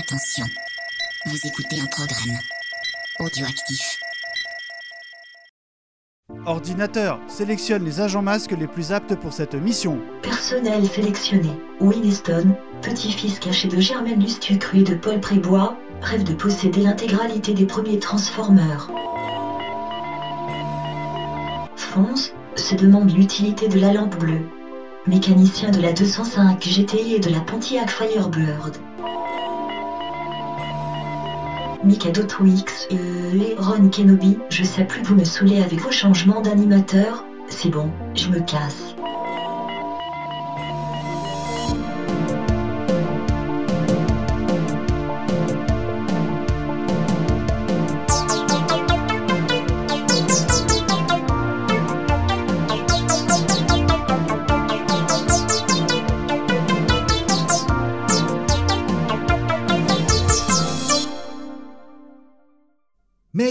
Attention, vous écoutez un programme audioactif. Ordinateur, sélectionne les agents masques les plus aptes pour cette mission. Personnel sélectionné. Winston, petit-fils caché de Germaine Lustucru et de Paul Prébois, rêve de posséder l'intégralité des premiers Transformers. Fonce se demande l'utilité de la lampe bleue. Mécanicien de la 205 GTI et de la Pontiac Firebird. Mikado Twix, euh, et Ron Kenobi, je sais plus vous me saoulez avec vos changements d'animateur. C'est bon, je me casse.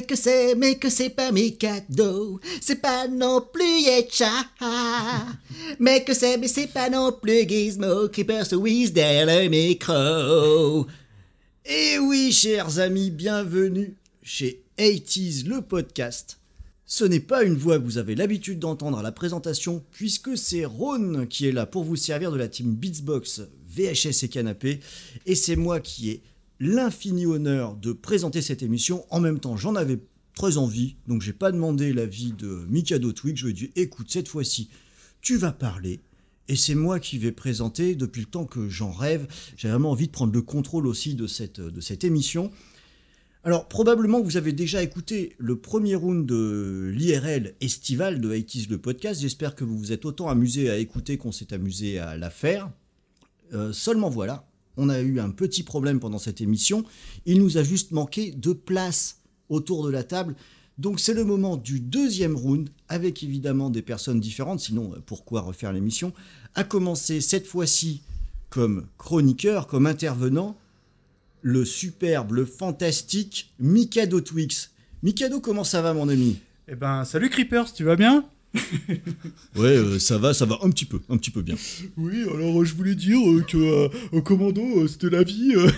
Que c'est, mais que c'est pas mes cadeaux, c'est pas non plus Yetcha. Mais que c'est, mais c'est pas non plus Gizmo, Creeper, Wiz derrière le micro. Et oui, chers amis, bienvenue chez 80s le podcast. Ce n'est pas une voix que vous avez l'habitude d'entendre à la présentation, puisque c'est Ron qui est là pour vous servir de la team Beatsbox, VHS et Canapé, et c'est moi qui ai l'infini honneur de présenter cette émission. En même temps, j'en avais très envie, donc j'ai pas demandé l'avis de Mikado Twig. Je lui ai dit, écoute, cette fois-ci, tu vas parler. Et c'est moi qui vais présenter depuis le temps que j'en rêve. J'ai vraiment envie de prendre le contrôle aussi de cette, de cette émission. Alors, probablement vous avez déjà écouté le premier round de l'IRL estival de 80 le podcast. J'espère que vous vous êtes autant amusé à écouter qu'on s'est amusé à la faire. Euh, seulement voilà, on a eu un petit problème pendant cette émission. Il nous a juste manqué de place autour de la table. Donc c'est le moment du deuxième round, avec évidemment des personnes différentes, sinon euh, pourquoi refaire l'émission? À commencer cette fois-ci comme chroniqueur, comme intervenant, le superbe, le fantastique Mikado Twix. Mikado, comment ça va mon ami? Eh ben, salut Creepers, tu vas bien? Ouais, euh, ça va, ça va un petit peu, un petit peu bien. Oui, alors euh, je voulais dire euh, que euh, au commando, euh, c'était la vie. euh.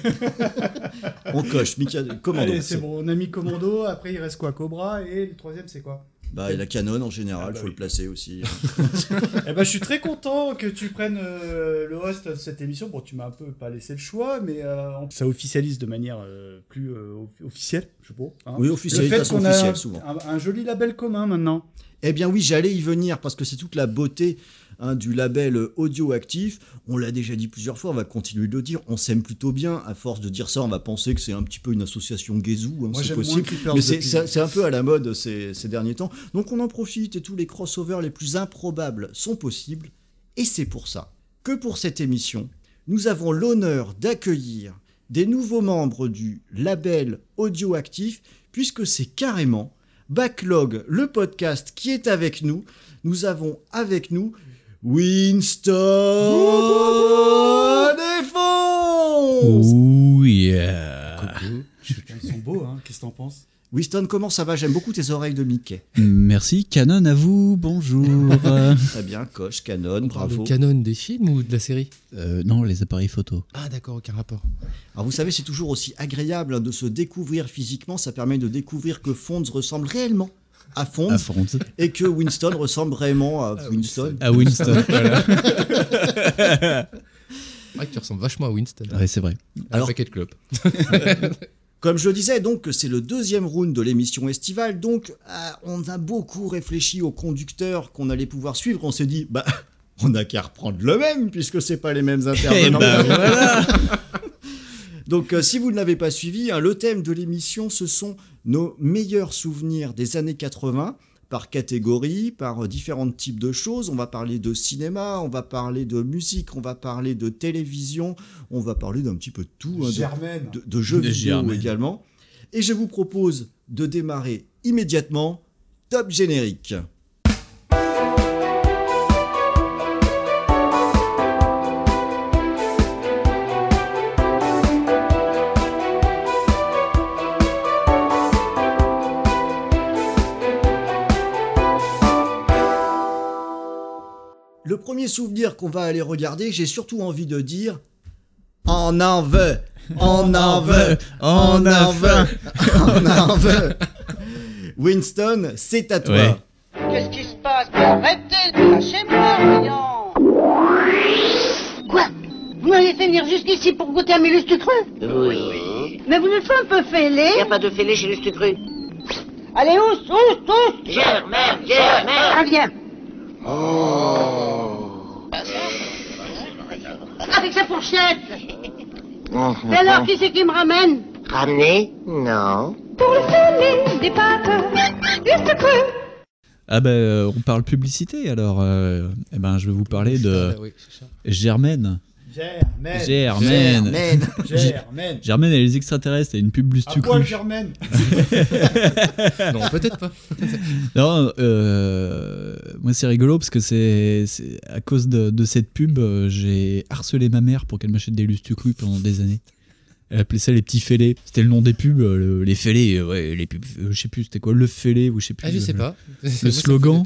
On coche, Mikado, commando. Allez, c'est mon ami commando, après il reste quoi Cobra, et le troisième c'est quoi? Bah, et la canon en général, Ah bah faut oui. le placer aussi. Eh ben, je suis très content que tu prennes euh, le host de cette émission. Bon, tu m'as un peu pas laissé le choix, mais euh, ça officialise de manière euh, plus euh, off- officielle, je sais pas. hein. Oui, Le officiel, de fait façon qu'on a officielle, souvent. un, un joli label commun maintenant. Eh bien oui, j'allais y venir parce que c'est toute la beauté hein, du label audioactif. On l'a déjà dit plusieurs fois, on va continuer de le dire. On s'aime plutôt bien. À force de dire ça, on va penser que c'est un petit peu une association gaizou. hein, c'est possible. Mais c'est- un peu à la mode ces, ces derniers temps. Donc on en profite et tous les crossovers les plus improbables sont possibles. Et c'est pour ça que pour cette émission, nous avons l'honneur d'accueillir des nouveaux membres du label audioactif, puisque c'est carrément Backlog, le podcast qui est avec nous. Nous avons avec nous Winston Défonce Oh yeah Ils sont beaux, hein Qu'est-ce que t'en penses? Winston, comment ça va? J'aime beaucoup tes oreilles de Mickey. Merci, Canon à vous, bonjour. Très bien, coche, canon, bravo. de canon des films ou de la série? Euh, non, les appareils photo. Ah d'accord, aucun rapport. Alors vous savez, c'est toujours aussi agréable hein, de se découvrir physiquement. Ça permet de découvrir que Fonds ressemble réellement À fond. et que Winston ressemble vraiment à Winston. À Winston, voilà. Ah, tu ressembles vachement à Winston. Ouais, c'est vrai. Un Alors- paquet de clopes. Comme je le disais, donc c'est le deuxième round de l'émission estivale. Donc ah, on a beaucoup réfléchi au conducteur qu'on allait pouvoir suivre. On s'est dit, bah on n'a qu'à reprendre le même puisque c'est pas les mêmes Eh intervenants. ben voilà Donc, euh, si vous ne l'avez pas suivi, hein, le thème de l'émission, ce sont nos meilleurs souvenirs des années 80 par catégorie, par euh, différents types de choses. On va parler de cinéma, on va parler de musique, on va parler de télévision, on va parler d'un petit peu de tout, hein, de- de, de jeux De vidéo Germaine. également. Et je vous propose de démarrer immédiatement. Top générique. Premier souvenir qu'on va aller regarder, j'ai surtout envie de dire On en veut On en veut On en veut On en veut. Winston, c'est à toi. Ouais. Qu'est-ce qui se passe? Mais arrêtez de lâcher moi, voyons. Quoi? Vous m'avez fait venir jusqu'ici pour goûter à mes lustres crus Oui. Mais vous êtes pas un peu Y fêlé a pas de fêlé chez Lustre Cru. Allez, ousse, ousse, ousse Germaine, Germaine Ah, viens. Oh Avec sa fourchette Et alors, qui c'est qui me ramène Ramener Non. Pour le fêlé des pâtes, lustres crus Ah ben, euh, on parle publicité alors. euh, eh ben, je vais vous parler de Ah. Germaine. Germaine. Germaine. Germaine. Germaine. Germaine et les extraterrestres, et une pub À Lustucru. poil Germaine. Non, peut-être pas. Non, euh, moi c'est rigolo parce que c'est à cause de, de cette pub, euh, j'ai harcelé ma mère pour qu'elle m'achète des Lustucru pendant des années. Elle appelait ça les petits fêlés. C'était le nom des pubs, euh, le- les fêlés, ouais, les pubs, je sais plus, c'était quoi, le fêlé ou je sais plus. Ah, je sais pas. Le slogan.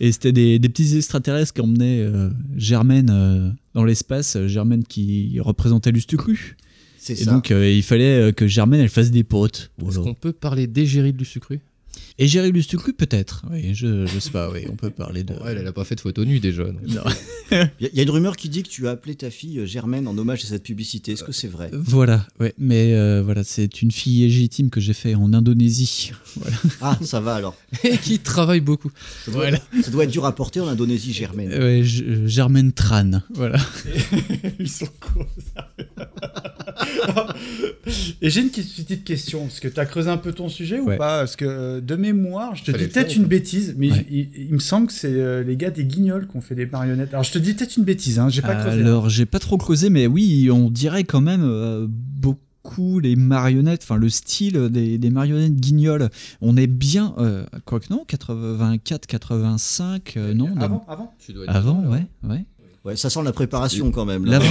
Et c'était des, des petits extraterrestres qui emmenaient euh, Germaine euh, dans l'espace, Germaine qui représentait Lustucru. C'est Et ça. donc euh, il fallait que Germaine elle fasse des potes. Est-ce Voilà. qu'on peut parler d'égérie de Lustucru Et Géry Lustucru peut-être. Oui, je, je sais pas, oui, on peut parler de... Ouais, elle, elle a pas fait de photo nue déjà. Non. Il y, a- il y a une rumeur qui dit que tu as appelé ta fille euh, Germaine en hommage à cette publicité. Est-ce que c'est vrai? Voilà, ouais, mais euh, voilà, c'est une fille légitime que j'ai fait en Indonésie. Voilà. Ah, ça va alors. Et qui travaille beaucoup. Ça doit, ça doit être dur à porter en Indonésie, Germaine. Ouais, euh, Germaine Tran, voilà. Ils sont cons. Et j'ai une petite question, parce que tu as creusé un peu ton sujet ou pas? Parce que euh, de mémoire, je te dis peut-être une bêtise, mais Ouais. il, il me semble que c'est euh, les gars des Guignols qui ont fait des marionnettes. Alors je te dis peut-être une bêtise, hein, j'ai pas creusé. Alors, j'ai pas trop creusé, mais oui, on dirait quand même euh, beaucoup les marionnettes, enfin le style des, des marionnettes guignols. On est bien, euh, quoique non, 84, 85, euh, non, Avant, avant Tu dois être avant, dedans, là. ouais, ouais. Ouais, ça sent la préparation quand même. là.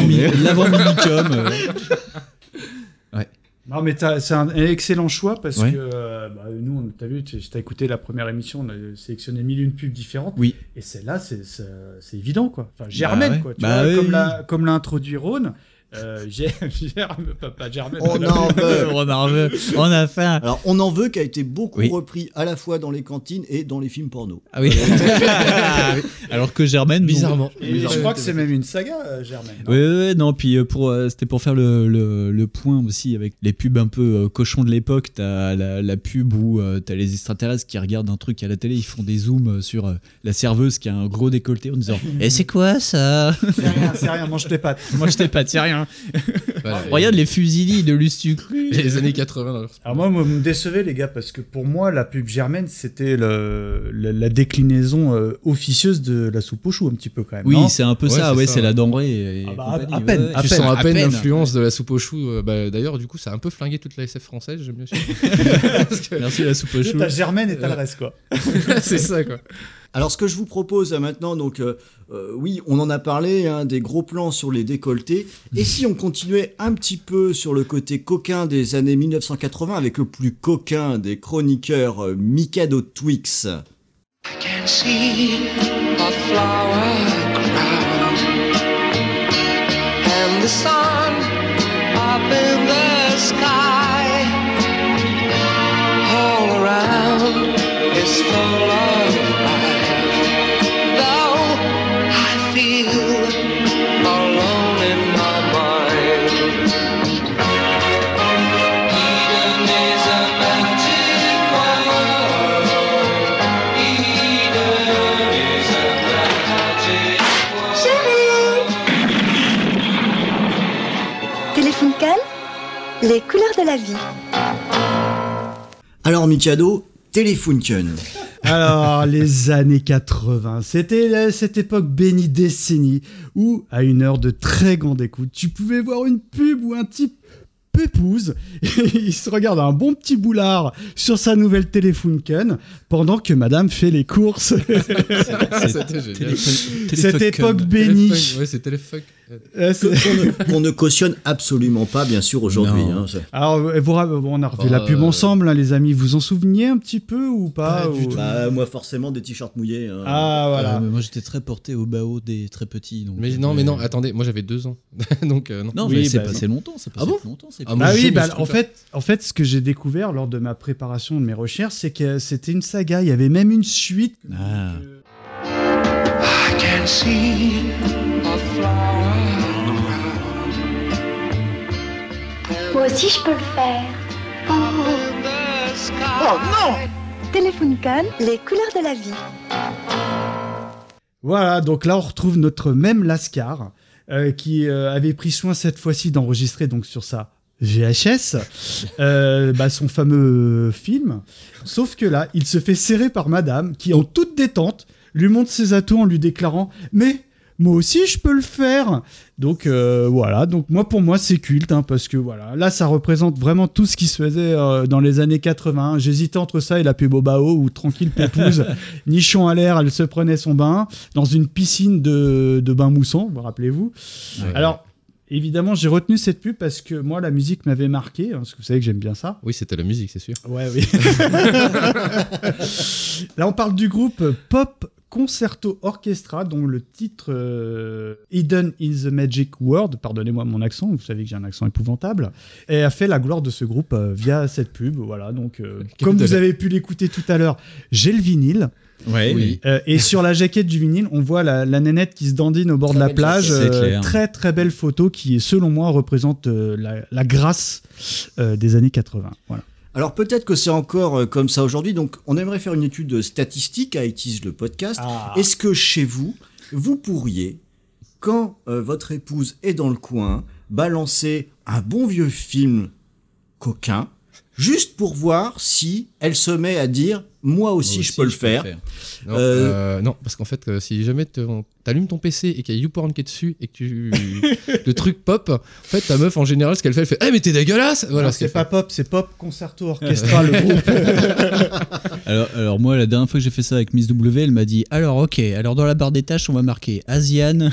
Non, mais c'est un, excellent choix parce que euh, bah, nous, on- t'as vu, tu as écouté la première émission, on a sélectionné mille une pubs différentes. Oui. Et celle-là, c'est évident, quoi. Enfin, Germaine, ouais. quoi. Tu Bah vois, oui, comme l'a introduit Rhône, euh, Germe. On en veut. on en veut. On a faim. Alors, on en veut qui a été beaucoup Oui. repris à la fois dans les cantines et dans les films porno. Ah oui. Alors que Germaine. Bizarrement. Et Bizarrement. je crois que c'est même une saga, euh, Germaine. ouais, ouais, non, puis euh, pour, c'était pour faire le, le, le point aussi avec les pubs un peu cochons de l'époque. T'as la, la pub où t'as les extraterrestres qui regardent un truc à la télé, ils font des zooms sur la serveuse qui a un gros décolleté en disant Eh, c'est quoi ça? C'est rien, c'est rien, mange tes pattes. Moi je t'ai pas, c'est rien. Voilà, Regarde les fusilis de Lustucru. les années 80 dans leur Alors moi, moi, vous me décevez les gars parce que pour moi la pub Germaine c'était le, la, la déclinaison euh, officieuse de la soupe au chou un petit peu quand même. Oui, c'est un peu Ouais, ça, c'est ouais, ça, c'est ouais. la denrée. et Ah bah, compagnie, à ouais, peine, ouais. à tu peine, sens à, peine peine. l'influence de la soupe au chou. euh, bah, D'ailleurs, du coup, ça a un peu flingué toute la SF française. J'aime bien. Parce que- Merci la soupe au chou. T'as Germaine et t'as le reste quoi. c'est ça, quoi. Alors, ce que je vous propose maintenant, donc, euh, euh, oui, on en a parlé, hein, des gros plans sur les décolletés. Et si on continuait un petit peu sur le côté coquin des années 1980 avec le plus coquin des chroniqueurs, Mikado Twix? Les couleurs de la vie. Alors, Mikado, Telefunken. Alors, les années 80, c'était cette époque bénie décennie où, à une heure de très grande écoute, tu pouvais voir une pub où un type pépouze et il se regarde un bon petit boulard sur sa nouvelle Telefunken pendant que madame fait les courses. C'était génial. Téléphone- Cette époque bénie. Ouais, c'est- qu'on ne, qu'on ne cautionne absolument pas, bien sûr, aujourd'hui. Hein, Alors, euh, vous, on a revu la Euh, pub ensemble, hein, les amis. Vous en souveniez un petit peu ou pas, Pas du ou- tout. Bah, moi, forcément, des t-shirts mouillés. hein. Ah, voilà. Euh, mais moi j'étais très porté au bao des très petits. Donc, Mais euh, non, mais non, attendez, moi j'avais deux ans. Donc, euh, non. Non, Oui, mais c'est bah, passé longtemps. C'est Ah passé bon longtemps. c'est Ah, Ah oui, bah, en fait, en fait, ce que j'ai découvert lors de ma préparation de mes recherches, c'est que c'était une saga. Il y avait même une suite. Ah. I can see a flower. Moi aussi, je peux le faire. Oh non Téléphone Can, les couleurs de la vie. Voilà, donc là, on retrouve notre même Lascar, euh, qui euh, avait pris soin cette fois-ci d'enregistrer donc sur sa VHS euh, bah, son fameux film. Sauf que là, il se fait serrer par madame, qui en toute détente lui montre ses atouts en lui déclarant Mais moi aussi, je peux le faire Donc euh, voilà, donc moi pour moi, c'est culte, hein, parce que voilà, là, ça représente vraiment tout ce qui se faisait euh, dans les années 80. J'hésitais entre ça et la pub Bao, où tranquille Pépouze, nichon à l'air, elle se prenait son bain dans une piscine de, de bain moussant, vous rappelez-vous? Ouais. Alors, évidemment, j'ai retenu cette pub parce que moi, la musique m'avait marqué, hein, parce que vous savez que j'aime bien ça. Oui, c'était la musique, c'est sûr. Ouais, oui. Là, on parle du groupe Pop Concerto Orchestra, dont le titre euh, Hidden in the Magic World, pardonnez-moi mon accent, vous savez que j'ai un accent épouvantable, et a fait la gloire de ce groupe euh, via cette pub. Voilà, donc, euh, comme vous avez pu l'écouter tout à l'heure, j'ai le vinyle. Ouais, Oui. Euh, et sur la jaquette du vinyle, on voit la, la nénette qui se dandine au bord de la plage. jaquette. C'est Euh, clair. très très belle photo qui, selon moi, représente euh, la, la grâce euh, des années 80. Voilà. Alors peut-être que c'est encore euh, comme ça aujourd'hui, donc on aimerait faire une étude statistique à ITIS le podcast. Ah. Est-ce que chez vous, vous pourriez, quand euh, votre épouse est dans le coin, balancer un bon vieux film coquin, juste pour voir si elle se met à dire moi aussi, Moi je peux le faire. Non, Euh, euh, non, parce qu'en fait, euh, si jamais t'allumes ton PC et qu'il y a YouPorn qui est dessus et que tu, le truc pop, en fait, ta meuf en général, ce qu'elle fait, elle fait Eh, mais t'es dégueulasse Voilà ce c'est pas fait. pop, c'est Pop Concerto Orchestra, le groupe. Alors, alors moi, la dernière fois que j'ai fait ça avec Miss W, elle m'a dit alors ok, alors dans la barre des tâches, on va marquer Asian, Midget.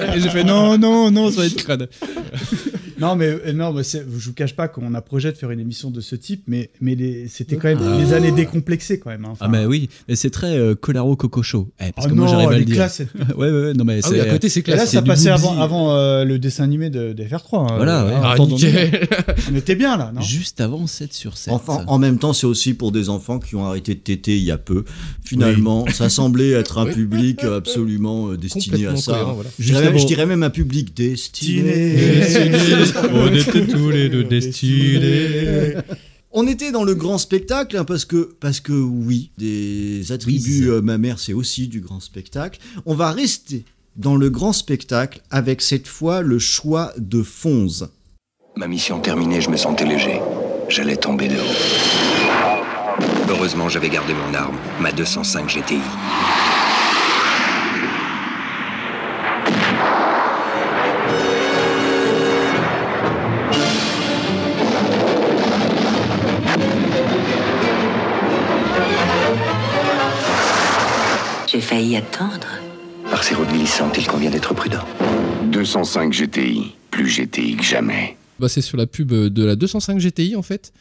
Et j'ai fait non, non, non, ça va être crade. Non, mais, euh, non, mais je vous cache pas qu'on a projet de faire une émission de ce type, mais, mais c'était quand même Ah. les années décomplexées quand même. hein. Enfin, Ah bah oui, mais c'est très euh, Colaro Coco Show. Eh, parce oh que moi non, j'arrive à le dire. ouais, ouais, ouais, non mais Ah oui, c'est- à côté, c'est Et là, classe. ça du passait avant, avant euh, le dessin animé de, de FR3. hein. Voilà, ouais. Euh, Ah, nickel On était bien là, non? Juste avant 7 sur 7. Enfin, en même temps, c'est aussi pour des enfants qui ont arrêté de téter il y a peu. Finalement, ça semblait être un public absolument euh, destiné à ça. cohérent, voilà. Je dirais, je dirais même un public destiné. On était tous les deux destinés. On était dans le grand spectacle hein, parce que parce que oui, des attributs Oui. euh, ma mère c'est aussi du grand spectacle. On va rester dans le grand spectacle avec cette fois le choix de Fonz. Ma mission terminée, je me sentais léger. J'allais tomber de haut. Heureusement, j'avais gardé mon arme, ma 205 GTI. J'ai failli attendre. Par ces routes glissantes, il convient d'être prudent. 205 GTI, plus GTI que jamais. Bah, c'est sur la pub de la 205 GTI en fait.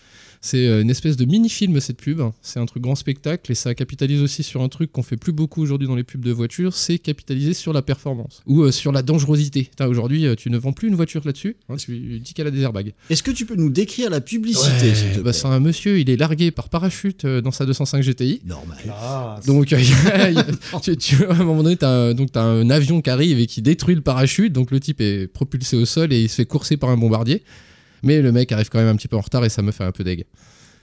C'est euh, une espèce de mini-film cette pub. C'est un truc grand spectacle et ça capitalise aussi sur un truc qu'on fait plus beaucoup aujourd'hui dans les pubs de voitures, c'est capitaliser sur la performance ou euh, sur la dangerosité. Aujourd'hui, euh, tu ne vends plus une voiture là-dessus. hein, tu dis qu'elle a des airbags. Est-ce que tu peux nous décrire la publicité bah, c'est un monsieur, il est largué par parachute euh, dans sa 205 GTI. Normal. Ah, Donc, euh, tu, tu- à un moment donné, tu as, donc, t'as un avion qui arrive et qui détruit le parachute. Donc, le type est propulsé au sol et il se fait courser par un bombardier. Mais le mec arrive quand même un petit peu en retard et ça me fait un peu deg.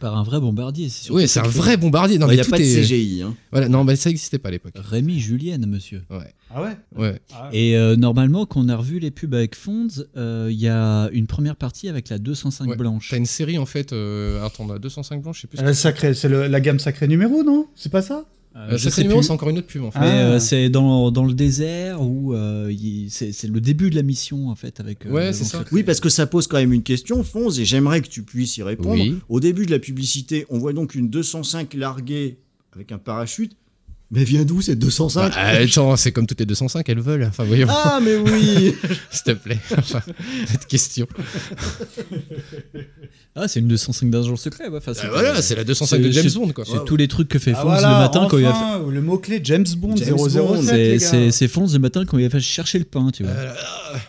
Par un vrai bombardier, c'est surtout Oui, c'est un vrai bombardier. Non, Il mais n'y a pas de est- CGI. hein. Voilà, non, bah, ça n'existait pas à l'époque. Rémi Julienne, monsieur. Ouais. Ah ouais? Ouais. Ah. Et euh, normalement, quand on a revu les pubs avec Fonds, euh, il y a une première partie avec la 205 Ouais. blanche. T'as une série en fait. Euh, attends, on a 205 blanches, je sais plus. ce Euh, sacré, c'est la gamme sacré numéro, non? C'est pas ça? Euh, Euh, je ça, sais c'est numéro, plus. c'est encore une autre pub en fait. Mais Ah. euh, c'est dans, dans le désert où euh, il- c'est c'est le début de la mission en fait avec. euh, Ouais, c'est ça. Oui, parce que ça pose quand même une question, Fonz, et j'aimerais que tu puisses y répondre. Oui. Au début de la publicité, on voit donc une 205 larguée avec un parachute. Mais vient d'où cette 205 Bah, attends, c'est comme toutes les 205, elles veulent. Enfin, voyons. Ah, mais oui S'il te plaît. Enfin, cette question. Ah, c'est une 205 d'agent secret. Ouais. Enfin, Ah, voilà, c'est la 205 de James Bond, quoi. C'est tous les trucs que fait Ah, Fonz voilà, le matin quand il va enfin, le mot-clé James Bond James 007. Bond, les C'est-. C'est c'est Fonz le matin quand il va chercher le pain, tu vois.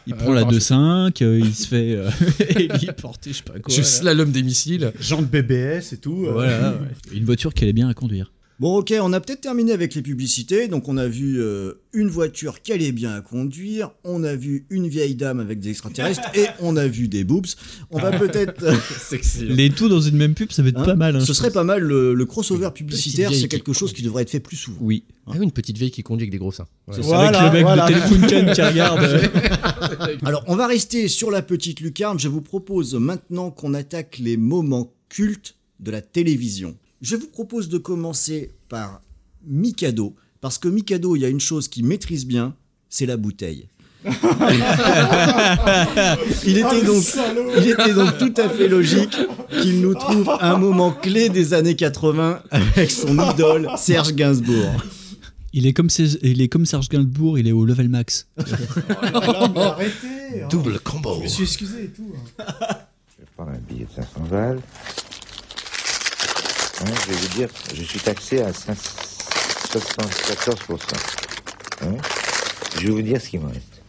il euh, prend la attends, 2.5, euh, il se fait euh, héliporter, je sais pas quoi. Je là. slalom des missiles. Jean de BBS et tout. euh. Voilà, ouais. Une voiture qui allait bien à conduire. Bon, ok, on a peut-être terminé avec les publicités. Donc, on a vu euh, une voiture qui allait bien à conduire, on a vu une vieille dame avec des extraterrestres et on a vu des boobs. On va peut-être. euh, Les tout dans une même pub, ça va être hein, pas mal. hein, Ce serait pense. pas mal le, le crossover publicitaire. C'est qui quelque chose qui devrait être fait plus souvent. Oui. Ah oui, une petite vieille qui conduit avec des gros seins. Ouais. C'est Voilà, avec le mec voilà. de Téléphone qui regarde. Alors, on va rester sur la petite lucarne. Je vous propose maintenant qu'on attaque les moments cultes de la télévision. Je vous propose de commencer par Mikado. Parce que Mikado, il y a une chose qu'il maîtrise bien, c'est la bouteille. il, était donc, il était donc tout à fait logique qu'il nous trouve un moment clé des années 80 avec son idole Serge Gainsbourg. Il est comme, Serge- il est comme Serge Gainsbourg, il est au level max. Oh là là, mais arrêtez hein. Double combo. Je me suis excusé et tout. hein. Je vais prendre un billet de 500 balles. Hein, je vais vous dire, je suis taxé à 5 74%. Hein je vais vous dire ce qui me reste.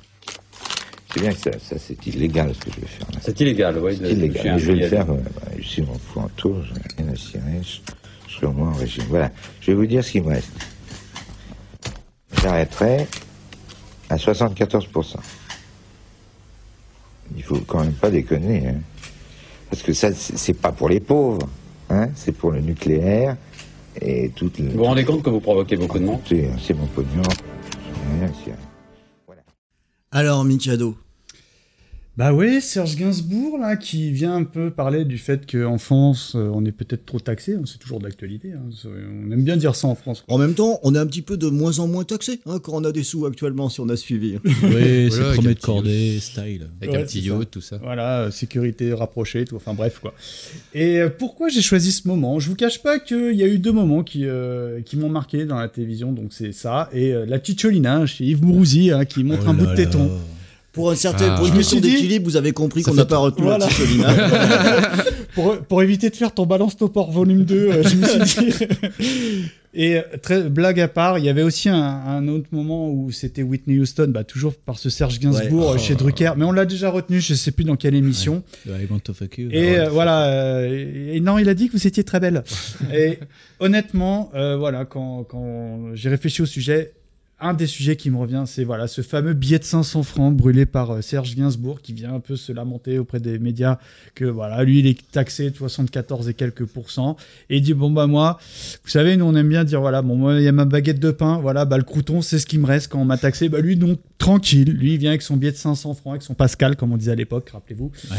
C'est bien que ça, ça c'est illégal ce que je vais faire. C'est illégal, oui. C'est illégal, mais je vais le faire. euh, bah, si on fout en tour, je n'ai rien à cirer, je, je serai au moins en régime. Voilà, je vais vous dire ce qui me reste. J'arrêterai à 74%. Il faut quand même pas déconner, hein. Parce que ça, c'est pas pour les pauvres, hein. C'est pour le nucléaire et toute Vous vous rendez compte que vous provoquez beaucoup de monde C'est mon pognon. Je n'ai rien à cirer. Alors, Mikado, Bah oui, Serge Gainsbourg, là, qui vient un peu parler du fait qu'en France, euh, on est peut-être trop taxé. hein, C'est toujours d'actualité. hein, On aime bien dire ça en France. en même temps, on est un petit peu de moins en moins taxé hein, quand on a des sous actuellement, si on a suivi. Oui, Voilà, c'est premier de cordée, style. Avec Ouais, un petit ça. yacht, tout ça. Voilà, sécurité rapprochée, tout. Enfin bref, quoi. Et euh, pourquoi j'ai choisi ce moment? Je vous cache pas qu'il y a eu deux moments qui, euh, qui m'ont marqué dans la télévision. Donc c'est ça et euh, la Ticciolina chez Yves Mourouzi hein, qui montre Oh un bout de téton. là. Pour, un certain, Ah. pour une Je me question suis dit- d'équilibre, vous avez compris qu'on n'a pas retenu Voilà. la pour, pour éviter de faire ton balance topor volume 2, euh, je me suis dit. Et euh, très, blague à part, il y avait aussi un, un autre moment où c'était Whitney Houston, bah, toujours par ce Serge Gainsbourg Ouais. euh, chez Drucker, mais on l'a déjà retenu, je sais plus dans quelle émission. I want to fuck you. Et euh, voilà, euh, et non, il a dit que vous étiez très belle. et honnêtement, euh, voilà, quand, quand j'ai réfléchi au sujet, un des sujets qui me revient, c'est voilà ce fameux billet de 500 francs brûlé par euh, Serge Gainsbourg qui vient un peu se lamenter auprès des médias que voilà, lui il est taxé de 74 et quelques pourcents. Et il dit bon bah moi, vous savez nous on aime bien dire voilà bon moi il y a ma baguette de pain, voilà bah le crouton c'est ce qui me reste quand on m'a taxé, bah lui donc tranquille, lui il vient avec son billet de 500 francs avec son Pascal comme on disait à l'époque, rappelez-vous. Ouais,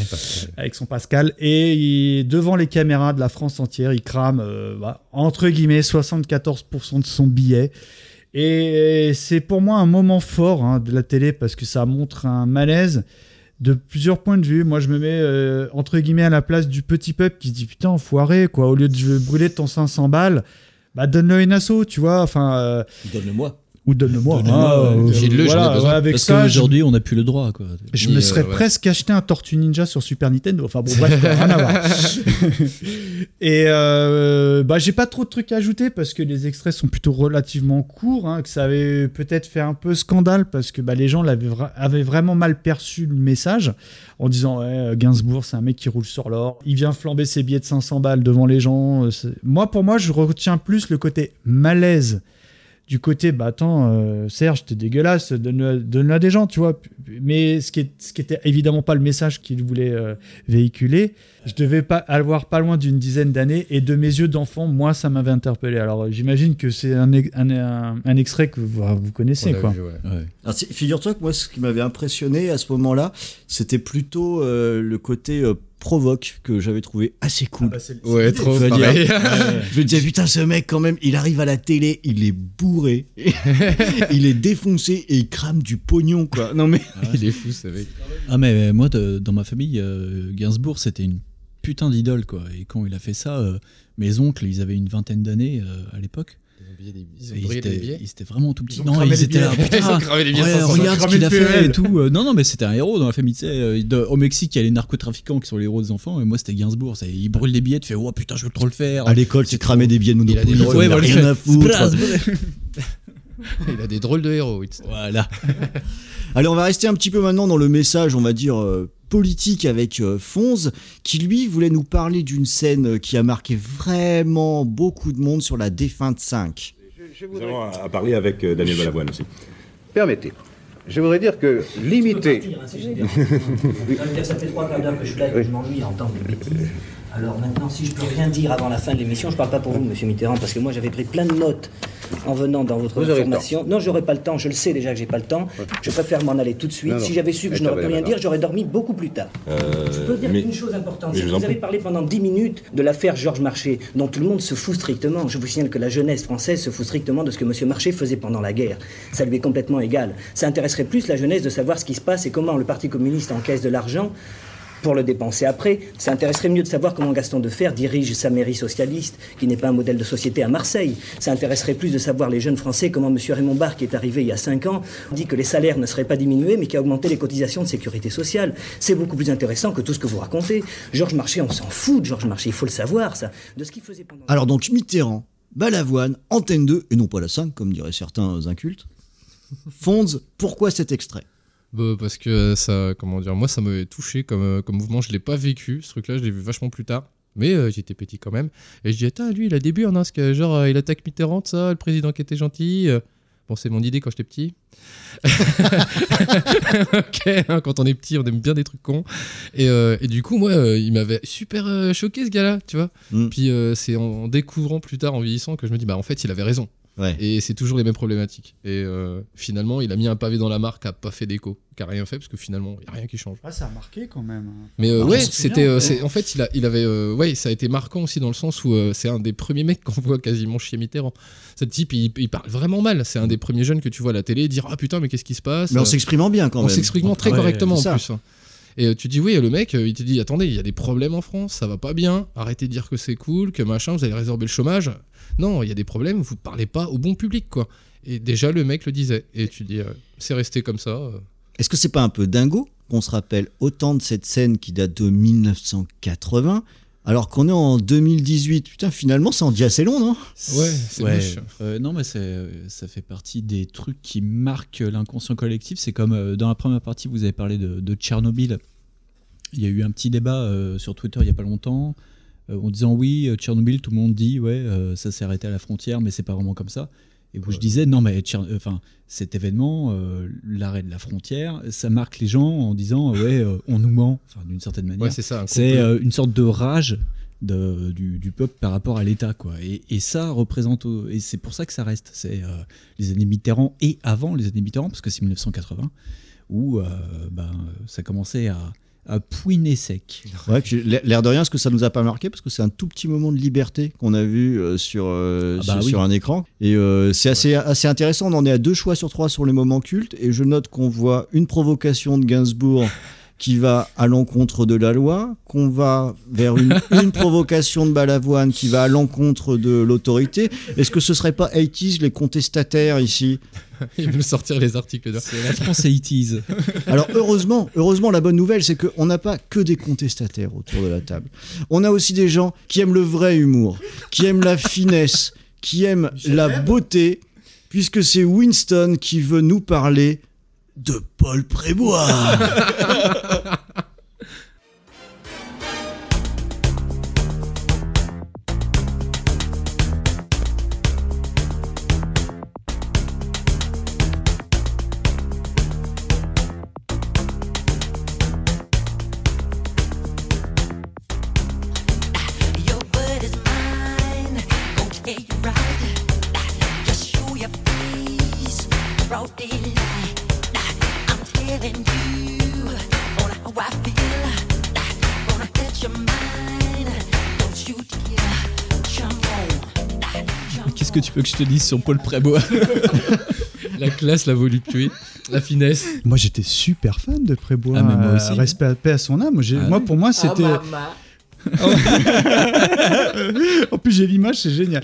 avec son Pascal. Et il- devant les caméras de la France entière, il crame euh, bah, entre guillemets 74% de son billet. Et c'est pour moi un moment fort hein, de la télé parce que ça montre un malaise de plusieurs points de vue. Moi, je me mets euh, entre guillemets à la place du petit peuple qui se dit putain, enfoiré, quoi. Au lieu de brûler ton 500 balles, bah donne-le une asso, tu vois. Enfin, euh, Donne-le-moi. Ou hein, ouais. euh, File-le, j'en ai voilà, besoin. avec Parce qu'aujourd'hui, on n'a plus le droit. Quoi. je me euh, serais ouais. presque acheté un Tortue Ninja sur Super Nintendo. Enfin bon, bref, quoi, rien à voir. Et euh, bah, j'ai pas trop de trucs à ajouter parce que les extraits sont plutôt relativement courts. hein, que ça avait peut-être fait un peu scandale parce que bah, les gens l'avaient vra- avaient vraiment mal perçu le message en disant ouais, Gainsbourg, c'est un mec qui roule sur l'or. Il vient flamber ses billets de 500 balles devant les gens. Moi, pour moi, je retiens plus le côté malaise du côté, bah attends, euh, Serge, t'es dégueulasse, donne-le à des gens, tu vois. Mais ce qui, est, ce qui était évidemment pas le message qu'il voulait euh, véhiculer, je devais pas avoir pas loin d'une dizaine d'années et de mes yeux d'enfant, moi, ça m'avait interpellé. Alors euh, j'imagine que c'est un, ex- un, un- un extrait que vous, vous connaissez, quoi. ouais. Ouais. Figure-toi que moi, ce qui m'avait impressionné à ce moment-là, c'était plutôt euh, le côté euh, provoque que j'avais trouvé assez cool. bah, Ouais, trop Je pareil. dire, je me disais, putain, ce mec, quand même, il arrive à la télé, il est bourré, il est défoncé et il crame du pognon, quoi. Non, mais. Il est fou, ce mec. Ah, mais moi, de- dans ma famille, euh, Gainsbourg, c'était une putain d'idole. quoi. Et quand il a fait ça, euh, mes oncles, ils avaient une vingtaine d'années euh, à l'époque. Ils ont Ils des étaient, billets. ils étaient vraiment tout petits. Ils ont Non, ils les étaient là. billets. Putain, Ils ont cramé les billets ouais, de 500. regarde ce qu'il a fait et tout. Euh, Non, non, mais c'était un héros dans la famille. tu sais, euh, de- au Mexique, il y a les narcotrafiquants qui sont les héros des enfants. Et moi, c'était Gainsbourg. ça, Il brûle des billets. Tu fais, oh putain, je veux trop le faire. À l'école, tu cramais des billets de Il a des Monopoly. Ouais, voilà, il rien fait, à foutre. Spraz, bref. Il a des drôles de héros. Voilà. Allez, on va rester un petit peu maintenant dans le message, on va dire, euh, politique avec euh, Fonz, qui lui voulait nous parler d'une scène euh, qui a marqué vraiment beaucoup de monde sur la défunte 5. Nous avons à à parler avec euh, Daniel Balavoine aussi. Permettez. Je voudrais dire que limiter. Ça fait trois quarts d'heure que je suis là et que je m'ennuie à entendre des bêtises. Alors maintenant, si je peux rien dire avant la fin de l'émission, je parle pas pour vous, monsieur Mitterrand, parce que moi j'avais pris plein de notes en venant dans votre Vous formation. Non, j'aurais pas le temps, je le sais déjà que j'ai pas le temps. Je préfère m'en aller tout de suite. Non, non. Si j'avais su que je Mais n'aurais pu rien dire, j'aurais dormi beaucoup plus tard. Je peux dire mais- une chose importante, mais c'est je que vous vous avez parlé pendant 10 minutes de l'affaire Georges Marché, dont tout le monde se fout strictement. Je vous signale que la jeunesse française se fout strictement de ce que M. Marché faisait pendant la guerre. Ça lui est complètement égal. Ça intéresserait plus la jeunesse de savoir ce qui se passe et comment le Parti communiste encaisse de l'argent pour le dépenser après. Ça intéresserait mieux de savoir comment Gaston Defer dirige sa mairie socialiste, qui n'est pas un modèle de société à Marseille. Ça intéresserait plus de savoir les jeunes Français comment M. Raymond Barre, qui est arrivé il y a 5 ans, dit que les salaires ne seraient pas diminués, mais qui a augmenté les cotisations de sécurité sociale. C'est beaucoup plus intéressant que tout ce que vous racontez. Georges Marché, on s'en fout de Georges Marché, il faut le savoir, ça. Alors donc Mitterrand, Balavoine, Antenne 2, et non pas la 5, comme diraient certains incultes. Fonz, pourquoi cet extrait? Bah, parce que ça, comment dire, moi ça m'avait touché comme, euh, comme mouvement. Je l'ai pas vécu, ce truc-là, je l'ai vu vachement plus tard. Mais euh, j'étais petit quand même. Et je dis, attends, lui, il a des burnes, hein, parce que genre, euh, il attaque Mitterrand, ça, le président qui était gentil. euh. Bon, c'est mon idée quand j'étais petit. ok, hein, quand on est petit, on aime bien des trucs cons. Et, euh, et du coup, moi, euh, il m'avait super euh, choqué ce gars-là, tu vois. Mm. Puis c'est en découvrant plus tard, en vieillissant, que je me dis, bah en fait, il avait raison. Ouais. Et c'est toujours les mêmes problématiques. Et euh, finalement, il a mis un pavé dans la mare qui a pas fait d'écho, qui a rien fait, parce que finalement, il n'y a rien qui change. Ah, ça a marqué quand même. hein. Mais euh, Ah, ouais, c'était, euh, en fait, il, a, il avait, euh, ouais, ça a été marquant aussi dans le sens où euh, c'est un des premiers mecs qu'on voit quasiment chez Mitterrand. Ce type, il, il parle vraiment mal. C'est un des premiers jeunes que tu vois à la télé dire ah putain mais qu'est-ce qui se passe? Mais en Euh, s'exprimant bien quand en même. s'exprimant très Ouais, correctement en plus. Et euh, tu dis oui, le mec, euh, il te dit attendez, il y a des problèmes en France, ça va pas bien. Arrêtez de dire que c'est cool, que machin, vous allez résorber le chômage. Non, il y a des problèmes, vous parlez pas au bon public quoi. Et déjà le mec le disait. Et tu dis euh, c'est resté comme ça. Est-ce que c'est pas un peu dingo qu'on se rappelle autant de cette scène qui date de 1980 alors qu'on est en 2018 Putain, finalement, ça en dit assez long, non? Ouais, c'est moche. Euh, non, mais c'est- ça fait partie des trucs qui marquent l'inconscient collectif. C'est comme euh, dans la première partie, vous avez parlé de, de Tchernobyl. Il y a eu un petit débat euh, sur Twitter il n'y a pas longtemps euh, en disant oui, euh, Tchernobyl, tout le monde dit ouais, euh, ça s'est arrêté à la frontière, mais c'est pas vraiment comme ça. Et où je disais non, mais Tcher- enfin, cet événement, euh, l'arrêt de la frontière, ça marque les gens en disant ouais, euh, on nous ment, enfin, d'une certaine manière. Ouais, c'est ça, un C'est euh, une sorte de rage de- du, du peuple par rapport à l'État, quoi. Et, et ça représente, et c'est pour ça que ça reste. C'est euh, les années Mitterrand et avant les années Mitterrand, parce que c'est 1980 où euh, ben, ça commençait à, à pouiner sec. Ouais, l'air de rien, est-ce que ça nous a pas marqué? Parce que c'est un tout petit moment de liberté qu'on a vu euh, sur, euh, Ah bah sur, oui. sur un écran. Et euh, c'est assez, assez intéressant. On en est à deux choix sur trois sur les moments cultes. Et je note qu'on voit une provocation de Gainsbourg qui va à l'encontre de la loi, qu'on va vers une, une provocation de Balavoine qui va à l'encontre de l'autorité. Est-ce que ce serait pas 80s les contestataires ici? Il veut sortir les articles. de- C'est la France 80s. alors heureusement, heureusement la bonne nouvelle c'est qu'on n'a pas que des contestataires autour de la table. On a aussi des gens qui aiment le vrai humour, qui aiment la finesse, qui aiment la beauté, puisque c'est Winston qui veut nous parler de Paul Prébois. que tu veux que je te dise sur Paul Prébois La classe, la voluptuée, la finesse. Moi, j'étais super fan de Prébois. Ah, mais moi aussi. euh, Respect à paix à son âme. Ah moi, oui. pour moi, c'était. Ah, en plus, j'ai l'image, c'est génial.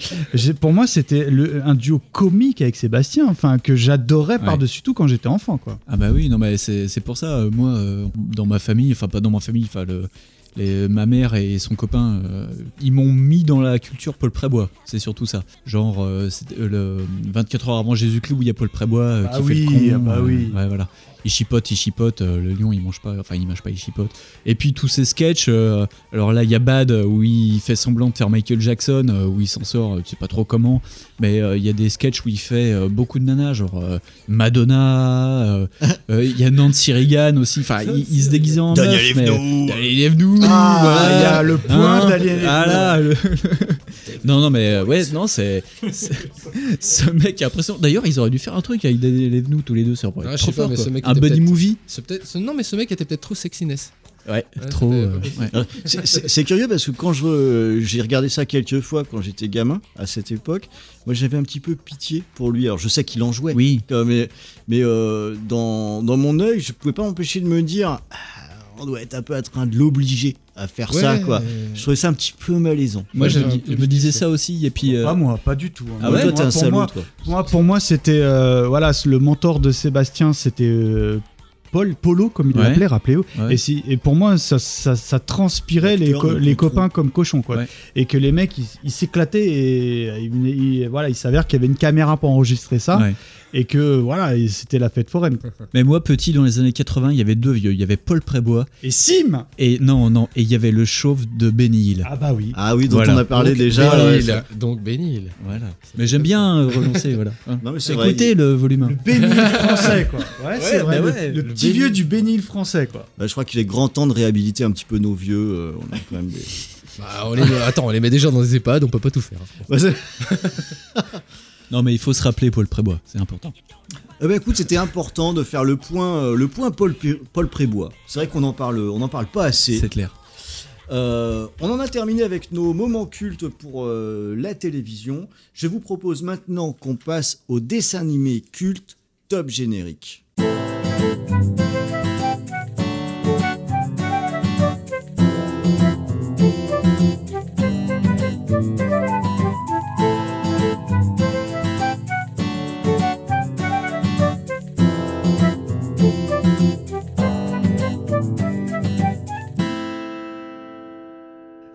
Pour moi, c'était le- un duo comique avec Sébastien, enfin que j'adorais par-dessus tout quand j'étais enfant, quoi. Ah bah oui, non mais c'est c'est pour ça, euh, moi, euh, dans ma famille, enfin pas dans ma famille, enfin le- les- ma mère et son copain, euh, ils m'ont mis dans la culture Paul Prébois, c'est surtout ça. Genre, euh, euh, le 24 heures avant Jésus-Christ où il y a Paul Prébois euh, Ah qui oui, fait le con. ah bah oui. ouais, voilà. Il chipote, il chipote, euh, le lion il mange pas, enfin il mange pas, il chipote. Et puis tous ces sketchs, euh, alors là il y a Bad euh, où il fait semblant de faire Michael Jackson, euh, où il s'en sort, tu sais pas trop comment, mais euh, il y a des sketchs où il fait euh, beaucoup de nanas, genre euh, Madonna, euh, euh, il y a Nancy Reagan aussi, enfin il, il se déguisait en Daniel meuf, mais-. Daniel Evenou, Ah, voilà. il y a le point Hein, Daniel voilà, le- non non mais euh, ouais non c'est c'est- ce mec est impressionnant. D'ailleurs ils auraient dû faire un truc avec Daniel Evenou tous les deux, ça aurait Ah, été je trop sais pas, fort, mais quoi. ce mec un était buddy peut-être- movie. c'est peut-être- ce- non, mais ce mec était peut-être trop sexiness. Ouais, Ouais, trop. c'était- euh, ouais. C'est- C'est c'est curieux parce que quand je euh, j'ai regardé ça quelques fois quand j'étais gamin à cette époque, moi j'avais un petit peu pitié pour lui. Alors je sais qu'il en jouait, oui. mais, mais euh, dans, dans mon œil, je pouvais pas m'empêcher de me dire ah, on doit être un peu en train de l'obliger à faire ça quoi. Je trouvais ça un petit peu malaisant. Moi, je, je me disais ça aussi, et puis. euh, Pas moi, pas du tout. hein. Ah ouais Toi, t'es Moi, un pour salaud, moi, toi. moi, pour moi, c'était euh, voilà, le mentor de Sébastien, c'était euh, Paul Polo, comme il Ouais. l'appelait, rappelez-vous. Ouais. Et, si, et pour moi, ça, ça, ça transpirait les, co- les Cochon. copains comme cochons, quoi. Ouais. Et que les mecs, ils s'éclataient et euh, ils- voilà, il s'avère qu'il y avait une caméra pour enregistrer ça. Et que voilà, c'était la fête foraine. quoi. Mais moi, petit, dans les années 80, il y avait deux vieux. Il y avait Paul Prébois. Et Sim Et non, non, et il y avait le chauve de Benny Hill. Ah bah oui. Ah oui, dont Voilà. on a parlé Donc, déjà. Benny Hill. Donc Benny Hill. Voilà. Mais j'aime bien euh, relancer, voilà. Hein. Non, mais c'est vrai, Écoutez il- le volume 1. Le bénil français, quoi. Ouais, c'est vrai. bah le- ouais, le, le petit vieux du bénil français, quoi. Bah, je crois qu'il est grand temps de réhabiliter un petit peu nos vieux. euh, on a quand même des. Bah, on les met- attends, on les met déjà dans des EHPAD, on peut pas tout faire. C'est- Non, mais il faut se rappeler Paul Prébois, c'est important. Eh ben écoute, c'était important de faire le point, euh, le point Paul, Paul Prébois. C'est vrai qu'on en parle, on en parle pas assez. C'est clair. Euh, on en a terminé avec nos moments cultes pour euh, la télévision. Je vous propose maintenant qu'on passe au dessin animé culte top générique.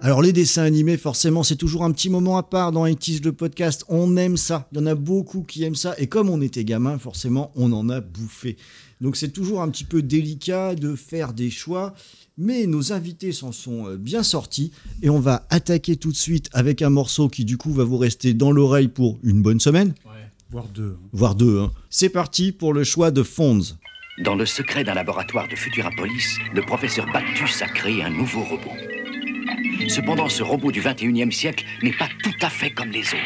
Alors les dessins animés, forcément, c'est toujours un petit moment à part dans 80 le podcast. On aime ça. Il y en a beaucoup qui aiment ça. Et comme on était gamin, forcément, on en a bouffé. Donc c'est toujours un petit peu délicat de faire des choix. Mais nos invités s'en sont euh, bien sortis. Et on va attaquer tout de suite avec un morceau qui du coup va vous rester dans l'oreille pour une bonne semaine. Voire deux. Voire deux. hein. C'est parti pour le choix de Fonz. Dans le secret d'un laboratoire de Futurapolis, le professeur Bactus a créé un nouveau robot. Cependant, ce robot du 21e siècle n'est pas tout à fait comme les autres.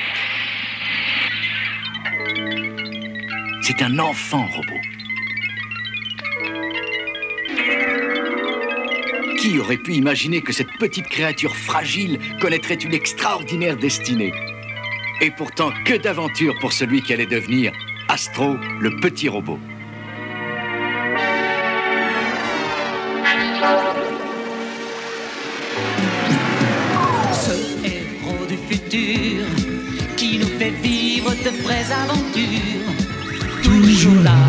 C'est un enfant robot. Qui aurait pu imaginer que cette petite créature fragile connaîtrait une extraordinaire destinée? Et pourtant, que d'aventures pour celui qui allait devenir Astro, le petit robot. Aventures. Toujours là,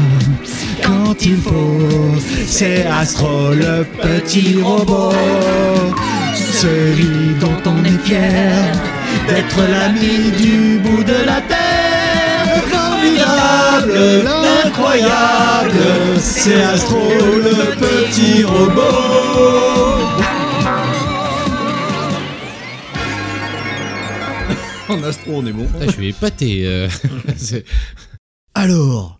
quand il faut, c'est Astro le petit robot. Celui dont on est fier d'être l'ami du bout de la terre. Formidable, incroyable, c'est Astro le petit robot. En astro, on est bon. Putain, je suis épaté. euh, c'est- Alors,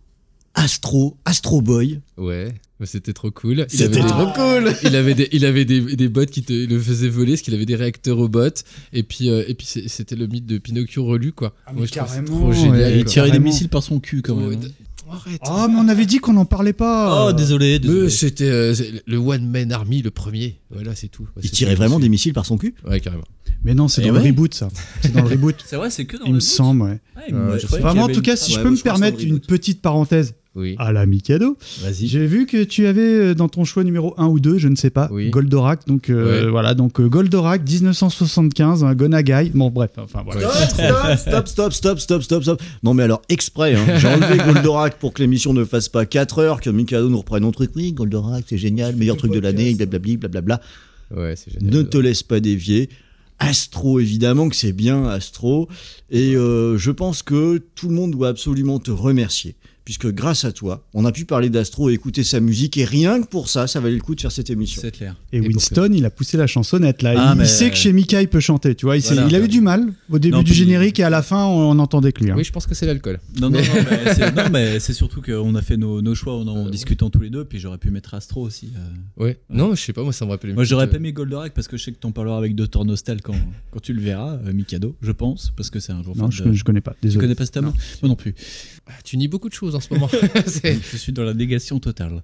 Astro, Astro Boy. ouais, mais c'était trop cool. Il C'était avait des- trop cool. Il avait des, il avait des, des bots qui te, le faisaient voler, parce qu'il avait des réacteurs aux bots. Et puis, euh, et puis c'est- c'était le mythe de Pinocchio relu, quoi. Ah, mais Moi, je trouve ça carrément, trop génial. Et il quoi. tirait des Carrément. missiles par son cul quand même. Ouais, hein. Arrête. Ah, mais on avait dit qu'on n'en parlait pas. Oh, désolé, Mais c'était euh, c'est le One Man Army, le premier. Voilà, c'est tout. Il tirait vraiment des missiles par son cul Ouais, carrément. Mais non, c'est Eh dans le ouais. reboot, ça. C'est dans le reboot. C'est vrai, c'est que dans Il me semble, ouais. Vraiment, en avait tout une- cas, si Ouais, je peux me permettre le une petite parenthèse, Oui. à la Mikado. Vas-y. J'ai vu que tu avais euh, dans ton choix numéro 1 ou 2, je ne sais pas, Goldorak. Donc euh, Ouais. voilà, donc euh, Goldorak 1975, un Gonagai. Bon bref, enfin voilà. Stop, stop, stop, stop, stop, stop, stop. Non, mais alors, exprès, hein, j'ai enlevé Goldorak pour que l'émission ne fasse pas 4 heures, que Mikado nous reprenne un truc. Oui, Goldorak, c'est génial, meilleur truc de l'année, blablabli, blablabla. Ouais, c'est génial. Ne te laisse pas dévier. Astro, évidemment que c'est bien Astro. Et euh, je pense que tout le monde doit absolument te remercier. Puisque grâce à toi, on a pu parler d'Astro et écouter sa musique. Et rien que pour ça, ça valait le coup de faire cette émission. C'est clair. Et, Winston, il a poussé la chansonnette là. Ah, il mais- sait que chez Mika, il peut chanter, tu vois. Il, il a eu du mal au début Non, du générique et à la fin, on, on entendait que lui. hein. Oui, je pense que c'est l'alcool. Non, non, Mais- non, mais c'est- surtout qu'on a fait nos, nos choix en, en discutant tous les deux, puis j'aurais pu mettre Astro aussi. euh. Ouais. Non, je sais pas, moi ça me rappelle Moi j'aurais pas mis Goldorak parce que je sais que t'en parleras avec Dr Nostal quand, quand tu le verras, euh, Mikado, je pense, parce que c'est un jour Non, je, de- je connais pas. Tu Désolé. connais pas cet homme Moi non plus. euh, Tu nies beaucoup de choses en ce moment. Je suis dans la négation totale.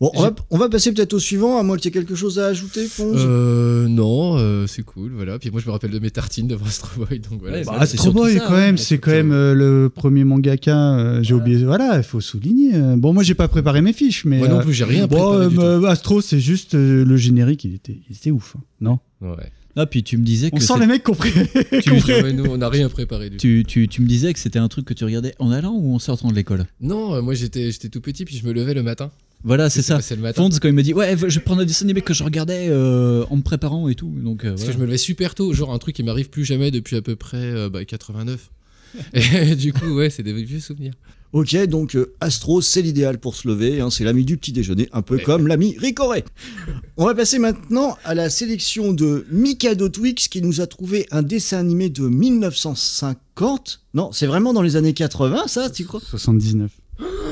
Bon, on va, on va passer peut-être au suivant, à moins qu'il y ait quelque chose à ajouter, Fonz. Euh, non, euh, c'est cool, voilà. Puis moi je me rappelle de mes tartines devant Astro Boy, donc voilà. Ouais, bah, Astro surtout Boy, ça, quand hein. même, c'est quand même euh, le premier mangaka. euh, j'ai oublié. Voilà, il faut souligner. Bon, moi, j'ai pas préparé mes fiches, mais. Moi non plus, j'ai rien bon, préparé du euh, Astro, c'est juste euh, le générique, il était, il était ouf. hein. Non? Ouais. Ah, puis tu me disais que. On sent les mecs compris. Tu- Ouais, nous on n'a rien préparé du tout. Tu, tu, tu me disais que c'était un truc que tu regardais en allant ou en sortant de l'école Non, euh, moi j'étais j'étais tout petit, puis je me levais le matin. Voilà, c'est ça. C'est le matin. Fonds, quand il m'a dit, ouais, je vais prendre un dessin animé que je regardais euh, en me préparant et tout. Donc, euh, Parce voilà. que je me levais super tôt, genre un truc qui m'arrive plus jamais depuis à peu près euh, bah, 89. Et du coup, ouais, c'est des vieux souvenirs. Ok, donc euh, Astro, c'est l'idéal pour se lever. hein, c'est l'ami du petit déjeuner, un peu comme l'ami Ricoré. On va passer maintenant à la sélection de Mikado Twix qui nous a trouvé un dessin animé de 1950. Non, c'est vraiment dans les années 80, ça, tu crois? 79.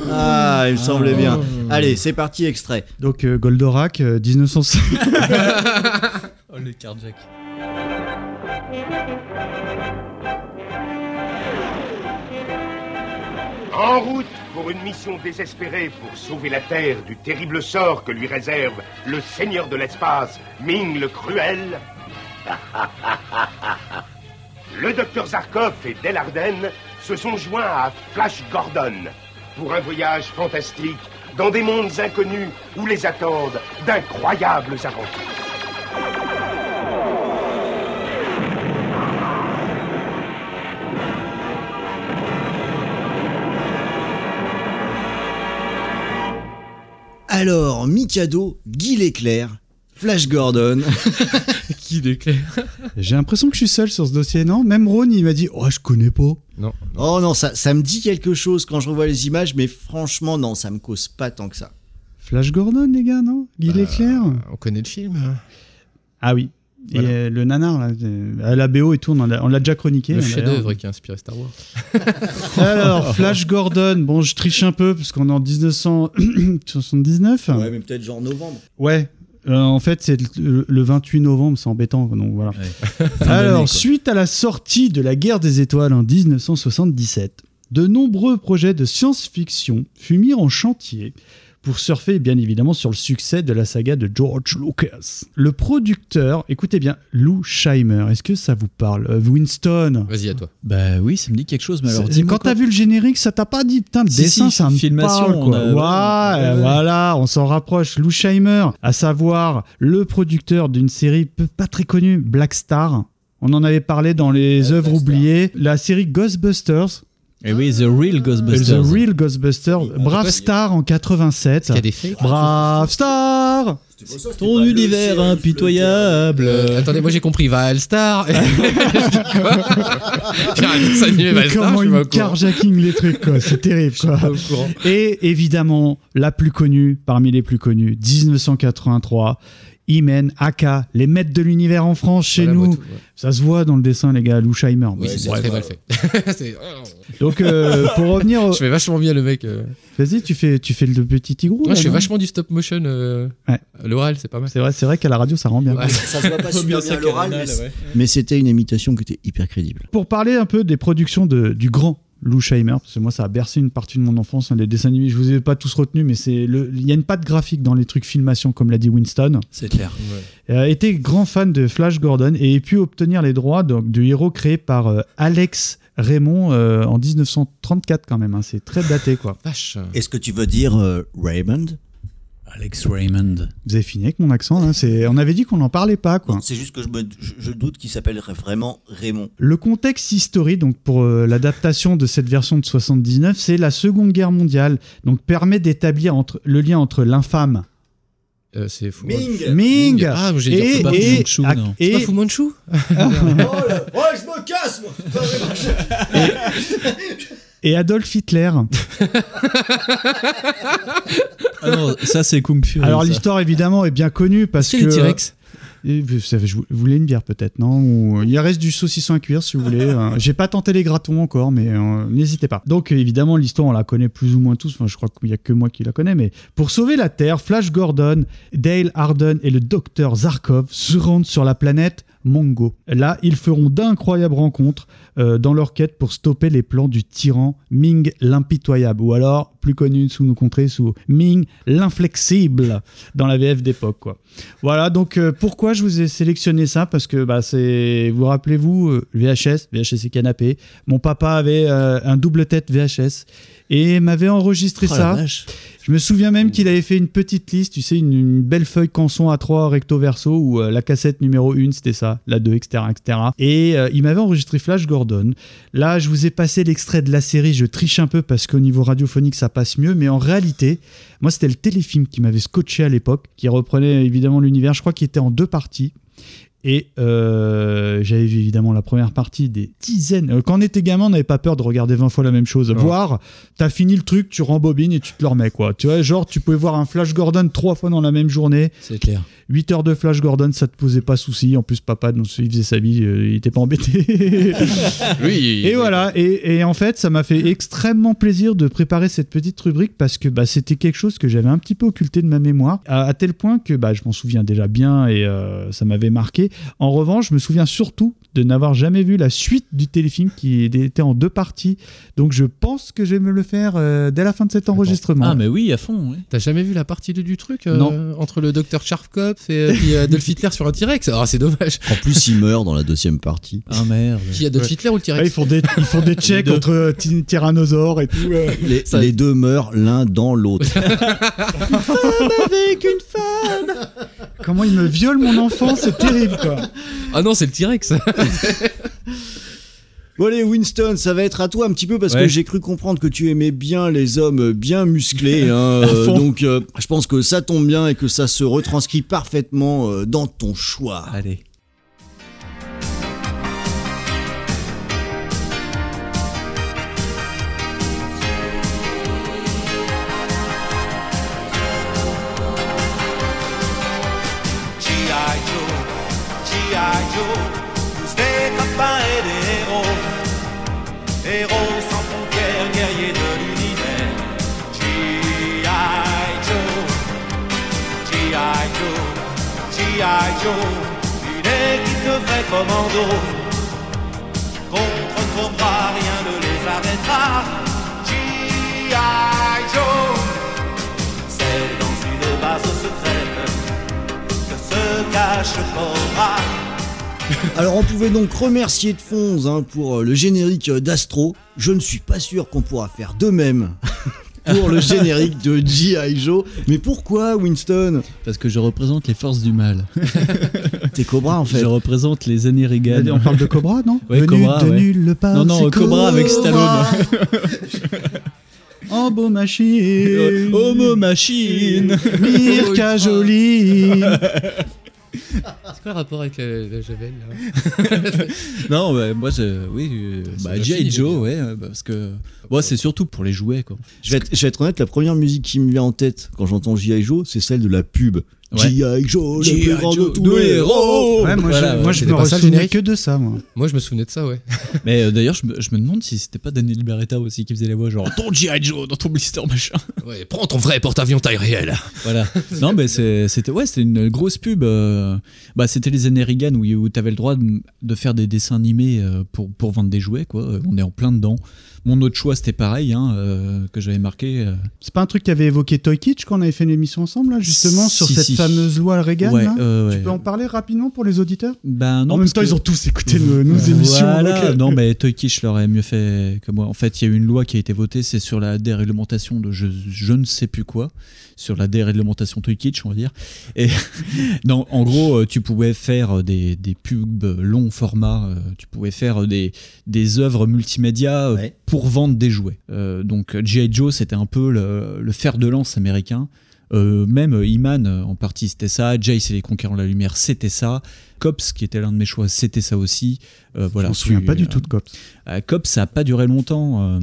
Ah, il me semblait bien. Allez, c'est parti, extrait. Donc, euh, Goldorak, euh, 1905. Oh, le carjack. En route pour une mission désespérée pour sauver la Terre du terrible sort que lui réserve le seigneur de l'espace, Ming le Cruel. le docteur Zarkov et Del Arden se sont joints à Flash Gordon pour un voyage fantastique dans des mondes inconnus où les attendent d'incroyables aventures. Alors, Mikado, Guy L'éclair, Flash Gordon. Qui l'éclair J'ai l'impression que je suis seul sur ce dossier, non? Même Ron, il m'a dit Oh, je connais pas. Non. Oh non, ça, ça me dit quelque chose quand je revois les images, mais franchement, non, ça me cause pas tant que ça. Flash Gordon, les gars, non? Guy Bah, L'éclair On connaît le film. Ah oui. Voilà. Et euh, le nanar, là, euh, à la BO et tout, on l'a déjà chroniqué. Le hein, chef-d'œuvre qui a inspiré Star Wars. Alors, Flash Gordon, bon, je triche un peu parce qu'on est en 1979. Ouais, mais peut-être genre novembre. Ouais. Euh, en fait, c'est le, le 28 novembre, c'est embêtant. Donc voilà. Alors, suite à la sortie de la guerre des étoiles en 1977, de nombreux projets de science-fiction furent mis en chantier pour surfer bien évidemment sur le succès de la saga de George Lucas. Le producteur, écoutez bien, Lou Scheimer, est-ce que ça vous parle? Euh, Winston Vas-y, à toi. Bah oui, ça me dit quelque chose, mais alors quand t'as vu le générique, ça t'a pas dit putain le Si, dessin, si, ça me filmation, parle, quoi. a- Ouais, ouais, ouais. voilà, on s'en rapproche. Lou Scheimer, à savoir le producteur d'une série pas très connue, Black Star. On en avait parlé dans les œuvres oubliées. La série Ghostbusters. Et Eh oui, The Real Ghostbusters. The Real Ghostbusters. Brave Star en 87. qu'il y a des fakes Brave Star Ton univers impitoyable. Euh, attendez, moi j'ai compris Valstar. J'ai animé Comment ils carjacking les trucs, quoi. C'est terrible, quoi. Et évidemment, la plus connue, parmi les plus connues, 1983. Imen, Aka, les maîtres de l'univers en France chez Voilà, nous. moi, tout, ouais. Ça se voit dans le dessin, les gars, Lou Scheimer. Oui, c'est très mal fait. Donc, euh, pour revenir. au- Je fais vachement bien le mec. euh. Vas-y, tu fais, tu fais le petit tigrou. Ouais, là, je fais vachement du stop motion. euh, Ouais. L'oral, c'est pas mal. C'est vrai, c'est vrai qu'à la radio, ça rend bien. Ouais. Ça se voit pas super bien l'oral, mais, mais c'était une imitation qui était hyper crédible. Pour parler un peu des productions de, du grand Lou Scheimer, parce que moi ça a bercé une partie de mon enfance, hein, les dessins animés, je vous ai pas tous retenus, mais c'est le- il y a une patte graphique dans les trucs filmation, comme l'a dit Winston. C'est clair. Il a été grand fan de Flash Gordon et a pu obtenir les droits donc, du héros créé par euh, Alex Raymond euh, en 1934 quand même. hein. C'est très daté quoi. Vache. Est-ce que tu veux dire euh, Raymond? Alex Raymond. Vous avez fini avec mon accent là C'est, on avait dit qu'on n'en parlait pas quoi. C'est juste que je, me- je doute qu'il s'appellerait vraiment Raymond. Le contexte historique donc pour euh, l'adaptation de cette version de 79, c'est la Seconde Guerre mondiale. Donc permet d'établir entre le lien entre l'infâme Euh, c'est Fu Ming. Ming Ah, j'ai et, dit Fu et- Manchu, à- non. C'est et- pas Fu Manchu oh, là- oh, je me casse, moi et Adolf Hitler. Ah non, ça c'est Kung Fury. Alors l'histoire évidemment est bien connue parce C'est que les T-Rex. Et vous voulez une bière peut-être, non? Euh, Il reste du saucisson à cuire si vous voulez. euh, J'ai pas tenté les gratons encore, mais euh, n'hésitez pas. Donc évidemment, l'histoire, on la connaît plus ou moins tous. Enfin, je crois qu'il y a que moi qui la connais. Mais pour sauver la Terre, Flash Gordon, Dale Arden et le docteur Zarkov se rendent sur la planète Mongo. Là, ils feront d'incroyables rencontres euh, dans leur quête pour stopper les plans du tyran Ming l'impitoyable, ou alors plus connu sous nos contrées sous Ming l'inflexible dans la VF d'époque. quoi. Voilà, donc euh, pourquoi je vous ai sélectionné ça? Parce que bah, c'est, vous rappelez-vous, euh, VHS, VHS et canapé. Mon papa avait euh, un double tête VHS et m'avait enregistré Oh ça. Je me souviens même qu'il avait fait une petite liste, tu sais, une, une belle feuille canson à 3 recto verso où la cassette numéro 1 c'était ça, la 2, etc. etc. Et il m'avait enregistré Flash Gordon. Là, je vous ai passé l'extrait de la série, je triche un peu parce qu'au niveau radiophonique ça passe mieux, mais en réalité, moi c'était le téléfilm qui m'avait scotché à l'époque, qui reprenait évidemment l'univers, je crois qu'il était en deux parties. Et euh, j'avais vu évidemment la première partie des dizaines. euh, Quand on était gamin, on n'avait pas peur de regarder 20 fois la même chose. Voir, t'as fini le truc, tu rembobines et tu te le remets, quoi. Tu vois, genre, tu pouvais voir un Flash Gordon trois fois dans la même journée. C'est clair. 8 heures de Flash Gordon, ça te posait pas souci. En plus, papa, donc, il faisait sa vie, euh, il était pas embêté. Oui. Et voilà, et, et en fait, ça m'a fait extrêmement plaisir de préparer cette petite rubrique parce que bah, c'était quelque chose que j'avais un petit peu occulté de ma mémoire, à, à tel point que bah, je m'en souviens déjà bien et euh, ça m'avait marqué. En revanche, je me souviens surtout de n'avoir jamais vu la suite du téléfilm qui était en deux parties. Donc je pense que je vais me le faire euh, dès la fin de cet enregistrement. Ah, mais oui, à fond. T'as jamais vu la partie 2 du truc euh, Non. Entre le docteur Charkov et euh, Adolf Hitler sur un T-Rex? Ah, c'est dommage. En plus, il meurt dans la deuxième partie. Ah merde. Qui Adolf Ouais. Hitler ou le Ouais, T-Rex ils font des, ils font des checks entre euh, ty- tyrannosaures et tout. euh. Les, Ça- les deux meurent l'un dans l'autre. avec une femme Comment il me viole mon enfant, c'est terrible quoi. Ah non, c'est le T-Rex. Bon allez Winston, ça va être à toi un petit peu parce Ouais. que j'ai cru comprendre que tu aimais bien les hommes bien musclés. hein, euh, donc euh, je pense que ça tombe bien et que ça se retranscrit parfaitement euh, dans ton choix. Allez. Une équipe de vrais commandos. Contre Cobra, rien ne les arrêtera. G.I. Joe, c'est dans une base secrète que se cache Cobra. Alors on pouvait donc remercier de Fonz hein, pour euh, le générique euh, d'Astro. Je ne suis pas sûr qu'on pourra faire de même pour le générique de G.I. Joe. Mais pourquoi Winston? Parce que je représente les forces du mal. T'es Cobra en fait. Je représente les années Reagan. On parle de Cobra, non Ouais, Venu Cobra, de ouais. nulle part, Non, non, Cobra avec. Stallone. Oh beau machine Homo machine Mirka jolie C'est quoi le rapport avec la, la Javel là non, bah, moi, je, oui, euh, bah, G.I. Joe, ouais, euh, parce que moi, c'est surtout pour les jouets, quoi. Je vais, être, je vais être honnête, la première musique qui me vient en tête quand j'entends G.I. Joe, c'est celle de la pub. Ouais. G.I. Joe, le G.I. plus grand de Joe, tous les héros. Ouais, moi, Voilà, je, moi me pas souvenais générique que de ça, moi. Moi, je me souvenais de ça, ouais. Mais euh, d'ailleurs, je me, je me demande si c'était pas Daniel Beretta aussi qui faisait les voix, genre ton G.I. Joe dans ton blister machin. Ouais, prends ton vrai porte-avions taille réelle. Voilà. Non, mais c'est- c'était ouais, c'était une grosse pub. euh, bah, c'était les années Reagan où, où tu avais le droit de, de faire des dessins animés euh, pour, pour vendre des jouets, quoi. On est en plein dedans. Mon autre choix, c'était pareil, hein, euh, que j'avais marqué. euh, C'est pas un truc qu'avait évoqué Toy Kitsch quand on avait fait une émission ensemble, là, justement, Si, sur si, cette si. fameuse loi Reagan. Ouais, là euh, ouais. Tu peux en parler rapidement pour les auditeurs? Ben non. En même parce temps, que- ils ont tous écouté nos, nos émissions. Voilà. donc, Non, mais Toykish l'aurait mieux fait que moi. En fait, il y a eu une loi qui a été votée, c'est sur la déréglementation de je, je ne sais plus quoi, sur la déréglementation Toykish, on va dire. Et non, en gros, tu pouvais faire des, des pubs longs format, tu pouvais faire des, des œuvres multimédia euh, pour vendre des jouets. Euh, donc, G.I. Joe, c'était un peu le, le fer de lance américain. Euh, même Iman euh, en partie c'était ça, Jace et les Conquérants de la Lumière c'était ça, Cops qui était l'un de mes choix c'était ça aussi. Euh, voilà, Je me souviens Tu- pas du euh, tout de Cops. euh, Cops ça a pas duré longtemps. euh,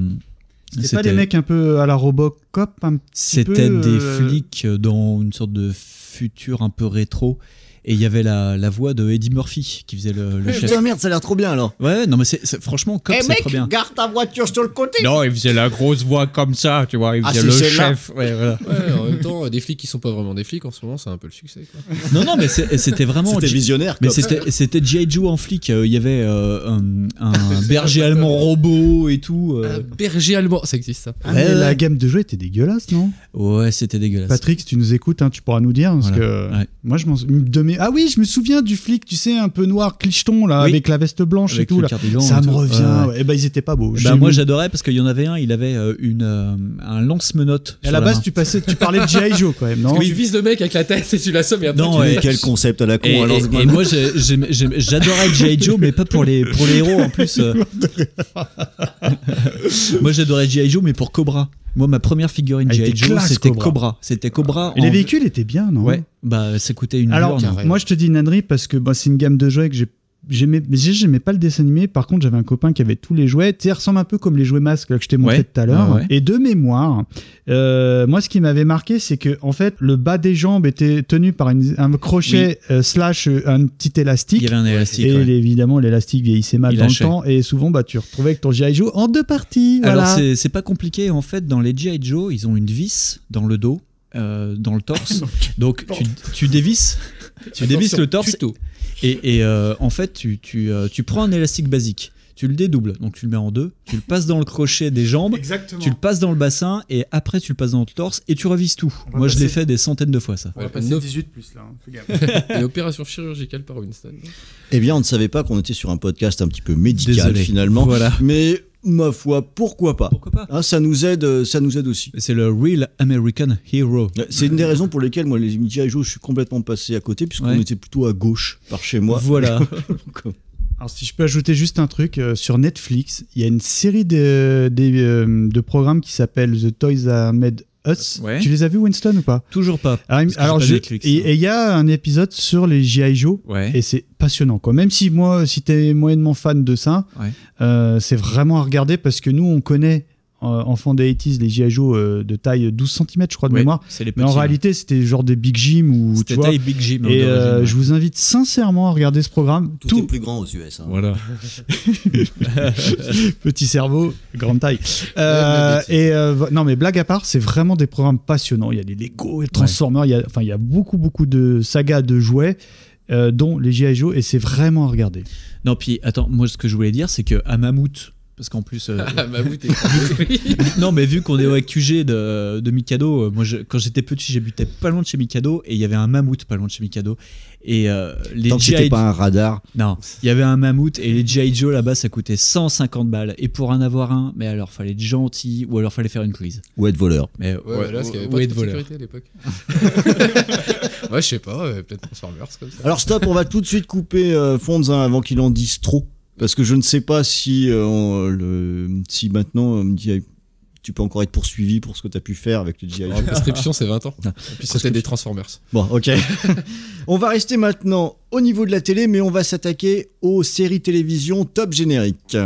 C'était pas des mecs un peu à la Robocop un petit C'était des euh, flics dans une sorte de futur un peu rétro. Et il y avait la, la voix de Eddie Murphy qui faisait le, le chef. Putain, merde, ça a l'air trop bien alors. Ouais, non mais c'est c'est- franchement Cops Eh c'est mec, trop bien. garde ta voiture sur le côté. Non, il faisait la grosse voix comme ça, tu vois, il Ah, faisait le chef. Ouais, voilà. Ouais, en même temps, des flics qui sont pas vraiment des flics en ce moment, c'est un peu le succès. Quoi. Non, non, mais c'est- c'était vraiment. C'était G- visionnaire, Mais c'était c'était G.I. Joe en flic. euh, Il y avait euh, un, un berger allemand robot et tout. euh. Berger allemand, ça existe ça. Ah, mais la gamme de jeux était dégueulasse, non? Ouais, c'était dégueulasse. Patrick, si tu nous écoutes, hein, tu pourras nous dire. Parce Voilà. que Ouais. moi, je m'en de Ah oui, je me souviens du flic, tu sais, un peu noir, clicheton, là, Oui. avec la veste blanche Avec et tout. le Là. cardigan Ça et me tout. revient. Eh ben, ils étaient pas beaux. Bah, moi j'adorais parce qu'il y en avait un, il avait euh, une, euh, un lance-menotte. Et à la base, main. tu, passais, tu parlais de G.I. Joe quand même, non Parce que tu vises le mec avec la tête et tu l'assommes et après Non, tu Quel concept à la con Et, alors et- et moi j'adorais G.I. Joe, mais pas pour les, pour les héros en plus. euh. moi j'adorais G.I. Joe, mais pour Cobra. Moi ma première figurine G.I. Joe classe, c'était Cobra. Cobra. C'était Cobra. Et les véhicules étaient bien, non? Ouais, bah ça coûtait une Alors, blonde. moi, je te dis une ânerie parce que bah, c'est une gamme de jouets que j'ai. J'aimais, mais j'ai- j'aimais pas le dessin animé. Par contre, j'avais un copain qui avait tous les jouets. Tu ressemble un peu comme les jouets masques que je t'ai montré Ouais, tout à l'heure. ouais, ouais. Et de mémoire, euh, moi, ce qui m'avait marqué, c'est que en fait, le bas des jambes était tenu par une- un crochet euh, slash euh, un petit élastique. Il y avait un élastique, Et ouais. évidemment, l'élastique vieillissait mal Il dans lâchait. le temps. Et souvent, bah, tu retrouvais avec ton G.I. Joe en deux parties. Alors voilà. c'est c'est pas compliqué en fait dans les G.I. Joe ils ont une vis dans le dos euh, dans le torse donc tu, tu dévisses tu dévisses le torse tuto. et, et, euh, en fait tu, tu, euh, tu prends un élastique basique tu le dédoubles donc tu le mets en deux tu le passes dans le crochet des jambes Exactement. tu le passes dans le bassin et après tu le passes dans le torse et tu revises tout moi je l'ai fait des centaines de fois ça On va passer Neuf- 18 plus là. hein. Fais gaffe. Une opération chirurgicale par Winston. Eh bien, on ne savait pas qu'on était sur un podcast un petit peu médical Désolé. finalement. Voilà. Mais ma foi, pourquoi pas Pourquoi pas Hein, Ça nous aide, euh, ça nous aide aussi. c'est le real American hero C'est une des raisons pour lesquelles moi les G.I. Joe, je suis complètement passé à côté puisqu'on Ouais. était plutôt à gauche par chez moi. voilà euh, Alors, si je peux ajouter juste un truc, euh, sur Netflix, il y a une série de, euh, de programmes qui s'appelle The Toys That Made Ouais. Tu les as vus, Winston, ou pas? Toujours pas Alors, je- Netflix, hein. et il y a un épisode sur les G.I. Joe, Ouais. et c'est passionnant. Quoi. Même si moi, si t'es moyennement fan de ça, Ouais. euh, c'est vraiment à regarder parce que nous, on connaît, euh, enfants des 80s, les G.I. Joe euh, de taille 12 cm, je crois, de Ouais, mémoire. c'est les Mais en petits, réalité, c'était genre des Big Jim ou C'était taille Big Jim, hein, Et d'origine, euh, ouais. je vous invite sincèrement à regarder ce programme. tout, est plus grand aux US. hein. voilà Petit cerveau, grande taille. Euh, et euh, non, mais blague à part, c'est vraiment des programmes passionnants. Il y a les Lego, les Transformers, il y a, enfin, il y a beaucoup, beaucoup de sagas de jouets, euh, dont les G.I. Joe, et c'est vraiment à regarder. Non, puis attends, moi ce que je voulais dire, c'est que à Mammouth, parce qu'en plus. euh, Ah, Mammouth est- non, mais vu qu'on est au QG de, de Mikado, euh, moi je- quand j'étais petit, j'habitais pas loin de chez Mikado et il y avait un mammouth pas loin de chez Mikado. Et euh, les Tant que c'était pas un radar. Non, il y avait un mammouth et les G.I. Joe là-bas ça coûtait 150 balles. Et pour en avoir un, mais alors fallait être gentil ou alors fallait faire une crise. Ou être voleur. Mais Ouais, ouais, là, parce qu'il y avait ou pas être de voleur. sécurité à l'époque. ouais, je sais pas, euh, peut-être Transformers comme ça. Alors stop, on va tout de suite couper euh, Fonzin avant qu'il en dise trop. Parce que je ne sais pas si, euh, le, si maintenant, euh, tu peux encore être poursuivi pour ce que tu as pu faire avec les G.I. Joe. la prescription, c'est 20 ans. Ah, Et puis c'était des Transformers. Bon, ok. on va rester maintenant au niveau de la télé, mais on va s'attaquer aux séries télévision top générique.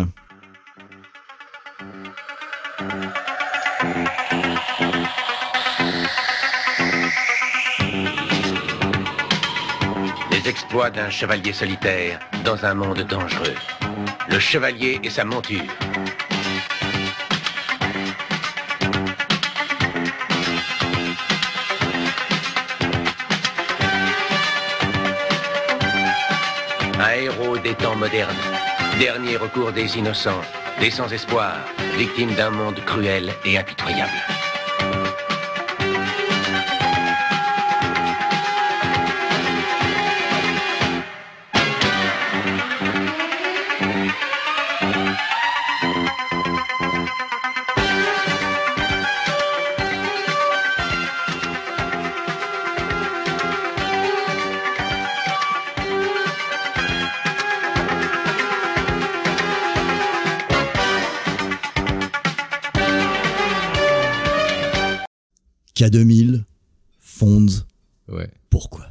Les exploits d'un chevalier solitaire dans un monde dangereux. Le chevalier et sa monture. Un héros des temps modernes. Dernier recours des innocents, des sans-espoir, victimes d'un monde cruel et impitoyable. K2000, Fonds. Ouais. Pourquoi?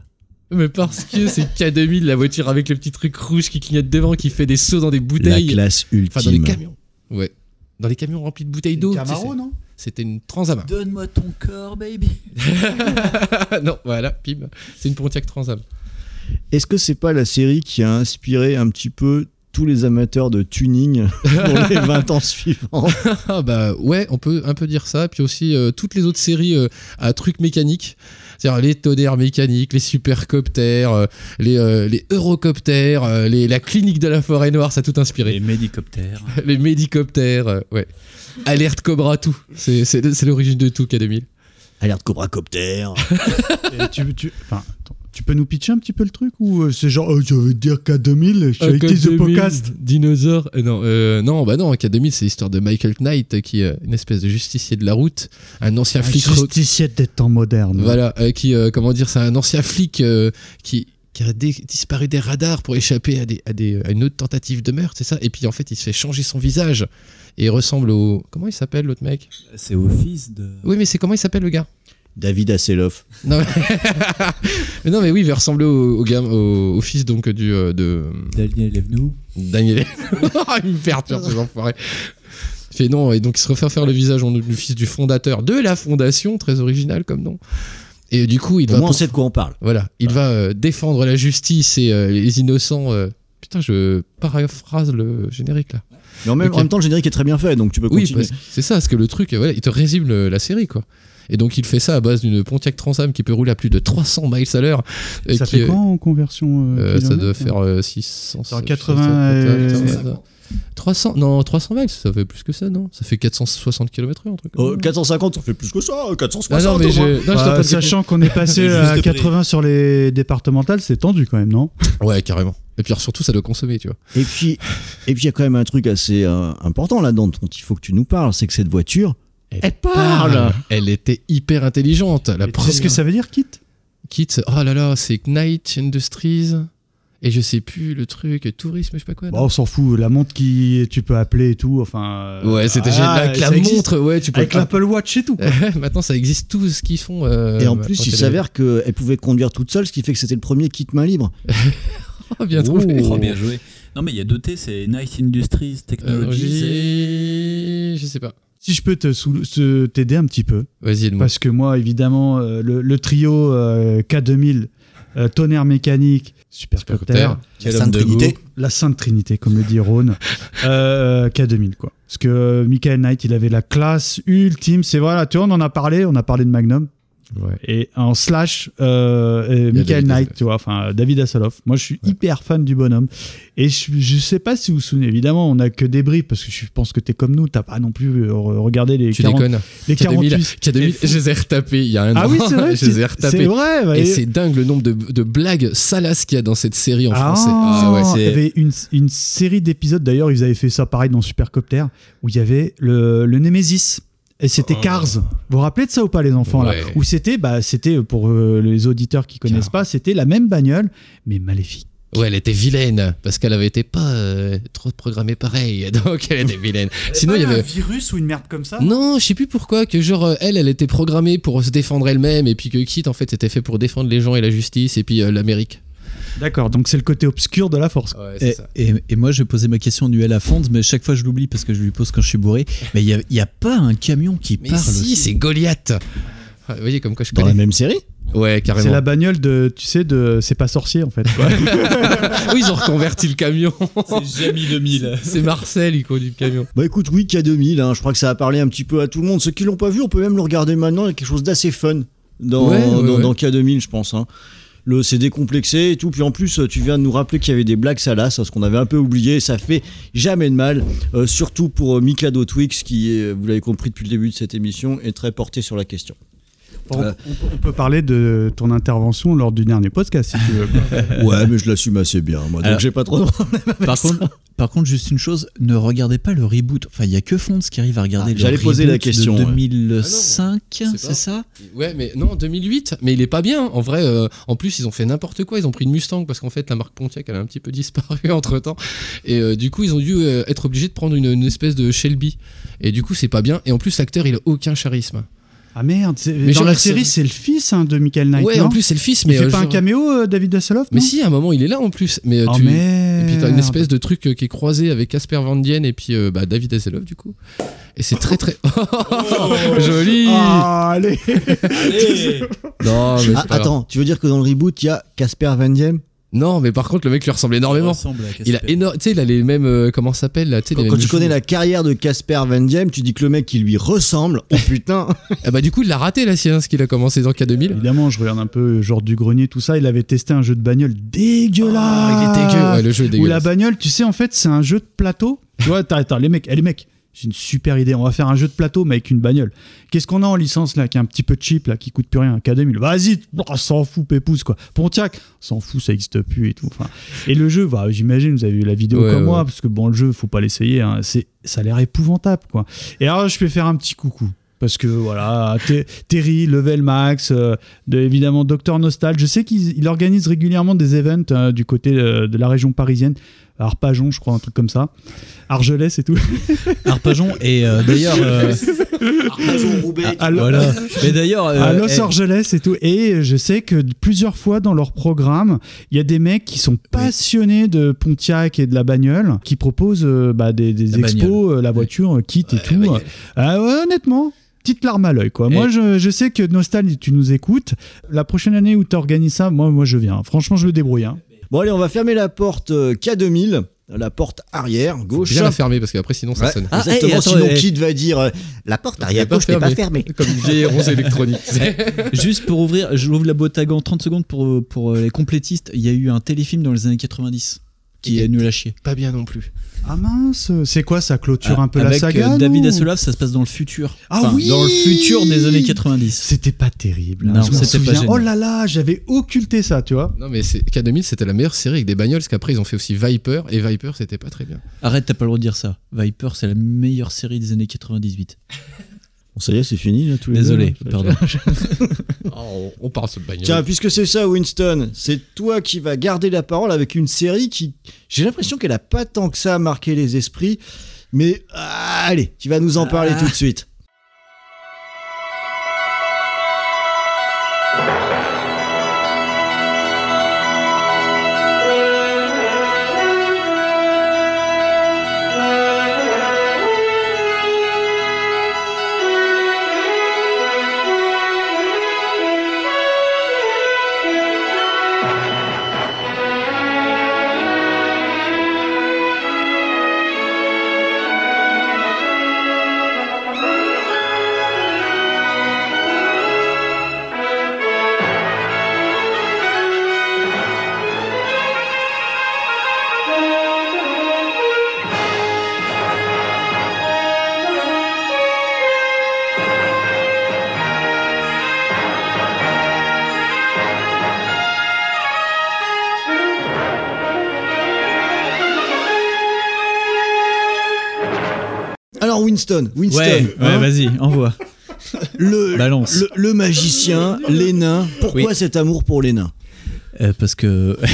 Mais parce que c'est K2000, la voiture avec le petit truc rouge qui clignote devant, qui fait des sauts dans des bouteilles. La classe Enfin, dans les ultime. camions. Ouais. Dans les camions remplis de bouteilles d'eau. Camaro, non? C'était une Transam. Donne-moi ton corps, baby. non, voilà, pim. C'est une Pontiac Transam. Est-ce que c'est pas la série qui a inspiré un petit peu tous les amateurs de tuning pour les 20 ans suivants Ah bah ouais, on peut un peu dire ça. Puis aussi euh, toutes les autres séries euh, à trucs mécaniques. C'est-à-dire les tonnerres mécaniques, les supercoptères, euh, les, euh, les eurocoptères, euh, les, la clinique de la forêt noire, ça a tout inspiré. Les médicoptères. les médicoptères, euh, ouais. Alerte Cobra, tout. C'est l'origine de tout, K2000. Alerte Cobra Copter. Et tu, tu, enfin, attends, tu peux nous pitcher un petit peu le truc ou euh, c'est genre, oh, je veux dire K2000, je Ah, été The K2000, Podcast Dinosaure. Euh, non, euh, non, bah non, K2000, c'est l'histoire de Michael Knight, qui est une espèce de justicier de la route, un ancien Un flic. justicier des temps modernes. Voilà, euh, qui, euh, comment dire, c'est un ancien flic euh, qui, qui a dé- disparu des radars pour échapper à, des, à, des, à une autre tentative de meurtre, c'est ça? Et puis en fait, il se fait changer son visage et il ressemble au. Comment il s'appelle l'autre mec? C'est au fils de. Oui, mais c'est comment il s'appelle le gars? David Hasselhoff. non mais... mais non, mais oui, il va ressembler au, au, au- au fils donc du. euh, de... Daniel Evenou. Daniel. il me perturbe, ces enfoirés. Il fait non, et donc il se refait faire le visage en- du fils du fondateur de la fondation, très original comme nom. Et du coup, il Au va. moins, on sait de quoi on parle. Voilà, il va euh, défendre la justice et euh, les innocents. euh, Putain, je paraphrase le générique là. Mais en même, Ok. en même temps, le générique est très bien fait, donc tu peux Oui, continuer. que c'est ça, parce que le truc, voilà, il te résume le- la série quoi. Et donc il fait ça à base d'une Pontiac Transam qui peut rouler à plus de 300 miles à l'heure. et Ça qui, fait euh, quoi en conversion euh, euh, Ça doit faire euh, 600. C'est en 80 et- 300 Non, 300 miles, ça fait plus que ça, non? Ça fait 460 km/h, un truc. Oh, ça. 450, ça fait plus que ça. 460. Ah non, mais non, Bah, sachant qu'on est passé à prix. 80 sur les départementales, c'est tendu quand même, non? Ouais, carrément. Et puis surtout, ça doit consommer, tu vois. Et puis, et puis il y a quand même un truc assez euh, important là-dedans dont il faut que tu nous parles, c'est que cette voiture, elle, parle. Elle était hyper intelligente. La Et Tu sais ce que ça veut dire, Kit? Kit, oh là là, c'est Knight Industries. Et je sais plus le truc, tourisme, je sais pas quoi. Bah, non On s'en fout, la montre qui tu peux appeler et tout, enfin. euh, Ouais, c'était ah, génial. Avec la existe. montre, ouais, tu peux. Avec l'Apple Watch et tout. quoi. Maintenant, ça existe tout ce qu'ils font. euh, Et en plus, il s'avère qu'elle pouvait conduire toute seule, ce qui fait que c'était le premier kit main libre. Oh, bien trouvé. Oh, bien joué. Non, mais il y a deux T, c'est Nice Industries Technologies. et- Euh, Je sais pas. Si je peux te t'aider un petit peu. Vas-y. Parce que moi, évidemment, euh, le, le trio euh, K2000, euh, tonnerre mécanique, supercopter, homme de goût. la Sainte Trinité, comme le dit Rhône, euh, K2000, quoi. Parce que Michael Knight, il avait la classe ultime. C'est voilà, tu vois, on en a parlé, on a parlé de Magnum. Ouais. Et en slash, euh, euh, Michael Knight, tu vois, enfin David Hasselhoff. Moi, je suis hyper fan du bonhomme. Et je, je sais pas si vous vous souvenez, évidemment, on a que des bris parce que je pense que t'es comme nous, t'as pas non plus euh, regardé les, Tu 40 déconnes. les 48. K2000, K2000, je les ai retapés il y a un Ah an. oui, c'est vrai, je les ai retapés. c'est vrai, bah, et et- c'est dingue le nombre de, de blagues salaces qu'il y a dans cette série en Ah, français. Ah ouais, il y avait une, une série d'épisodes, d'ailleurs, ils avaient fait ça pareil dans Supercopter, où il y avait le, le Nemesis. Et c'était Cars. Vous vous rappelez de ça ou pas, les enfants là. Où c'était, bah, c'était pour euh, les auditeurs qui connaissent pas, c'était la même bagnole, mais maléfique. Ouais, elle était vilaine parce qu'elle avait été pas euh, trop programmée pareil, donc elle était vilaine. Sinon, il y avait. un virus ou une merde comme ça Non, je sais plus pourquoi que genre euh, elle, elle était programmée pour se défendre elle-même et puis que Kit en fait c'était fait pour défendre les gens et la justice et puis euh, l'Amérique. D'accord, donc c'est le côté obscur de la force. Ouais, Et, et- et moi, je vais poser ma question annuelle à Fonds, mais chaque fois je l'oublie parce que je lui pose quand je suis bourré. Mais il n'y a, a pas un camion qui Mais parle si, c'est Goliath. Vous voyez comme quoi je Dans connais. la même série Ouais, carrément. C'est la bagnole de, tu sais, de c'est pas sorcier en fait. quoi. oui, ils ont reconverti le camion. C'est Jamie 2000. c'est Marcel, il conduit le camion. Bah écoute, oui, K2000, hein, je crois que ça a parlé un petit peu à tout le monde. Ceux qui l'ont pas vu, on peut même le regarder maintenant, il y a quelque chose d'assez fun dans, Ouais, ouais, dans, ouais. dans K2000, je pense. Hein. Le, c'est décomplexé et tout. Puis en plus, tu viens de nous rappeler qu'il y avait des blagues salaces, ce qu'on avait un peu oublié. Ça fait jamais de mal, euh, surtout pour euh, Mikado Twix, qui, vous l'avez compris depuis le début de cette émission, est très porté sur la question. On, on- on peut parler de ton intervention lors du dernier podcast si tu veux. Ouais, mais je l'assume assez bien, moi. Donc Alors- j'ai pas trop de problème avec Par ça. contre, par contre, juste une chose, ne regardez pas le reboot. Enfin, il y a que Fonds qui arrive à regarder Ah, le j'allais poser reboot la question, de ouais. 2005, Ah non, c'est ça Ouais, mais non, 2008, mais il est pas bien. En vrai, euh, en plus, ils ont fait n'importe quoi. Ils ont pris une Mustang parce qu'en fait, la marque Pontiac, elle a un petit peu disparu entre temps. Et euh, du coup, ils ont dû euh, être obligés de prendre une, une espèce de Shelby. Et du coup, c'est pas bien. Et en plus, l'acteur, il a aucun charisme. Ah merde, Mais dans la série, c'est le fils hein, de Michael Knight. Ouais, non en plus, c'est le fils, Il mais, fait euh, pas un caméo, euh, David Hasselhoff Mais si, à un moment, il est là en plus. Mais, euh, Oh, tu... merde. Et puis t'as une espèce de truc euh, qui est croisé avec Casper Van Dien et puis euh, bah, David Hasselhoff, du coup. Et c'est très très. Joli Ah, allez Non, mais Ah, attends, tu veux dire que dans le reboot, il y a Casper Van Diem Non, mais par contre, le mec lui ressemble énormément. ressemble il a énorme. Tu sais, il a les mêmes. euh, comment ça s'appelle là tu sais, les Quand, tu connais la carrière de Casper Van Diem, tu dis que le mec qui lui ressemble, oh putain Ah bah, du coup, il l'a raté la science qu'il a commencé dans K2000. Évidemment, je regarde un peu genre du grenier, tout ça. Il avait testé un jeu de bagnole dégueulasse. Ah, il est dégueu. Ouais, le jeu est Où la dégueulasse. bagnole, tu sais, en fait, c'est un jeu de plateau. Tu vois, attends, attends, les mecs, eh, les mecs, j'ai une super idée. On va faire un jeu de plateau, mais avec une bagnole. Qu'est-ce qu'on a en licence là, qui est un petit peu cheap là, qui coûte plus rien, un K2000 Vas-y, oh, s'en fout, pépouze quoi. Pontiac, s'en fout, ça existe plus et tout. Enfin, et le jeu, bah, j'imagine, vous avez vu la vidéo Ouais, comme ouais. moi, parce que bon, le jeu, faut pas l'essayer. hein. C'est, ça a l'air épouvantable quoi. Et alors, je vais faire un petit coucou. Parce que voilà, Ter- Terry, Level Max, euh, de, évidemment Docteur Nostal. Je sais qu'il il organise régulièrement des events euh, du côté euh, de la région parisienne. Arpajon, je crois, un truc comme ça. Argelès et tout. Arpajon et euh, d'ailleurs euh, À- à- voilà. Mais d'ailleurs euh, à Los eh, Angeles et tout. Et je sais que plusieurs fois dans leur programme, il y a des mecs qui sont passionnés de Pontiac et de la bagnole, qui proposent euh, bah, des, des La expos, bagnole. euh, la voiture, euh, kit et tout. Ah ouais, honnêtement. Petite larme à l'œil, quoi. Moi, je, je sais que Nostal, tu nous écoutes. La prochaine année où tu organises ça, moi, moi, je viens. Franchement, je me débrouille. hein. Bon allez, on va fermer la porte euh, K2000, la porte arrière, gauche. Bien la fermer parce qu'après, sinon, ça Ouais, sonne. Ah, Exactement, hey, attends, sinon hey. Kid va dire euh, la porte arrière gauche n'est pas fermé. fermée. Comme une vieille rose électronique. Juste pour ouvrir, je ouvre la boîte à gants 30 secondes pour, pour euh, les complétistes. Il y a eu un téléfilm dans les années 90 qui est nul à chier. Pas bien non plus. Ah mince, c'est quoi ça clôture un peu la Avec saga euh, David Hasselhoff, ça se passe dans le futur. Ah Enfin, oui Dans le futur des années 90. C'était pas terrible. hein, Non, c'était pas souviens. génial. Oh là là, j'avais occulté ça, tu vois. Non, mais c'est- K2000, c'était la meilleure série avec des bagnoles parce qu'après, ils ont fait aussi Viper et Viper, c'était pas très bien. Arrête, t'as pas le droit de dire ça. Viper, c'est la meilleure série des années 98. Bon, ça y est, c'est fini là tous les Désolé, deux, pardon. Oh, on, parle sur le bagnole. Tiens, puisque c'est ça, Winston, c'est toi qui vas garder la parole avec une série qui, j'ai l'impression qu'elle a pas tant que ça marqué les esprits, mais ah, allez, tu vas nous en parler tout de suite. Winston, Winston, Ouais, ouais, hein, vas-y, envoie. le, Balance. le, le magicien, les nains, pourquoi Oui. cet amour pour les nains Euh, parce que.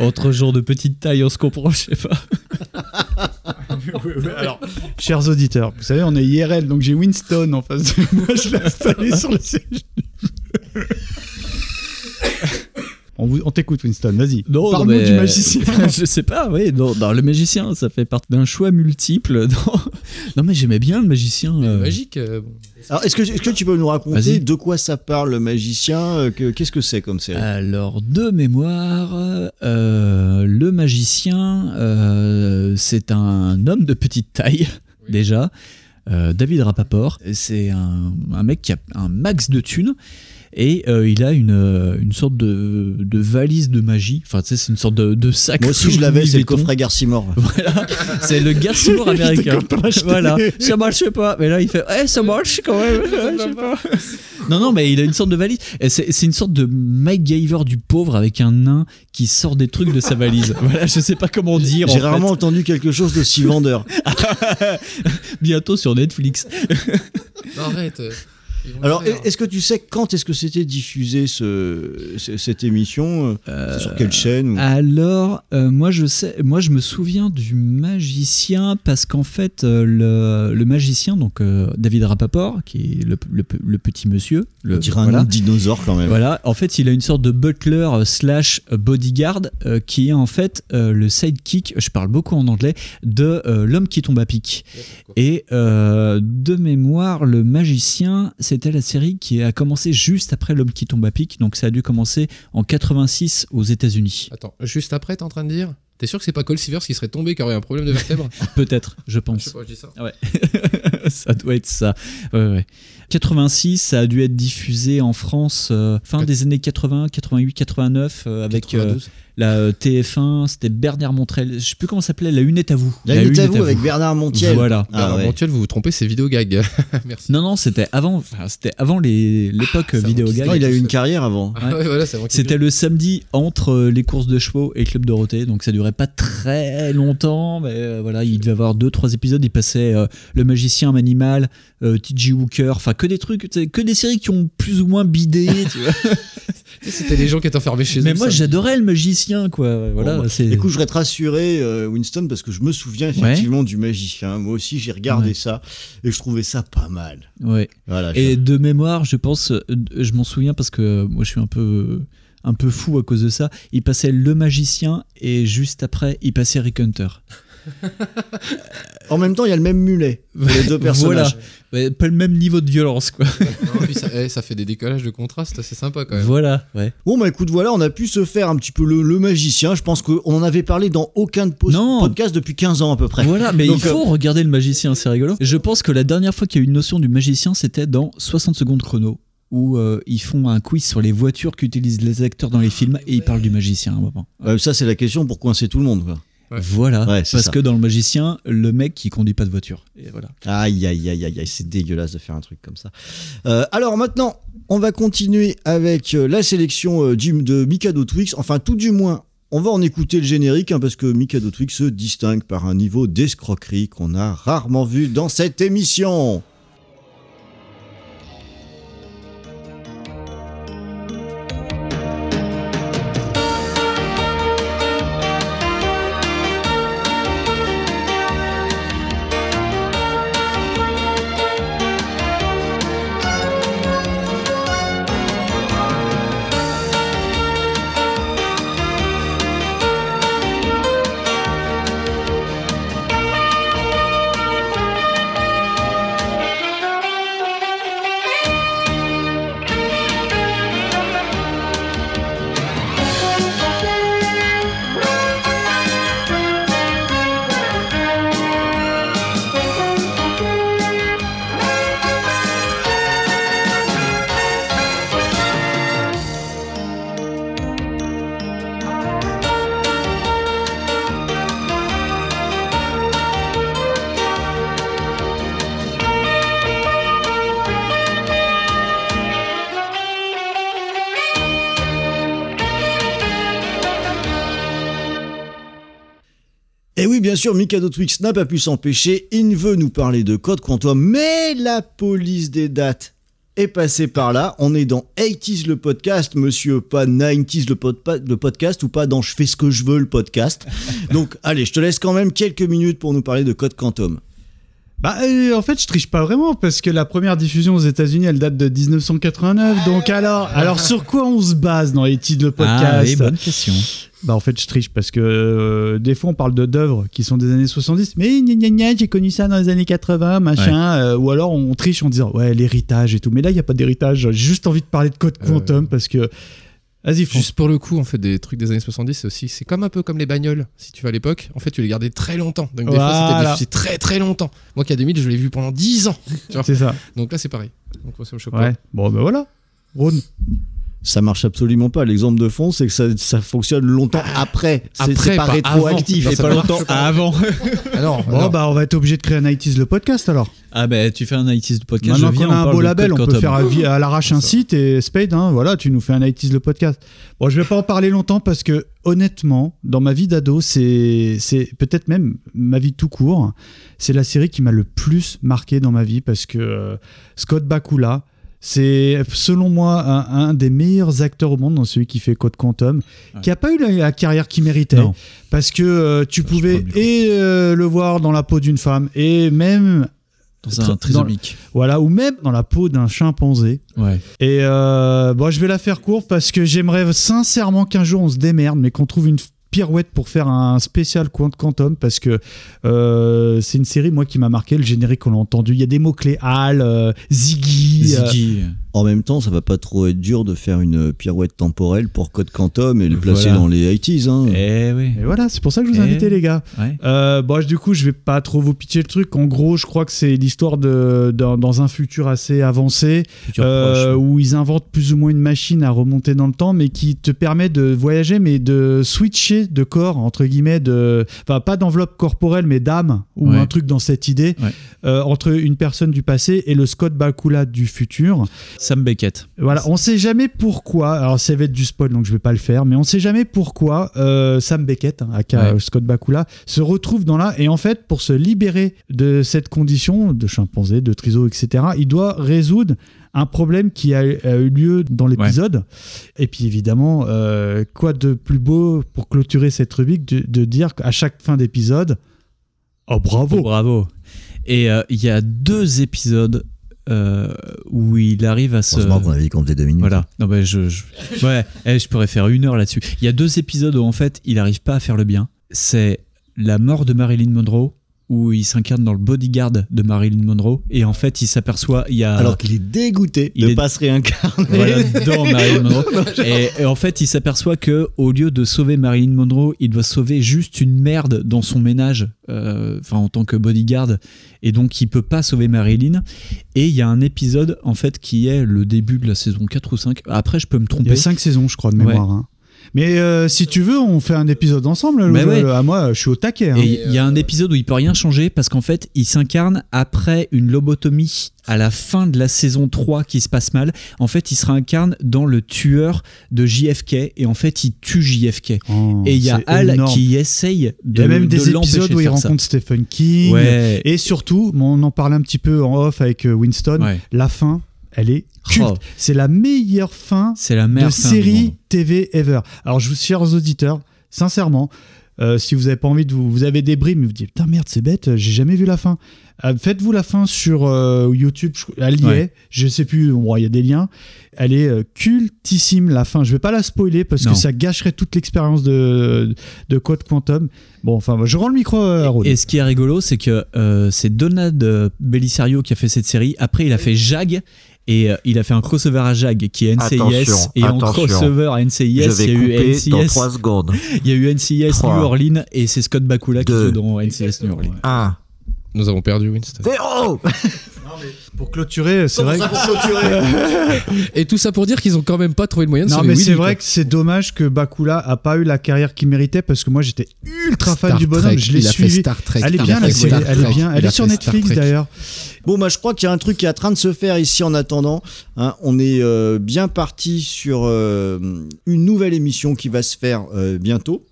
Entre jours de petite taille, on se comprend, je sais pas. Alors, chers auditeurs, vous savez, on est IRL, donc j'ai Winston en face de moi, je l'ai installé sur le siège. On, vous- on t'écoute, Winston, vas-y. Non, Parle-nous mais- du magicien. je sais pas, oui. Non, le magicien, ça fait partie d'un choix multiple. Non, non, mais j'aimais bien le magicien. euh. Magique. euh. Alors, est-ce que, est-ce que tu peux nous raconter de quoi ça parle, le magicien euh, que- Qu'est-ce que c'est comme série? Alors, de mémoire, euh, le magicien, euh, c'est un homme de petite taille, déjà. Euh, David Rapaport. C'est un, un mec qui a un max de thunes. Et euh, il a une, euh, une sorte de, de valise de magie. Enfin, tu sais, c'est une sorte de, de sac. Moi aussi, je l'avais, c'est le coffret Garcimore. Voilà, c'est le Garcimore américain. Voilà, ça marche pas. Mais là, il fait, eh, ça marche quand même. Je sais pas. Non, non, mais il a une sorte de valise. Et C'est c'est une sorte de MacGyver du pauvre avec un nain qui sort des trucs de sa valise. Voilà, je sais pas comment dire. J'ai en rarement fait. entendu quelque chose de si vendeur. Bientôt sur Netflix. Non, arrête. Euh. Alors, est-ce que tu sais quand est-ce que c'était diffusé ce, ce- cette émission euh, Sur quelle chaîne ou- Alors, euh, moi je sais, moi je me souviens du magicien parce qu'en fait euh, le, le magicien, donc euh, David Rapaport, qui est le, le- le petit monsieur, le On dirait un nom de dinosaure quand même. Voilà, en fait, il a une sorte de butler euh, slash bodyguard euh, qui est en fait euh, le sidekick, je parle beaucoup en anglais, de euh, l'homme qui tombe à pic. Et euh, de mémoire, le magicien, c'était la série qui a commencé juste après l'homme qui tombe à pic, donc ça a dû commencer en 86 aux États-Unis. Attends, juste après, t'es en train de dire? T'es sûr que c'est pas Cole Sivers qui serait tombé, qui aurait un problème de vertèbre Peut-être, je pense. Je sais pas, je dis ça. Ouais. ça doit être ça. Ouais, ouais. 86, ça a dû être diffusé en France euh, fin des années 80, 88, 89 euh, avec euh, 92. la euh, TF1, c'était Bernard Montrel, je sais plus comment ça s'appelait, La Une est à vous. La Une est à vous avec Bernard Montiel. Voilà. Ah Alors, ouais. Montiel, vous vous trompez, c'est vidéo gag. Merci. Non non, c'était avant enfin, c'était avant l'époque vidéo gag. Non, il a eu une carrière avant. Ah ouais, voilà, c'est avant qu'il C'était le samedi entre les courses de chevaux et Club Dorothée, donc ça durait pas très longtemps, mais euh, voilà, il devait avoir deux trois épisodes. Il passait euh, le magicien animal, euh, T.J. Hooker, enfin que des trucs, que des séries qui ont plus ou moins bidé. tu vois. C'était les gens qui étaient enfermés chez eux. mais moi j'adorais le magicien, quoi. Voilà, Bon, bah. Écoute, je voudrais te rassurer, euh, Winston, parce que je me souviens effectivement du magicien. Moi aussi, j'ai regardé Ouais. ça et je trouvais ça pas mal. Ouais. Voilà, Et de mémoire, je pense, euh, je m'en souviens parce que euh, moi je suis un peu un peu fou à cause de ça. Il passait le magicien et juste après, il passait Rick Hunter. En même temps, il y a le même mulet pour les deux personnages. Voilà. Ouais, pas le même niveau de violence, quoi. Non, puis ça, eh, ça fait des décollages de contraste assez sympa quand même. Voilà, ouais. Bon, bah écoute, voilà, on a pu se faire un petit peu le, le magicien. Je pense qu'on en avait parlé dans aucun de Non. podcast depuis 15 ans à peu près. Voilà, mais Donc, il faut euh, regarder le magicien, c'est rigolo. Je pense que la dernière fois qu'il y a eu une notion du magicien, c'était dans 60 secondes chrono, où euh, ils font un quiz sur les voitures qu'utilisent les acteurs dans les films et ils parlent du magicien à un moment. euh, ça, c'est la question pour coincer tout le monde. Quoi. Voilà, Ouais, parce ça. que dans le magicien, le mec qui conduit pas de voiture. Et voilà. Aïe, aïe, aïe, aïe, aïe, c'est dégueulasse de faire un truc comme ça. Euh, alors maintenant, on va continuer avec la sélection du- de Mikado Twix. Enfin, tout du moins, on va en écouter le générique, hein, parce que Mikado Twix se distingue par un niveau d'escroquerie qu'on a rarement vu dans cette émission. Sûr, Mikado Twix n'a pas pu s'empêcher. Il veut nous parler de Code Quantum, mais la police des dates est passée par là. On est dans 80s le podcast, monsieur, pas 90s le, pod- le podcast, ou pas dans Je fais ce que je veux le podcast. Donc, allez, je te laisse quand même quelques minutes pour nous parler de Code Quantum. Bah, euh, en fait, je triche pas vraiment parce que la première diffusion aux États-Unis, elle date de 1989. Donc alors, alors sur quoi on se base dans les titres de podcast Ah oui, bonne question. Bah en fait, je triche parce que euh, des fois on parle de d'œuvres qui sont des années 70, mais gna gna gna, j'ai connu ça dans les années 80, machin. euh, ou alors on triche en disant ouais l'héritage et tout. Mais là, il y a pas d'héritage. J'ai juste envie de parler de Code Quantum parce que vas-y. Juste pour le coup, en fait, des trucs des années 70, c'est aussi, c'est comme un peu comme les bagnoles. Si tu vas à l'époque, en fait, tu les gardais très longtemps. Donc des fois, c'était très très longtemps. Moi qui a 2000, je l'ai vu pendant 10 ans. Tu vois C'est ça. Donc là, c'est pareil. Donc moi, ça me choque Ouais. Bon ben voilà. Ron. Ça marche absolument pas. L'exemple de fond, c'est que ça, ça fonctionne longtemps après. C'est Après, c'est pas, pas rétroactif. Ça pas longtemps pas. avant. Alors, Bon bah on va être obligé de créer un 90s le podcast alors. Ah bah tu fais un 90s de podcast, Maintenant qu'on a on un beau label, on peut faire à, l'arrache un site et Spade, hein, voilà, tu nous fais un 90s le podcast. Bon, je vais pas en parler longtemps parce que honnêtement, dans ma vie d'ado, c'est c'est peut-être même ma vie tout court, c'est la série qui m'a le plus marqué dans ma vie parce que euh, Scott Bakula, C'est selon moi un, un des meilleurs acteurs au monde dans celui qui fait Code Quantum, qui a pas eu la, la carrière qu'il méritait. Non. Parce que euh, tu pouvais et euh, le voir dans la peau d'une femme et même Dans un dans- voilà, ou même dans la peau d'un chimpanzé. Ouais. Et euh, bon, je vais la faire courte parce que j'aimerais sincèrement qu'un jour on se démerde, mais qu'on trouve une pirouette pour faire un spécial Quant- Quantum parce que euh, c'est une série moi qui m'a marqué le générique on l'a entendu il y a des mots clés Al euh, Ziggy, euh, Ziggy. En même temps, ça va pas trop être dur de faire une pirouette temporelle pour Code Quantum et le placer Voilà. dans les 80s. Hein. Eh oui. Et voilà, c'est pour ça que je vous ai Eh, invité, les gars. ouais. Euh, bon, du coup, je vais pas trop vous pitcher le truc. En gros, je crois que c'est l'histoire de dans, dans un futur assez avancé Futur euh, proche. où ils inventent plus ou moins une machine à remonter dans le temps, mais qui te permet de voyager, mais de switcher de corps entre guillemets, de, enfin pas d'enveloppe corporelle, mais d'âme ou Ouais. un truc dans cette idée Ouais. euh, entre une personne du passé et le Scott Bakula du futur. Sam Beckett. Voilà, on sait jamais pourquoi. Alors, ça va être du spoil, donc je vais pas le faire, mais on sait jamais pourquoi euh, Sam Beckett, hein, aka Ouais. Scott Bakula, se retrouve dans là. Et en fait, pour se libérer de cette condition de chimpanzé, de triso, etc., il doit résoudre un problème qui a, eu lieu dans l'épisode. Et puis évidemment, euh, quoi de plus beau pour clôturer cette rubrique de, de dire qu'à chaque fin d'épisode, oh bravo, Oh, bravo. Et euh, il y a deux épisodes euh, où il arrive à se. Heureusement qu'on avait compté deux minutes. Voilà. Non, bah, je, je- ouais, eh, je pourrais faire une heure là-dessus. Il y a deux épisodes où en fait il n'arrive pas à faire le bien. C'est la mort de Marilyn Monroe où il s'incarne dans le bodyguard de Marilyn Monroe et en fait il s'aperçoit il y a Alors qu'il est dégoûté Il de est- pas se réincarner. voilà, dans Marilyn Monroe. Et, et en fait, il s'aperçoit que au lieu de sauver Marilyn Monroe, il doit sauver juste une merde dans son ménage, euh, enfin en tant que bodyguard, et donc il peut pas sauver Marilyn. Et il y a un épisode en fait qui est le début de la saison 4 ou 5. Après, je peux me il y tromper. a cinq saisons, je crois, de Ouais. mémoire. hein. Mais euh, si tu veux, on fait un épisode ensemble. Mais Lou. ouais. à moi, je suis au taquet. hein. Et il y a un épisode où il peut rien changer parce qu'en fait, il s'incarne après une lobotomie à la fin de la saison 3 qui se passe mal. En fait, il se réincarne dans le tueur de JFK et en fait, il tue JFK. Oh, et il y a Al énorme. qui essaye Il y de a même de des épisodes de où il ça. rencontre Stephen King. Ouais. Et surtout, on en parlait un petit peu en off avec euh, Winston, Ouais. la fin, elle est culte. Oh. C'est la meilleure fin C'est la de meilleure fin du série. TV ever. Alors, je vous, chers auditeurs, sincèrement, euh, si vous avez pas envie de vous, vous avez des brimes, mais vous dites putain merde, c'est bête, j'ai jamais vu la fin. Euh, Faites-vous la fin sur euh, YouTube, elle y Ouais. est, je sais plus, bon, il y a des liens. Elle est cultissime la fin. Je vais pas la spoiler parce Non. que ça gâcherait toute l'expérience de, de Code Quantum. Bon, enfin, je rends le micro à Rod. Et ce qui est rigolo, c'est que c'est Donald Bellisario qui a fait cette série. Après, il a fait Jag. Et euh, il a fait un crossover à Jag qui est NCIS. Attention, et en attention. crossover à NCIS, Je vais il y a eu couper NCIS. dans 3 secondes. Il y a eu NCIS. New Orleans et c'est Scott Bakula qui joue dans NCIS New Orleans. 1. Nous avons perdu Winston. Zéro Pour clôturer, c'est vrai. ça que- pour clôturer Et tout ça pour dire qu'ils ont quand même pas trouvé le moyen de Non, mais c'est quoi. vrai que c'est dommage que Bakula a pas eu la carrière qu'il méritait parce que moi j'étais ultra fan Star du bonhomme. Trek, Je l'ai il a fait suivi. Star Trek, elle est bien la série, elle est bien. Elle a est sur Netflix d'ailleurs. Bon, bah, je crois qu'il y a un truc qui est en train de se faire ici en attendant. hein. on est euh, bien parti sur euh, une nouvelle émission qui va se faire euh, bientôt.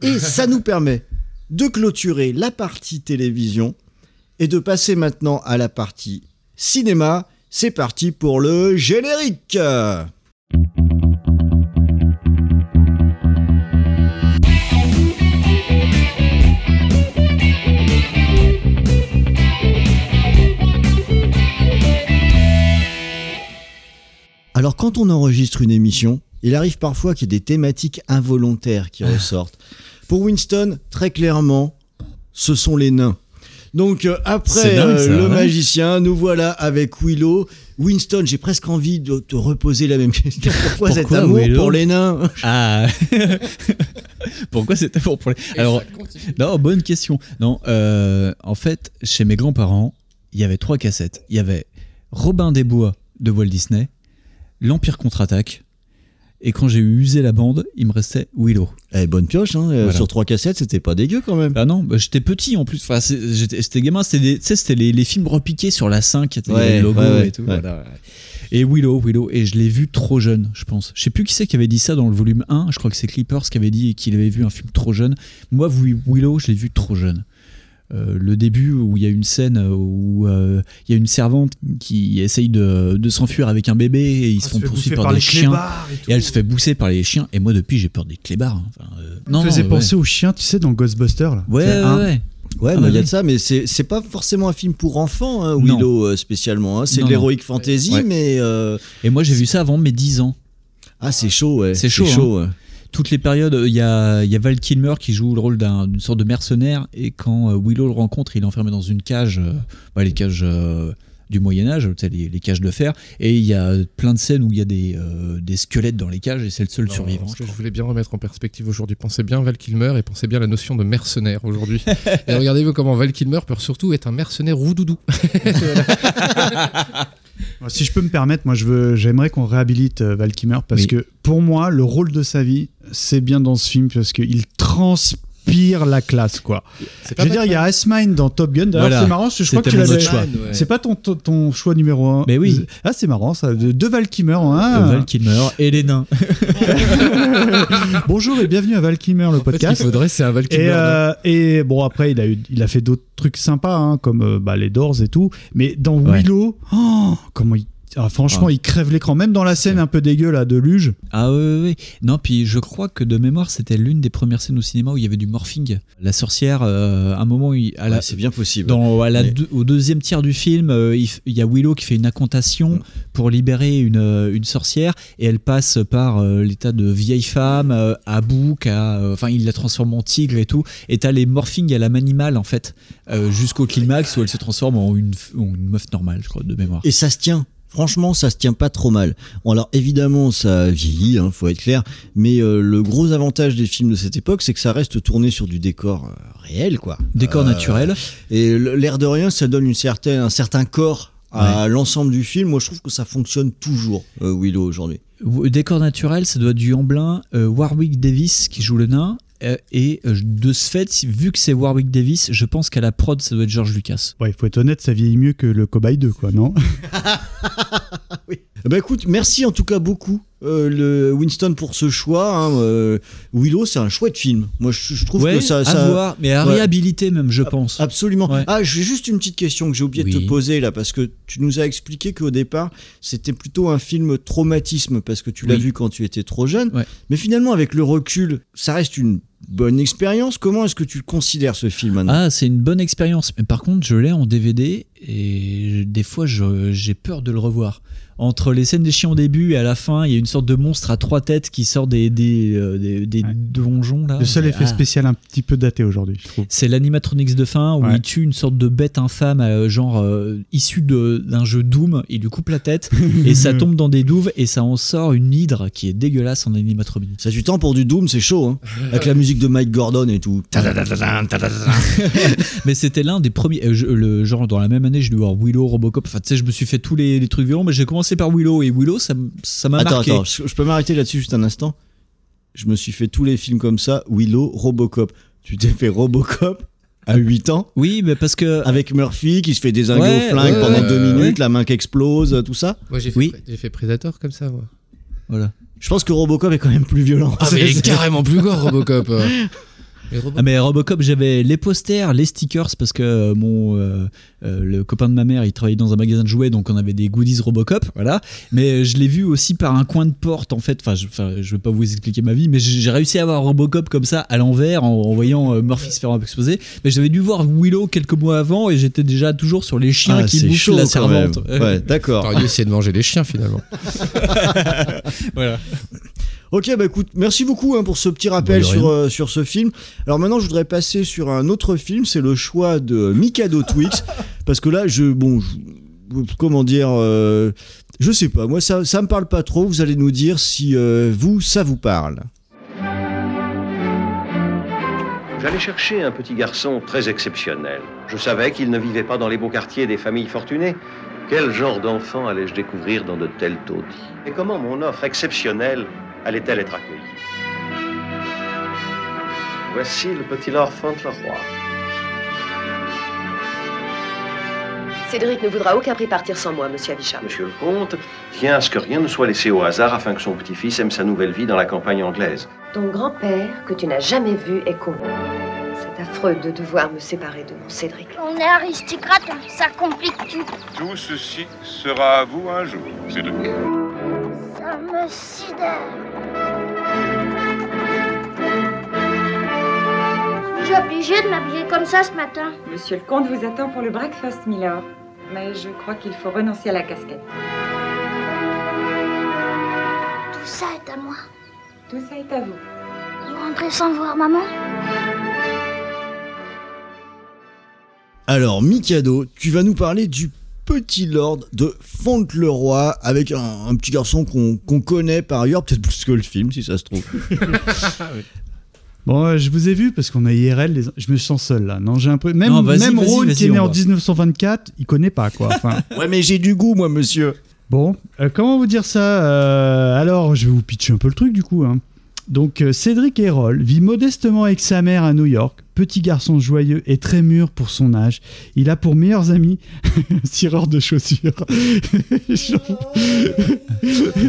Et ça nous permet de clôturer la partie télévision et de passer maintenant à la partie cinéma. C'est parti pour le générique. Alors quand on enregistre une émission, il arrive parfois qu'il y ait des thématiques involontaires qui ressortent. Pour Winston, très clairement, ce sont les nains. Donc euh, après dingue, euh, ça, le magicien, nous voilà avec Willow. Winston, j'ai presque envie de te reposer la même question. Pourquoi, cet amour Willow pour les nains? Ah Pourquoi c'était pour, pour les... Alors, non, bonne question. Non, euh, en fait, chez mes grands-parents, il y avait trois cassettes. Il y avait Robin des Bois de Walt Disney, L'Empire contre-attaque, et quand j'ai usé la bande, il me restait Willow. Eh, bonne pioche, hein, euh, Voilà. sur trois cassettes, c'était pas dégueu quand même. Ah non, bah, j'étais petit en plus. Enfin, j'étais gamin, c'était des- tu sais, c'était les, les films repiqués sur la 5, il y avait Ouais, le logo ouais, ouais, et tout. voilà. Et Willow, Willow, et je l'ai vu trop jeune, je pense. Je sais plus qui c'est qui avait dit ça dans le volume 1, je crois que c'est Clippers qui avait dit qu'il avait vu un film trop jeune. Moi, Wi- Willow, je l'ai vu trop jeune. Euh, le début où il y a une scène où euh, il y a une servante qui essaye de, de s'enfuir avec un bébé et ils se se font poursuivre par, par des les chiens et et, elle se fait bousser par les chiens et moi depuis j'ai peur des clébards. hein. Enfin, euh, Ça me faisait ouais. penser aux chiens, tu sais, dans Ghostbusters. Là. Ouais, ouais, ouais. Ouais, Ah bah, bah il y a oui. de ça, mais c'est c'est pas forcément un film pour enfants, hein, Non. Willow euh, spécialement. hein. C'est Non, de non. l'heroic fantasy, Ouais. mais. euh, Et moi j'ai vu ça avant mes 10 ans. Ah, c'est chaud, ouais. C'est chaud. hein. ouais. Toutes les périodes, il y a, il y a Val Kilmer qui joue le rôle d'un- d'une sorte de mercenaire et quand euh, Willow le rencontre, il est enfermé dans une cage, euh, bah, les cages euh, du Moyen Âge, les, les cages de fer, et il y a plein de scènes où il y a des, euh, des squelettes dans les cages et c'est le seul Non, survivant. ce que je voulais bien remettre en perspective aujourd'hui. Pensez bien Val Kilmer et pensez bien la notion de mercenaire aujourd'hui. et regardez-vous comment Val Kilmer peut surtout être un mercenaire roudoudou. Si je peux me permettre, moi je veux, j'aimerais qu'on réhabilite euh, Val Kilmer parce Oui. que pour moi, le rôle de sa vie, c'est bien dans ce film parce qu'il transpire la classe, quoi. Je veux dire, il y a S-Mine dans Top Gun. D'ailleurs, Voilà. c'est marrant, parce que je crois que tu l'avais. Ouais. C'est pas ton, ton, ton choix numéro un. Mais oui. Ah, c'est marrant ça. De, deux Val Kilmer en un. Euh, Val Kilmer et les nains. Bonjour et bienvenue à Val Kilmer, le En fait, ce qu'il podcast. faudrait, c'est un Val Kilmer. Et, euh, et bon, après, il a, eu, il a fait d'autres trucs sympas, hein, comme euh, bah, les Doors et tout. Mais dans Ouais. Willow, oh, comment il. Ah, franchement, Ah. il crève l'écran, même dans la scène un peu dégueu là de Luge. Ah oui, oui, oui. Non, puis je crois que de mémoire, c'était l'une des premières scènes au cinéma où il y avait du morphing. La sorcière, euh, à un moment, il, à la- Ouais, c'est bien possible. dans, à la Mais- deux- au deuxième tiers du film, euh, il, y a Willow qui fait une incantation Mm. pour libérer une, euh, une sorcière et elle passe par euh, l'état de vieille femme euh, à bouc, à, euh, enfin il la transforme en tigre et tout. Et t'as les morphings à l'âme animale en fait, euh, jusqu'au climax où elle se transforme en une, en une meuf normale, je crois, de mémoire. Et ça se tient. Franchement, ça se tient pas trop mal. Bon, alors évidemment, ça vieillit, hein, faut être clair. Mais euh, le gros avantage des films de cette époque, c'est que ça reste tourné sur du décor euh, réel, quoi. Décor Euh, naturel. Et l'air de rien, ça donne une certaine, un certain corps à l'ensemble du film. Moi, je trouve que ça fonctionne toujours, Willow aujourd'hui. Décor naturel, ça doit être du Amblin, Warwick Davis qui joue le nain. Euh, et euh, de ce fait, vu que c'est Warwick Davis, je pense qu'à la prod, ça doit être George Lucas. Ouais, il faut être honnête, ça vieillit mieux que le Cobaye 2, quoi, non Bah écoute, merci en tout cas beaucoup, euh, le Winston, pour ce choix. hein. Euh, Willow, c'est un chouette film. Moi, je, je trouve ouais, que ça. à ça- voir, mais à Ouais. réhabiliter même, je pense. Absolument. Ouais. Ah, j'ai juste une petite question que j'ai oublié de Oui. te poser là, parce que tu nous as expliqué qu'au départ, c'était plutôt un film traumatisme, parce que tu l'as Oui. vu quand tu étais trop jeune. Ouais. Mais finalement, avec le recul, ça reste une bonne expérience. Comment est-ce que tu considères ce film Ah, c'est une bonne expérience. Mais par contre, je l'ai en DVD et des fois, j'ai peur de le revoir. Entre les scènes des chiens au début et à la fin, il y a une sorte de monstre à trois têtes qui sort des, des, euh, des, des donjons. Là. Le seul Et- effet ah. spécial un petit peu daté aujourd'hui, je trouve. C'est l'animatronics de fin où Ouais. il tue une sorte de bête infâme, euh, genre euh, issue de- d'un jeu Doom. Il lui coupe la tête et ça tombe dans des douves et ça en sort une hydre qui est dégueulasse en animatronics. Ça du temps pour du Doom, c'est chaud, hein Avec la musique de Mike Gordon et tout. Mais c'était l'un des premiers. euh, je- le, genre, dans la même année, j'ai dû voir Willow, Robocop. Enfin, tu sais, je me suis fait tous les, les trucs violents, mais j'ai commencé par Willow. Et Willow, ça m'a Attends, marqué. attends, je je peux m'arrêter là-dessus juste un instant Je me suis fait tous les films comme ça, Willow, Robocop. Tu t'es fait Robocop à 8 ans Oui, mais parce que. Avec Murphy qui se fait désinguer Ouais, au flingue ouais, pendant ouais, deux ouais. minutes, la main qui explose, tout ça. Moi, j'ai fait, Oui. j'ai fait Predator comme ça, moi. Voilà. Je pense que Robocop est quand même plus violent. Ah, mais il C'est- est carrément plus gore, Robocop. euh. Mais Robo- Ah mais Robocop, j'avais les posters, les stickers parce que euh, mon euh, euh, le copain de ma mère, il travaillait dans un magasin de jouets, donc on avait des goodies Robocop, voilà. Mais je l'ai vu aussi par un coin de porte en fait. Enfin, je, enfin, je vais pas vous expliquer ma vie, mais j'ai réussi à avoir Robocop comme ça à l'envers en, en voyant euh, Murphy se faire exploser. Mais j'avais dû voir Willow quelques mois avant et j'étais déjà toujours sur les chiens Ah, qui c'est bouffent chaud la servante. Ouais, d'accord. T'aurais dû essayer de manger les chiens finalement. voilà. Ok, bah écoute, merci beaucoup hein, pour ce petit rappel Bah, sur, euh, sur ce film. Alors maintenant, je voudrais passer sur un autre film, c'est le choix de Mikado Twix. parce que là, je. Bon, je- comment dire. euh, je sais pas, moi, ça, ça me parle pas trop. Vous allez nous dire si euh, vous, ça vous parle. J'allais chercher un petit garçon très exceptionnel. Je savais qu'il ne vivait pas dans les beaux quartiers des familles fortunées. Quel genre d'enfant allais-je découvrir dans de tels taudis? Et comment mon offre exceptionnelle allait-elle être accueillie? Voici le petit Lord Fauntleroy. Cédric ne voudra aucun prix partir sans moi, monsieur Avichard. Monsieur le comte tient à ce que rien ne soit laissé au hasard afin que son petit-fils aime sa nouvelle vie dans la campagne anglaise. Ton grand-père, que tu n'as jamais vu, est con. C'est affreux. affreux de devoir me séparer de mon Cédric. On est aristocrate, ça complique tout. Tout ceci sera à vous un jour, Cédric. Ça me sidère. Suis-je obligée de m'habiller comme ça ce matin Monsieur le comte vous attend pour le breakfast, Milord. Mais je crois qu'il faut renoncer à la casquette. Tout ça est à moi. Tout ça est à vous. Vous rentrez sans voir maman? Alors, Mikado, tu vas nous parler du petit lord de Fauntleroy avec un, un petit garçon qu'on connaît par ailleurs, peut-être plus que le film si ça se trouve. Bon, euh, je vous ai vu parce qu'on a IRL, les- je me sens seul là. Non, j'ai un peu. Même, Non, Ron qui est né en va. 1924, il connaît pas quoi. Enfin, ouais, mais j'ai du goût, moi, monsieur. Bon, euh, comment vous dire ça Euh, Alors, je vais vous pitcher un peu le truc du coup. hein. Donc, euh, Cédric Errol vit modestement avec sa mère à New York. Petit garçon joyeux et très mûr pour son âge. Il a pour meilleurs amis un tireur de chaussures.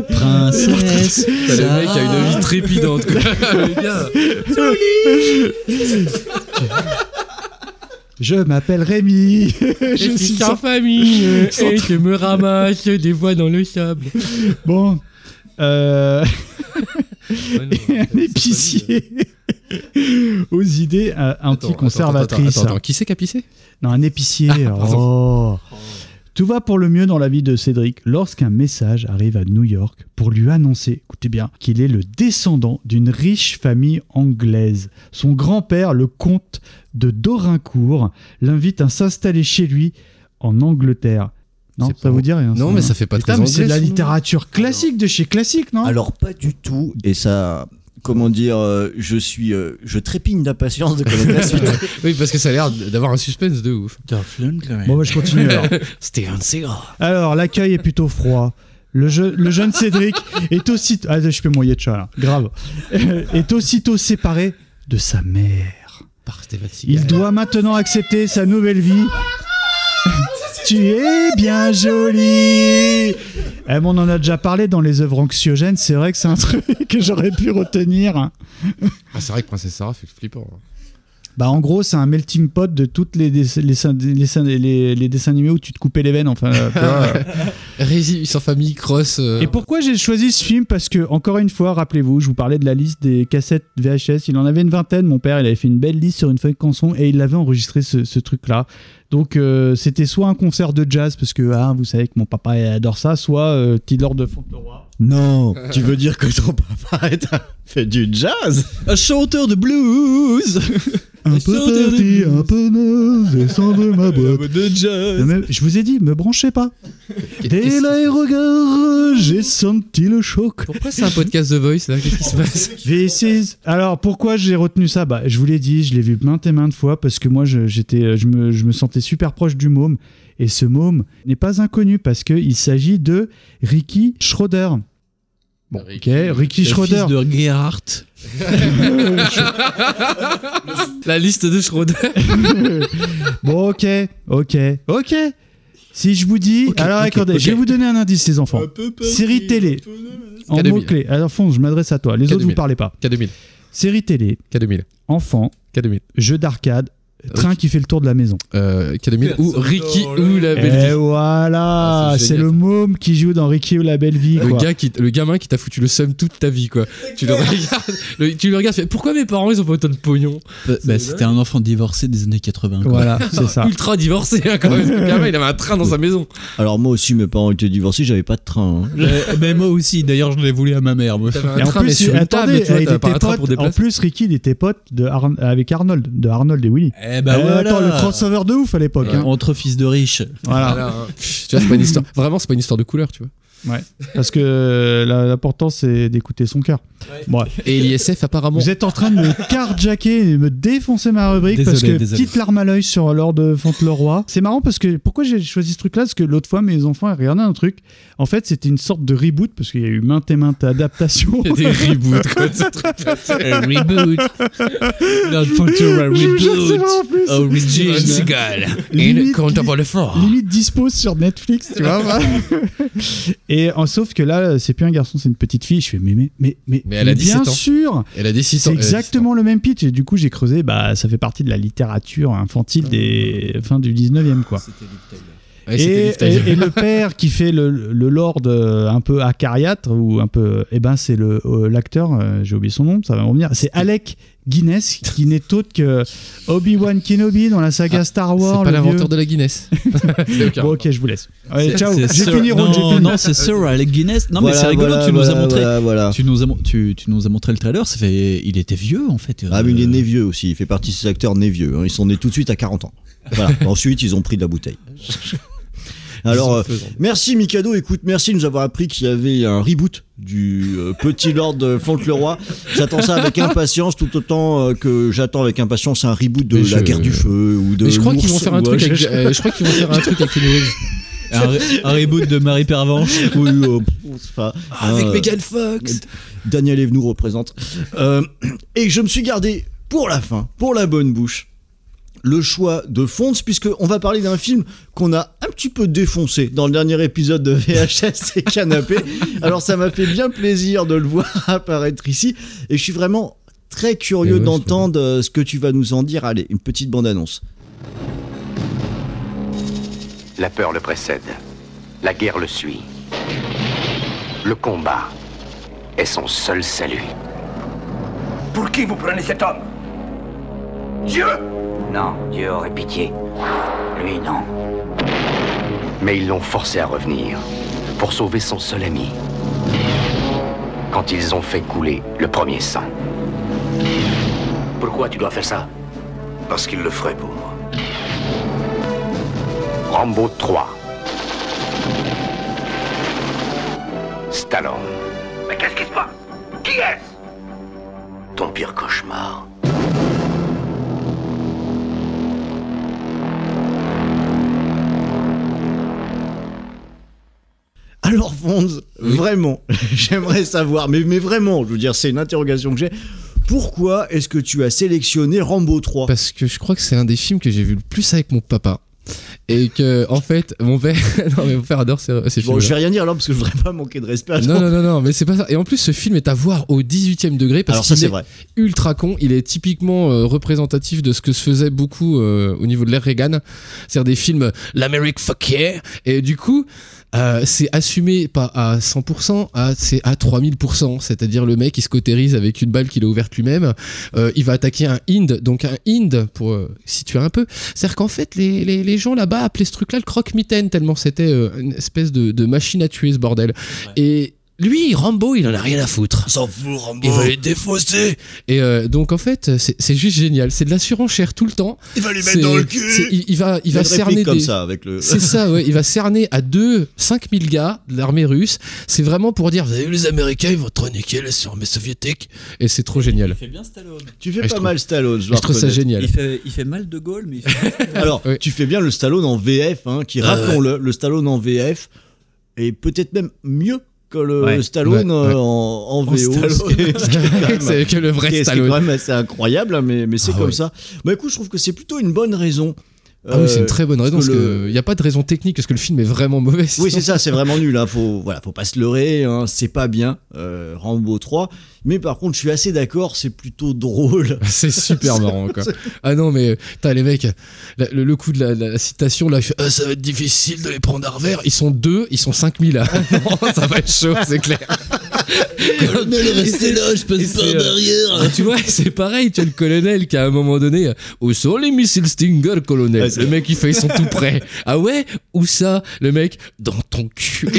Princesse. Le mec qui a une vie trépidante. Je m'appelle Rémi. Je je suis sans- famille sans- et je me ramasse des fois dans le sable. Bon. Euh... et un épicier aux idées euh, anticonservatrices. Attends, attends, attends, qui c'est qui a pissé? Non, un épicier. pardon. oh. Tout va pour le mieux dans la vie de Cédric lorsqu'un message arrive à New York pour lui annoncer, écoutez bien, qu'il est le descendant d'une riche famille anglaise. Son grand-père, le comte de Dorincourt, l'invite à s'installer chez lui en Angleterre. Non, ça vous dit rien Non, mais ça fait pas très mais c'est de la littérature classique de chez classique, non? Alors, pas du tout. Et ça. Comment dire, euh, je suis, euh, je trépigne d'impatience de connaître la suite. Oui, parce que ça a l'air d'avoir un suspense de ouf. Bon, bah, je continue alors. Steven Seagal. Alors, l'accueil est plutôt froid. Le, je- le jeune Cédric est aussitôt. Ah, je peux mouiller de chat là, grave. est aussitôt séparé de sa mère. Par Steven Seagal. Il doit maintenant accepter sa nouvelle vie. Tu es bien jolie. Eh, on en a déjà parlé dans les œuvres anxiogènes. C'est vrai que c'est un truc que j'aurais pu retenir. Ah, c'est vrai que Princesse Sarah fait flippant. hein. Bah en gros c'est un melting pot de toutes les, dess- les, les, dessins animés où tu te coupais les veines enfin euh, tu vois, euh. Rési sans famille, cross. euh, Et pourquoi j'ai choisi ce film? Parce que, encore une fois, rappelez-vous, je vous parlais de la liste des cassettes VHS. Il en avait une vingtaine. Mon père, il avait fait une belle liste sur une feuille de canson et il avait enregistré ce, ce truc-là. Donc, euh, c'était soit un concert de jazz, parce que ah, vous savez que mon papa adore ça, soit euh, Tidor de Fauntleroy. Non, tu veux dire que ton papa est un- fait du jazz? Un chanteur de blues Un peu tardy, un peu naze, descends de ma boîte. de jazz. Mais je vous ai dit, me branchez pas. Dès l'aérogare, j'ai senti le choc. Pourquoi c'est un podcast The Voice là? Qu'est-ce qui se passe? This is- Alors pourquoi j'ai retenu ça? Bah, Je vous l'ai dit, je l'ai vu maintes et maintes fois parce que moi je, j'étais, je, me, je me sentais super proche du môme. Et ce môme n'est pas inconnu parce qu'il s'agit de Ricky Schroeder. Bon, ok, Ricky Le Schroeder. fils de Gerhardt. La liste de Schroeder. bon, ok, ok, ok. Si je vous dis. alors, ok, accordez, ok. je vais vous donner un indice, les enfants. Série télé. En K2000. mots-clés. Alors, fond, je m'adresse à toi. Les autres, K2000. vous parlez pas. K2000. Série télé. K2000. Enfant. K2000. Jeu d'arcade. Train qui fait le tour de la maison. Euh, K2000 ou Ricky ou la belle Et vie. voilà, Ah, c'est le môme qui joue dans Ricky ou la belle vie. Le, quoi. gars qui, le gamin qui t'a foutu le seum toute ta vie, quoi. Tu le regardes, le- tu le regardes, fais, pourquoi mes parents ils ont pas autant de pognon Bah, bah, C'était un enfant divorcé des années 80. quoi. Voilà, c'est ça. Ultra divorcé, hein, quand même. Le gamin, il avait un train dans sa maison. Alors moi aussi, mes parents étaient divorcés, j'avais pas de train. hein. Euh, mais moi aussi, d'ailleurs, je l'ai voulu à ma mère. moi. Et en plus, attendez, table, vois, il était pote- en Ricky, il était pote de avec Arnold, de Arnold et Willy. Eh Euh, voilà. Attends, le crossover de ouf à l'époque. hein. Entre fils de riches. Voilà. Voilà, tu vois, c'est pas une histoire. Vraiment, c'est pas une histoire de couleur, tu vois. Ouais. Parce que euh, l'important, c'est d'écouter son cœur. Et l'ISF, apparemment. Vous êtes en train de me carjacker et de me défoncer ma rubrique Désolé, parce que désolé. petite larme à l'œil sur l'or de Fauntleroy. C'est marrant parce que pourquoi j'ai choisi ce truc-là? Parce que l'autre fois, mes enfants regardaient un truc. En fait, c'était une sorte de reboot parce qu'il y a eu maintes et maintes adaptations. Il y a des reboots, quoi, de ce truc-là. Un reboot. Vrai en reboot. plus. Original. Seagal. Limite- limite dispo sur Netflix, tu vois. Et en, sauf que là, c'est plus un garçon, c'est une petite fille. Je fais, mais, mais, mais, mais, Mais elle a 17 bien ans. sûr Elle a 16 ans. C'est elle a 17 ans. exactement le même pitch. Et du coup, j'ai creusé, bah, ça fait partie de la littérature infantile des fin du 19e, quoi. Ouais, c'était et, le père qui fait le, le lord euh, un peu acariâtre ou un peu eh ben c'est le euh, l'acteur euh, j'ai oublié son nom ça va me revenir c'est Alec Guinness qui n'est autre que Obi-Wan Kenobi dans la saga Star Wars Ah, C'est pas l'inventeur vieux. de la Guinness. Bon ok je vous laisse Allez, ciao c'est j'ai fini Ron, non, j'ai fini. non, c'est Sir Alec Guinness. Non, Voilà, mais c'est rigolo. voilà, tu nous as montré. voilà, voilà. Tu nous as, tu, tu nous as montré le trailer. Ça fait, il était vieux en fait. Ah, mais il est Euh, né vieux aussi. Il fait partie de ces acteurs nés vieux. hein. Ils sont nés tout de suite à 40 ans. Voilà. Ensuite, ils ont pris de la bouteille. Alors, euh, merci Mikado. Écoute, merci de nous avoir appris qu'il y avait un reboot du euh, Petit Lord de Fauntleroy. J'attends ça avec impatience, tout autant euh, que j'attends avec impatience un reboot de Mais la je- guerre du feu ou de. Mais je crois qu'ils vont faire un truc euh, avec. je- euh, Je crois qu'ils vont faire un truc avec Reeves. un, un reboot de Marie Pervenche. Oui, euh, c'est pas- Avec Megan Fox. Daniel Evenou représente. Euh, et je me suis gardé pour la fin, pour la bonne bouche, le choix de Fonds, puisque on va parler d'un film qu'on a un petit peu défoncé dans le dernier épisode de VHS et Canapé. Alors ça m'a fait bien plaisir de le voir apparaître ici, et je suis vraiment très curieux ouais, d'entendre euh, ce que tu vas nous en dire. Allez, une petite bande-annonce. La peur le précède. La guerre le suit. Le combat est son seul salut. Pour qui vous prenez cet homme? Dieu Non, Dieu aurait pitié. Lui, non. Mais ils l'ont forcé à revenir pour sauver son seul ami. Quand ils ont fait couler le premier sang. Pourquoi tu dois faire ça? Parce qu'il le ferait pour moi. Rambo 3. Stallone. Mais qu'est-ce qui se passe? Qui est-ce? Ton pire cauchemar. Fonds, vraiment, j'aimerais savoir, mais, mais vraiment, je veux dire, c'est une interrogation que j'ai. Pourquoi est-ce que tu as sélectionné Rambo 3 Parce que je crois que c'est un des films que j'ai vu le plus avec mon papa. Et que, en fait, mon père. non, mais mon père adore ces, ces Bon, films. je vais rien dire alors parce que je voudrais pas manquer de respect. à Non, non, non, non, mais c'est pas ça. Et en plus, ce film est à voir au 18 e degré parce qu'il c'est est vrai. ultra con. Il est typiquement euh, représentatif de ce que se faisait beaucoup euh, au niveau de l'ère Reagan. C'est-à-dire des films l'Amérique fuck yeah. Et du coup, euh, c'est assumé pas à 100%, à, c'est à 3000%. C'est-à-dire le mec, il se cautérise avec une balle qu'il a ouverte lui-même. Euh, il va attaquer un Hind. Donc un Hind, pour euh, situer un peu, c'est-à-dire qu'en fait, les, les, les gens là-bas appelaient ce truc-là le croque-mitaine, tellement c'était euh, une espèce de, de machine à tuer ce bordel. Et lui, Rambo, il en a rien à foutre. S'en fout, Rambo. Il va les défausser. Et euh, donc en fait, c'est juste génial. C'est de la surenchère tout le temps. Il va les mettre dans le cul. Il, il va, il va cerner comme des- ça avec le. C'est ça, ouais. Il va cerner à 2, 5000 gars de l'armée russe. C'est vraiment pour dire, vous avez vu les Américains, ils vont trop niquer là sur l'armée soviétique. Et c'est trop génial. Il fait bien Stallone. Tu fais Ouais, je pas trouve- mal Stallone, je, je trouve ça génial. Il fait, il fait mal de Gaulle, mais il fait Alors, tu fais bien le Stallone en VF, hein, qui, Ah rappelons-le, le Stallone en VF est peut-être même mieux que le Ouais. Stallone Ouais, euh, ouais. en, en VO. C'est que le vrai qui est- Stallone. quand même assez incroyable, hein, mais, mais c'est Ah comme ça. Bah écoute, je trouve que c'est plutôt une bonne raison. Ah oui, c'est Euh, une très bonne raison parce que le- n'y a pas de raison technique parce que le film est vraiment mauvais. Oui, c'est ça, c'est vraiment nul. Hein. Faut, voilà, faut pas se leurrer. Hein. C'est pas bien, euh, Rambo 3. Mais par contre, je suis assez d'accord, c'est plutôt drôle. C'est super marrant quoi. Ah non mais t'as les mecs, la- le, le coup de la, la citation là, Ah, ça va être difficile de les prendre à revers. Ils sont deux, ils sont 5000 là. non, ça va être chaud, c'est clair. Colonel, restez là, je passe par euh, derrière. tu vois, c'est pareil, tu as le colonel qui à un moment donné, euh, où sont les missiles Stinger, colonel? Le mec il fait, ils sont tout prêts. Ah ouais? Où ça? Le mec, dans ton cul.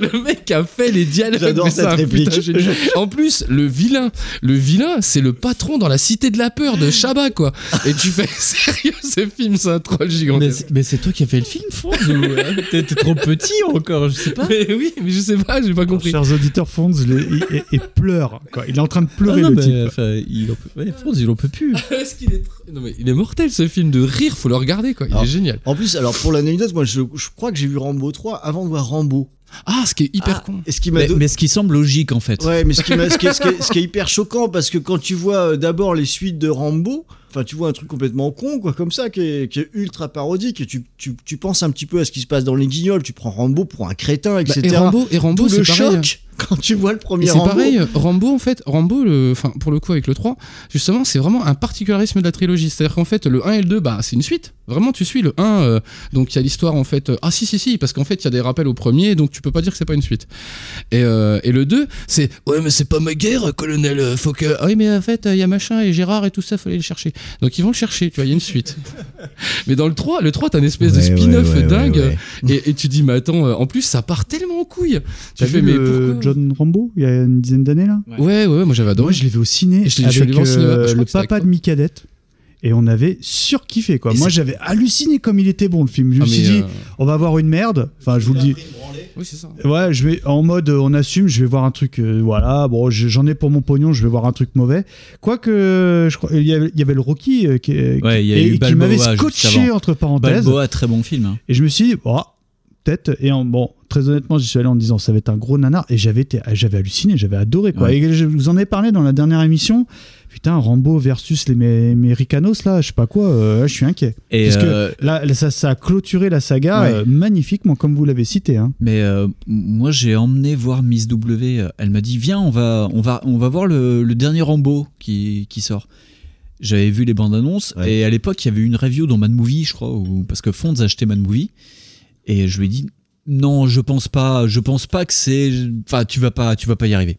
Le mec a fait les dialogues. J'adore cette un réplique. putain. En plus, le vilain, le vilain, c'est le patron dans la cité de la peur de Shabba, quoi. Et tu fais, sérieux, ce film, c'est un troll Mais gigantesque. c'est- Mais c'est toi qui as fait le film, euh, T'es t'es trop petit encore, je sais pas. Mais oui, mais je sais pas, j'ai pas compris. Chers auditeurs, Fonds, il, est- il- il- il pleure. Quoi. Il est en train de pleurer, Ah non, le mais, type. enfin, il en peut, ouais, Fonds, il en peut plus. Est-ce qu'il est tr- Non mais il est mortel ce film de rire, faut le regarder quoi, il Alors, est génial. En plus, alors pour l'anecdote, moi je, je crois que j'ai vu Rambo 3 avant de voir Rambo. Ah, ce qui est hyper con. Et ce qui m'a Mais, do- mais ce qui semble logique en fait. Ouais, mais ce qui, m'a- ce, qui est, ce qui est- ce qui est hyper choquant, parce que quand tu vois euh, d'abord les suites de Rambo, enfin tu vois un truc complètement con, quoi, comme ça, qui est, qui est ultra parodique, et tu, tu, tu penses un petit peu à ce qui se passe dans les guignols, tu prends Rambo pour un crétin, Bah, etc. et Rambo, et Rambo Tout le pareil. choc quand tu vois le premier c'est pareil, Rambo en fait, Rambo, le, enfin pour le coup avec le 3, justement c'est vraiment un particularisme de la trilogie. C'est-à-dire qu'en fait le 1 et le 2, bah c'est une suite. Vraiment tu suis le 1, euh, donc il y a l'histoire en fait. euh, ah si si si, parce qu'en fait il y a des rappels au premier, donc tu peux pas dire que c'est pas une suite. Et, euh, et le 2, c'est ouais mais c'est pas ma guerre, colonel. Faut que ah oui mais en fait il y a machin et Gérard et tout ça, aller le chercher. Donc ils vont le chercher, tu vois, il y a une suite. mais dans le 3, le 3 t'as une espèce de spin-off ouais, ouais, dingue. ouais, Et, et tu dis mais attends, euh, en plus ça part tellement en couille. Tu T'as fais vu mais le John Rambo il y a une dizaine d'années là? Ouais, ouais, moi j'avais adoré. Moi je l'ai vu au ciné Et je l'ai- voir au cinéma, euh, je le papa de Micadette et on avait surkiffé quoi. Et Moi j'avais halluciné comme il était bon le film. Je me Ah, suis dit euh, on va voir une merde. Enfin je vous le dis. Oui, c'est ça. Ouais, je vais en mode on assume, je vais voir un truc euh, voilà, bon, je- j'en ai pour mon pognon, je vais voir un truc mauvais. Quoique je crois il y avait, il y avait le Rocky euh, qui, qui- Ouais, il y a et- eu qui Balboa m'avait scotché entre parenthèses. Balboa, très bon film. hein. Et je me suis dit, oh, peut-être. Et en- bon, très honnêtement, j'y suis allé en me disant, ça va être un gros nanar. Et j'avais été, j'avais halluciné, j'avais adoré, quoi. Ouais. Et je vous en ai parlé dans la dernière émission. Putain, Rambo versus les Mé- Méricanos, là, je sais pas quoi, euh, je suis inquiet. Et, Parce euh, que là, là, ça, ça a clôturé la saga Ouais. euh, magnifiquement, comme vous l'avez cité. Hein. Mais euh, moi, j'ai emmené voir Miss W. euh, Elle m'a dit Viens, on va, on va, on va voir le, le dernier Rambo qui, qui sort. J'avais vu les bandes annonces et à l'époque, il y avait eu une review dans Mad Movie, je crois, où- parce que Fonds a acheté Mad Movie. Et je lui ai dit Non, je pense pas, je pense pas que c'est. Enfin, tu vas pas, tu vas pas y arriver.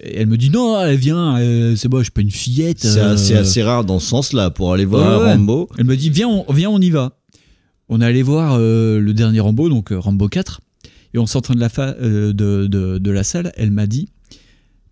Et elle me dit Non, allez, viens, euh, c'est bon, je suis pas une fillette. C'est euh, assez, assez rare dans ce sens-là pour aller voir Ouais. Rambo. Elle me dit viens on, viens on y va. On est allé voir euh, le dernier Rambo, donc Rambo 4, et en sortant de la, fa- de, de- de la salle, elle m'a dit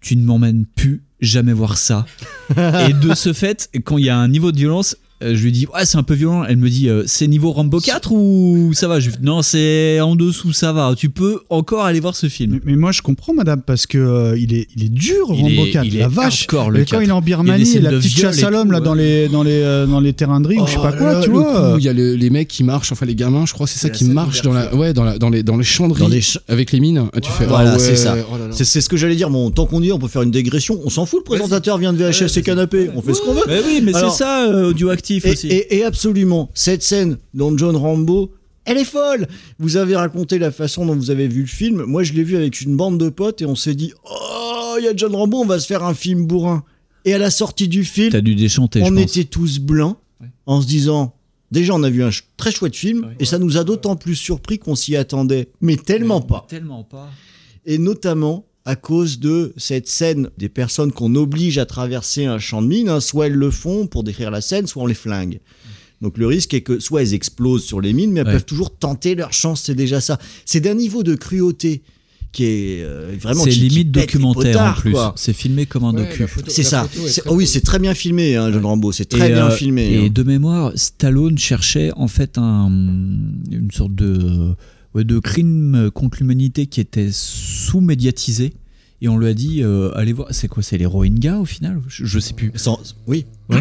tu ne m'emmènes plus jamais voir ça. et de ce fait, quand il y a un niveau de violence, euh, je lui dis ouais c'est un peu violent. Elle me dit euh, c'est niveau Rambo 4 ou ça va? Je lui dis, Non c'est en dessous ça va. Tu peux encore aller voir ce film. Mais, mais moi, je comprends, madame, parce que euh, il, est, il est dur, Il Rambo est- 4. il est la vache. hardcore, le Et quand 4. il est en Il y a Birmanie, la de petite chasse à l'homme, là, dans les, dans, les, euh, dans les terrains de riz, ou je sais pas Oh, quoi, tu le vois. Il y a le- les mecs qui marchent, enfin les gamins, je crois, c'est ça qui marche dans la, ouais, dans la, dans les, dans les champs Dans les ch- avec les mines. Ah, Tu fais, Voilà, ah ouais, c'est ça. oh. C'est c'est ce que j'allais dire. Bon, tant qu'on y est, on peut faire une dégression. On s'en fout, le présentateur vient de VHS et canapé. On fait ce qu'on veut. Mais oui, mais c'est ça euh, Et, aussi. et- et absolument, cette scène dans John Rambo, elle est folle. Vous avez raconté la façon dont vous avez vu le film. Moi, je l'ai vu avec une bande de potes et on s'est dit, oh, il y a John Rambo, on va se faire un film bourrin. Et à la sortie du film, T'as dû déchanter, je on pense. était tous blancs en se disant. Déjà, on a vu un ch- très chouette film et ça nous a d'autant plus surpris qu'on s'y attendait, mais tellement pas. Tellement pas. Et notamment à cause de cette scène des personnes qu'on oblige à traverser un champ de mine. hein. Soit elles le font pour décrire la scène, soit on les flingue. Donc le risque est que soit elles explosent sur les mines, mais elles Ouais. peuvent toujours tenter leur chance, c'est déjà ça. C'est d'un niveau de cruauté qui est euh, vraiment C'est limite documentaire en potards, plus. quoi. C'est filmé comme un Ouais, docu. C'est ça. oh oui, c'est très bien filmé, hein, John Rambo. C'est très Et, bien euh, filmé. Et hein. de mémoire, Stallone cherchait en fait un, une sorte de, de crime contre l'humanité qui était sous-médiatisé. Et on lui a dit, euh, allez voir, c'est quoi C'est les Rohingyas au final? Je, je sais plus. Sans- Oui. Ouais.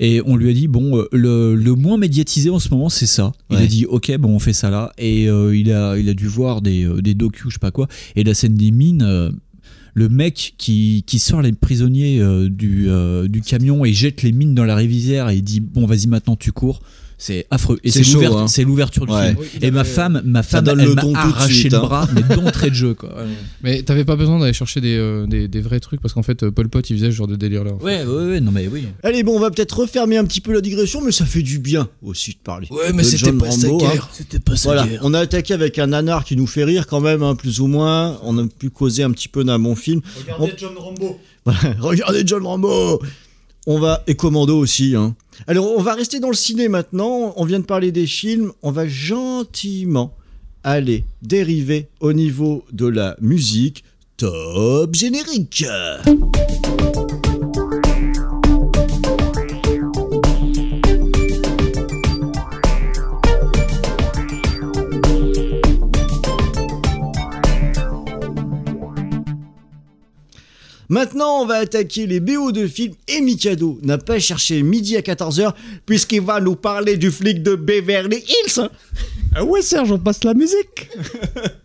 Et on lui a dit, bon, euh, le, le moins médiatisé en ce moment, c'est ça. Il Ouais. a dit, ok, bon, on fait ça là. Et euh, il, a, il a dû voir des, des docus, je sais pas quoi. Et la scène des mines, euh, le mec qui, qui sort les prisonniers du, du camion et jette les mines dans la rivière et dit, bon, vas-y, maintenant tu cours. C'est affreux. Et C'est c'est chaud, l'ouvert- hein. c'est l'ouverture du Ouais. film. Et ma avait- femme, ma femme donne elle le m'a arraché suite, le hein. bras, mais d'entrée de jeu, quoi. Mais t'avais pas besoin d'aller chercher des, euh, des, des vrais trucs parce qu'en fait, euh, Pol Pot il faisait ce genre de délire là. Ouais, ouais, ouais, non, mais oui. Allez, bon, on va peut-être refermer un petit peu la digression, mais ça fait du bien aussi de parler. Ouais, mais de c'était pas sa hein. guerre. C'était pas ça. Voilà, on a attaqué avec un nanar qui nous fait rire quand même, hein, plus ou moins. On a pu causer un petit peu d'un bon film. Regardez John Rambo. Regardez John Rambo On va et Commando aussi. Hein. Alors on va rester dans le ciné maintenant. On vient de parler des films. On va gentiment aller dériver au niveau de la musique. Top générique. Maintenant, on va attaquer les BO de films et Mikado n'a pas cherché midi à 14h puisqu'il va nous parler du flic de Beverly Hills. Ah ouais, Serge, on passe la musique.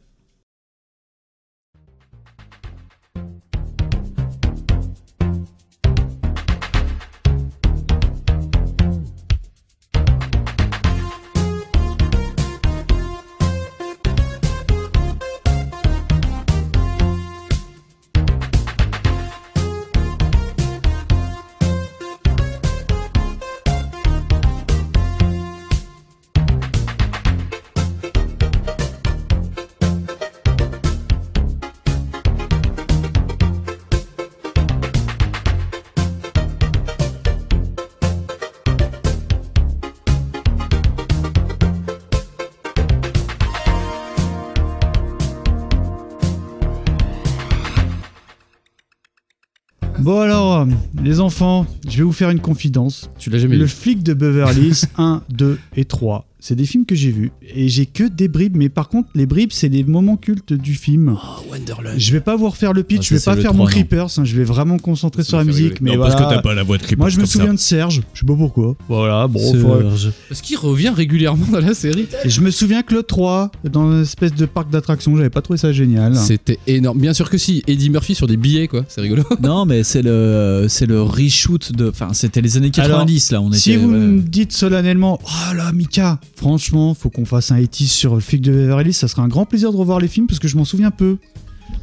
Bon alors, euh, les enfants, je vais vous faire une confidence. Tu l'as jamais Le vu. flic de Beverly Hills 1, 2 et 3. C'est des films que j'ai vus et j'ai que des bribes, mais par contre les bribes c'est les moments cultes du film. Wonderland. Je vais pas vous refaire le pitch, Ah, je vais pas faire 3, mon. Creepers, hein, je vais vraiment me concentrer sur la musique. Mais. Non, parce voilà. que t'as pas la voix de Creepers Moi je me ça. souviens de Serge, je sais pas pourquoi. Voilà, bon, faudrait- Parce qu'il revient régulièrement dans la série. Et je me souviens que le 3, dans une espèce de parc d'attractions, j'avais pas trouvé ça génial. C'était énorme. Bien sûr que si. Eddie Murphy sur des billets, quoi. C'est rigolo. Non, mais c'est le, c'est le reshoot de. Enfin, c'était les années 90 là. On était. si vous ouais. me dites solennellement, oh là, Mika, franchement, faut qu'on fasse un 80 sur le flic de Beverly Hills, ça sera un grand plaisir de revoir les films parce que je m'en souviens peu.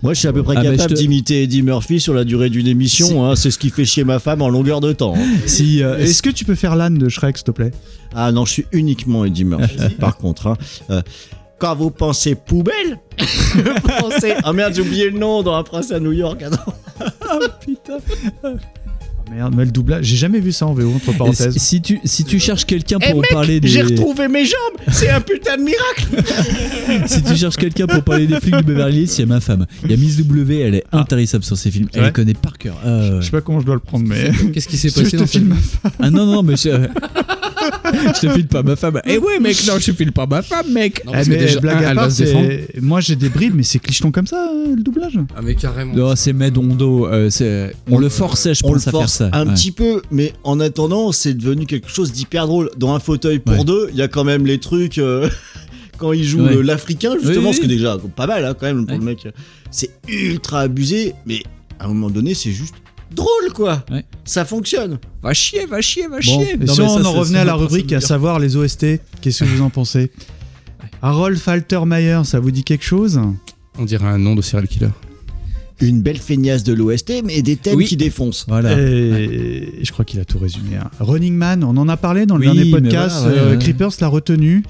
Moi, je suis à peu près Ah, capable te- d'imiter Eddie Murphy sur la durée d'une émission. hein, c'est ce qui fait chier ma femme en longueur de temps. hein. Si, euh, Est-ce que tu peux faire l'âne de Shrek, s'il te plaît? Ah non, je suis uniquement Eddie Murphy. par contre, hein. Euh, quand vous pensez poubelle, vous pensez. Ah merde, j'ai oublié le nom dans Un prince à New York. Ah putain Merde, mais le doublage, j'ai jamais vu ça en VO, entre parenthèses. si, si tu, si tu cherches quelqu'un Eh pour mec, parler des. j'ai retrouvé mes jambes. C'est un putain de miracle. si tu cherches quelqu'un pour parler des flics de Beverly Hills, il y a ma femme. Il y a Miss W, elle est intarissable sur ses films. Elle les connaît par cœur. Ah, ouais. Je sais pas comment je dois le prendre, mais. Qu'est-ce qui s'est passé je te dans ma femme. Ah non, non, mais je, je te file pas ma femme. Eh ouais, mec, non, je te file pas ma femme, mec. Non, Eh, parce que mais déjà, blague un, à elle part, moi j'ai des bribes, mais c'est clicheton comme ça, euh, le doublage. Ah, mais carrément. Non, c'est Medondo. euh, c'est- on le forçait, je On le pense, à faire force ça. un Ouais. petit peu, mais en attendant, c'est devenu quelque chose d'hyper drôle. Dans un fauteuil pour Ouais. deux, il y a quand même les trucs. euh, quand il joue Ouais. l'Africain, justement, Oui, oui, parce que oui. déjà, pas mal hein, quand même pour Ouais. le mec. C'est ultra abusé, mais à un moment donné, c'est juste drôle quoi. Ouais. Ça fonctionne. Va chier, va chier, va Bon, chier. et Non, si mais on ça, en revenait à la rubrique, à savoir les OST, qu'est-ce que vous en pensez? Harold Faltermeyer, ça vous dit quelque chose? On dirait un nom de serial killer. Une belle feignasse de l'OST, mais des thèmes Oui. qui défoncent. Voilà. Et je crois qu'il a tout résumé. hein. Running Man, on en a parlé dans le Oui, dernier podcast. voilà, ouais, euh, ouais. Creepers l'a retenu.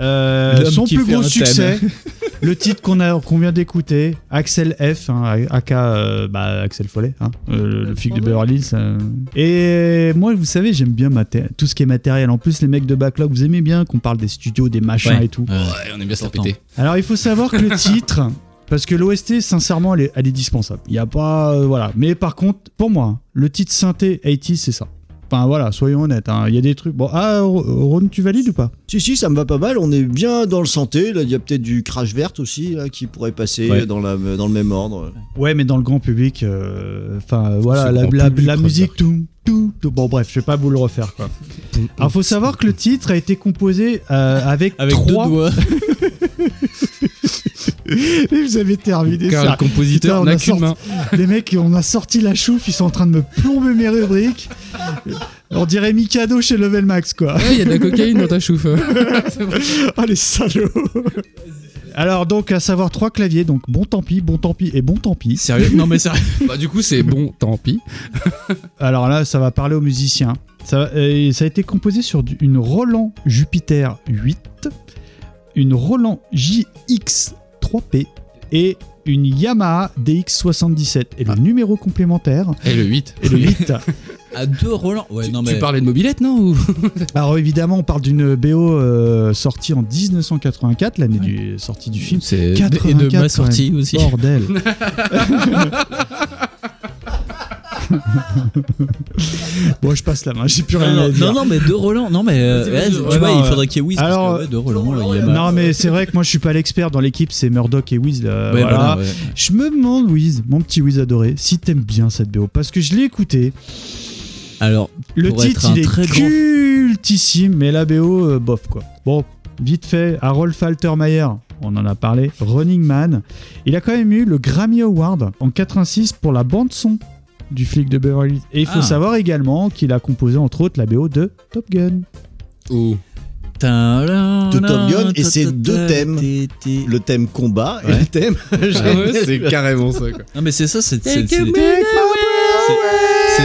Euh, son plus gros succès, le titre qu'on a qu'on vient d'écouter, Axel F, hein, aka euh, bah, Axel Follet, hein, euh, le flic de Beverly Hills. euh. Et moi, vous savez, j'aime bien tout ce qui est matériel. En plus, les mecs de Backlog, vous aimez bien qu'on parle des studios, des machins Ouais. et tout. Ouais. On aime bien se la péter. Alors, il faut savoir que le titre, parce que l'OST, sincèrement, elle est, elle est dispensable. Il n'y a pas. euh, voilà. Mais par contre, pour moi, le titre synthé 80 c'est ça. Enfin, voilà, soyons honnêtes. hein. Il y a des trucs. Bon, ah, Ron, tu valides ou pas? Si, si, ça me va pas mal. On est bien dans le santé. Là, il y a peut-être du crash vert aussi là, qui pourrait passer Ouais. dans, la, dans le même ordre. Ouais, mais dans le grand public, euh, enfin, voilà, la, grand la- public, la quoi, musique, tout, tout, tout. Bon, bref, je vais pas vous le refaire, quoi. Alors, faut savoir que le titre a été composé euh, avec, Avec trois. deux doigts. Et vous avez terminé Car ça. le compositeur n'a a qu'une sorti- main. Les mecs, on a sorti la chouffe, ils sont en train de me plomber mes rubriques. On dirait Mikado chez Level Max, quoi. Ouais, il y a de la cocaïne dans ta chouffe. Oh les salauds Alors donc à savoir trois claviers, donc bon tant pis, bon tant pis et bon tant pis. Sérieux? Non, mais sérieux. bah, du coup, c'est bon, tant pis. Alors là ça va parler aux musiciens. Ça, euh, ça a été composé sur une Roland Jupiter 8, une Roland JX 3P et une Yamaha DX77. Et le numéro complémentaire Et le 8. est le 8. À deux Roland. Ouais, Tu, non, tu mais. parlais de mobilette, non ou... Alors évidemment on parle d'une BO euh, sortie en 1984, l'année du sortie du film. C'est. 84 Et de ma sortie aussi. Bordel. bon, je passe la main, j'ai plus rien à Non, dire. non, non, mais deux Roland. Non, mais. euh, ouais, tu ouais, vois, non, il faudrait qu'il y ait Wiz. alors, parce que, ouais, deux Roland. là, il y a Non, mais c'est vrai que moi je suis pas l'expert dans l'équipe, c'est Murdoch et Wiz. là, Ouais, voilà. Je me demande, Wiz, mon petit Wiz adoré, si t'aimes bien cette BO. Parce que je l'ai écouté. Alors, Le pour titre, être un il est très grand cultissime, mais la BO, euh, bof quoi. Bon, vite fait, Harold Faltermeyer, on en a parlé, Running Man. Il a quand même eu le Grammy Award en 86 pour la bande-son du flic de Beverly Hills. Et il faut Ah. savoir également qu'il a composé entre autres la BO de Top Gun. Oh. De De Top Gun, et c'est deux thèmes. Le thème combat et Ouais. le thème. Ah ouais, c'est carrément ça, quoi. Non, mais c'est ça, c'est. c'est- c'est-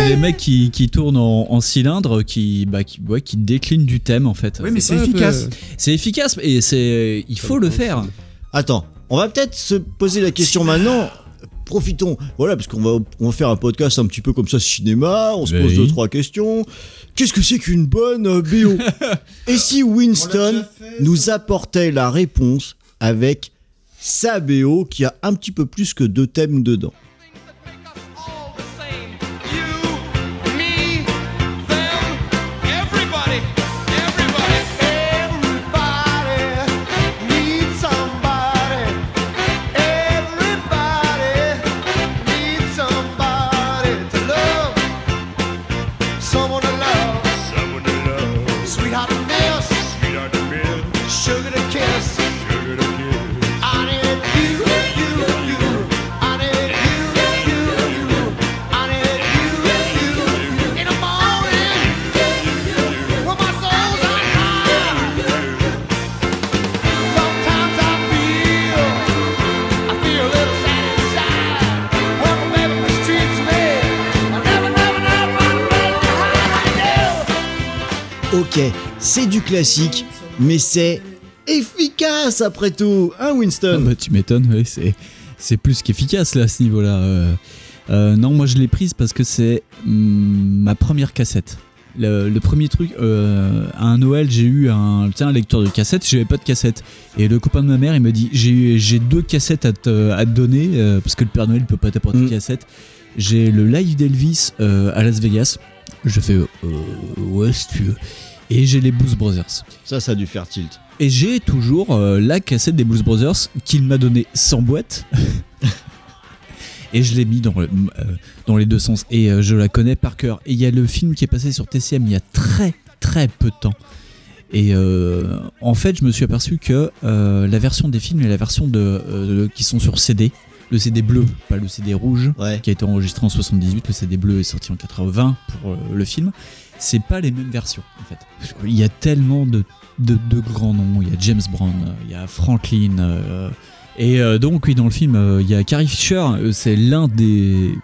des mecs qui, qui tournent en, en cylindre, qui, bah, qui, ouais, qui déclinent du thème en fait. Oui, mais c'est efficace. C'est efficace et c'est, il faut le faire. Attends, on va peut-être se poser la question maintenant. Profitons, voilà, parce qu'on va, on va faire un podcast un petit peu comme ça, cinéma, on se pose Oui. deux, trois questions. Qu'est-ce que c'est qu'une bonne euh, BO Et si Winston nous apportait la réponse avec sa BO qui a un petit peu plus que deux thèmes dedans? Ok, c'est du classique, mais c'est efficace après tout, hein Winston Ah bah, tu m'étonnes, c'est, c'est plus qu'efficace là à ce niveau-là. Euh, euh, non, moi je l'ai prise parce que c'est hum, ma première cassette. Le, le premier truc, euh, à un Noël, j'ai eu un, lecteur de cassette, j'avais pas de cassette. Et le copain de ma mère, il me dit J'ai, j'ai deux cassettes à te, à te donner, parce que le Père Noël peut pas t'apporter de cassette. J'ai le live d'Elvis à Las Vegas. Je fais euh, Ouais, si tu veux. Et j'ai les Blues Brothers. Ça, ça a dû faire tilt. Et j'ai toujours euh, la cassette des Blues Brothers qu'il m'a donnée sans boîte. et je l'ai mis dans, le- euh, dans les deux sens. Et euh, je la connais par cœur. Et il y a le film qui est passé sur TCM il y a très très peu de temps. Et en fait, je me suis aperçu que la version des films et la version de, qui sont sur CD, le CD bleu, pas le CD rouge, qui a été enregistré en 78, le CD bleu est sorti en 80 pour le film, c'est pas les mêmes versions en fait. Il y a tellement de, grands noms, il y a James Brown, euh, il y a Franklin, euh, et euh, donc oui, dans le film, il y a Carrie Fisher, c'est l'un des...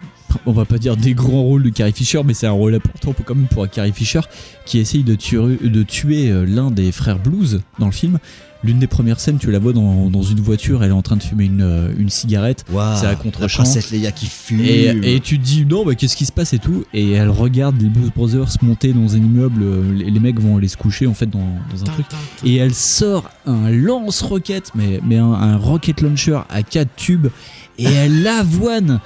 On va pas dire des grands rôles de Carrie Fisher, mais c'est un rôle important pour, quand même pour Carrie Fisher qui essaye de tuer, l'un des frères Blues dans le film. L'une des premières scènes, tu la vois dans, dans une voiture, elle est en train de fumer une, euh, une cigarette. c'est à la contre-champ. princesse Leia qui fume. Et, et tu te dis non, bah, qu'est-ce qui se passe et tout. Et elle regarde les Blues Brothers monter dans un immeuble. euh, Les, les mecs vont aller se coucher en fait dans, dans un truc. Et elle sort un lance-roquette, mais, mais un, un rocket launcher à 4 tubes. Et elle avoine.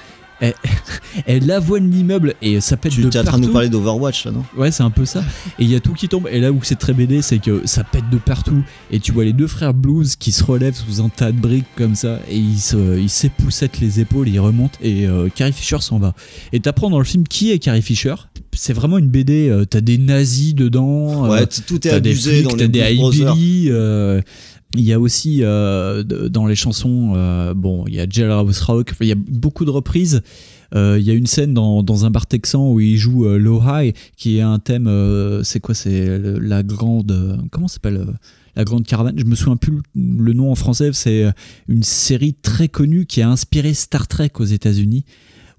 Elle, elle avoine l'immeuble et ça pète Tu de es en train partout. de nous parler d'Overwatch là, non? Ouais, c'est un peu ça. Et il y a tout qui tombe. Et là où c'est très BD, c'est que ça pète de partout. Et tu vois les deux frères Blues qui se relèvent sous un tas de briques comme ça. Et ils se- ils s'époussettent les épaules, ils remontent. Et euh, Carrie Fisher s'en va. Et t'apprends dans le film qui est Carrie Fisher. C'est vraiment une BD. euh, t'as des nazis dedans. Ouais, euh, tout est t'as des abusé flics, dans t'as les des Brothers. hillbilly, euh, il y a aussi euh, dans les chansons, euh, bon, il y a Jailhouse Rock, il y a beaucoup de reprises. Euh, Il y a une scène dans, dans un bar texan où il joue euh, Low High, qui est un thème, euh, c'est quoi C'est la grande. comment s'appelle euh, La grande caravane? Je me souviens plus le, nom en français. C'est une série très connue qui a inspiré Star Trek aux États-Unis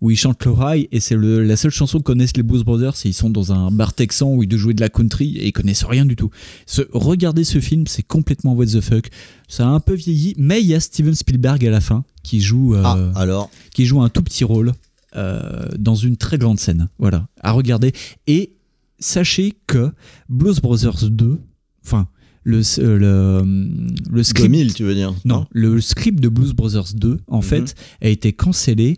où ils chantent Low High et c'est le- la seule chanson que connaissent les Blues Brothers. Ils sont dans un bar texan où ils doivent jouer de la country et ils connaissent rien du tout. Ce, regardez ce film, c'est complètement what the fuck. Ça a un peu vieilli, mais il y a Steven Spielberg à la fin qui joue, euh, Ah, alors? qui joue un tout petit rôle euh, dans une très grande scène. Voilà, à regarder. Et sachez que Blues Brothers 2, enfin le euh, le, le script 2000, tu veux dire non, Non le script de Blues Brothers 2 en fait a été cancellé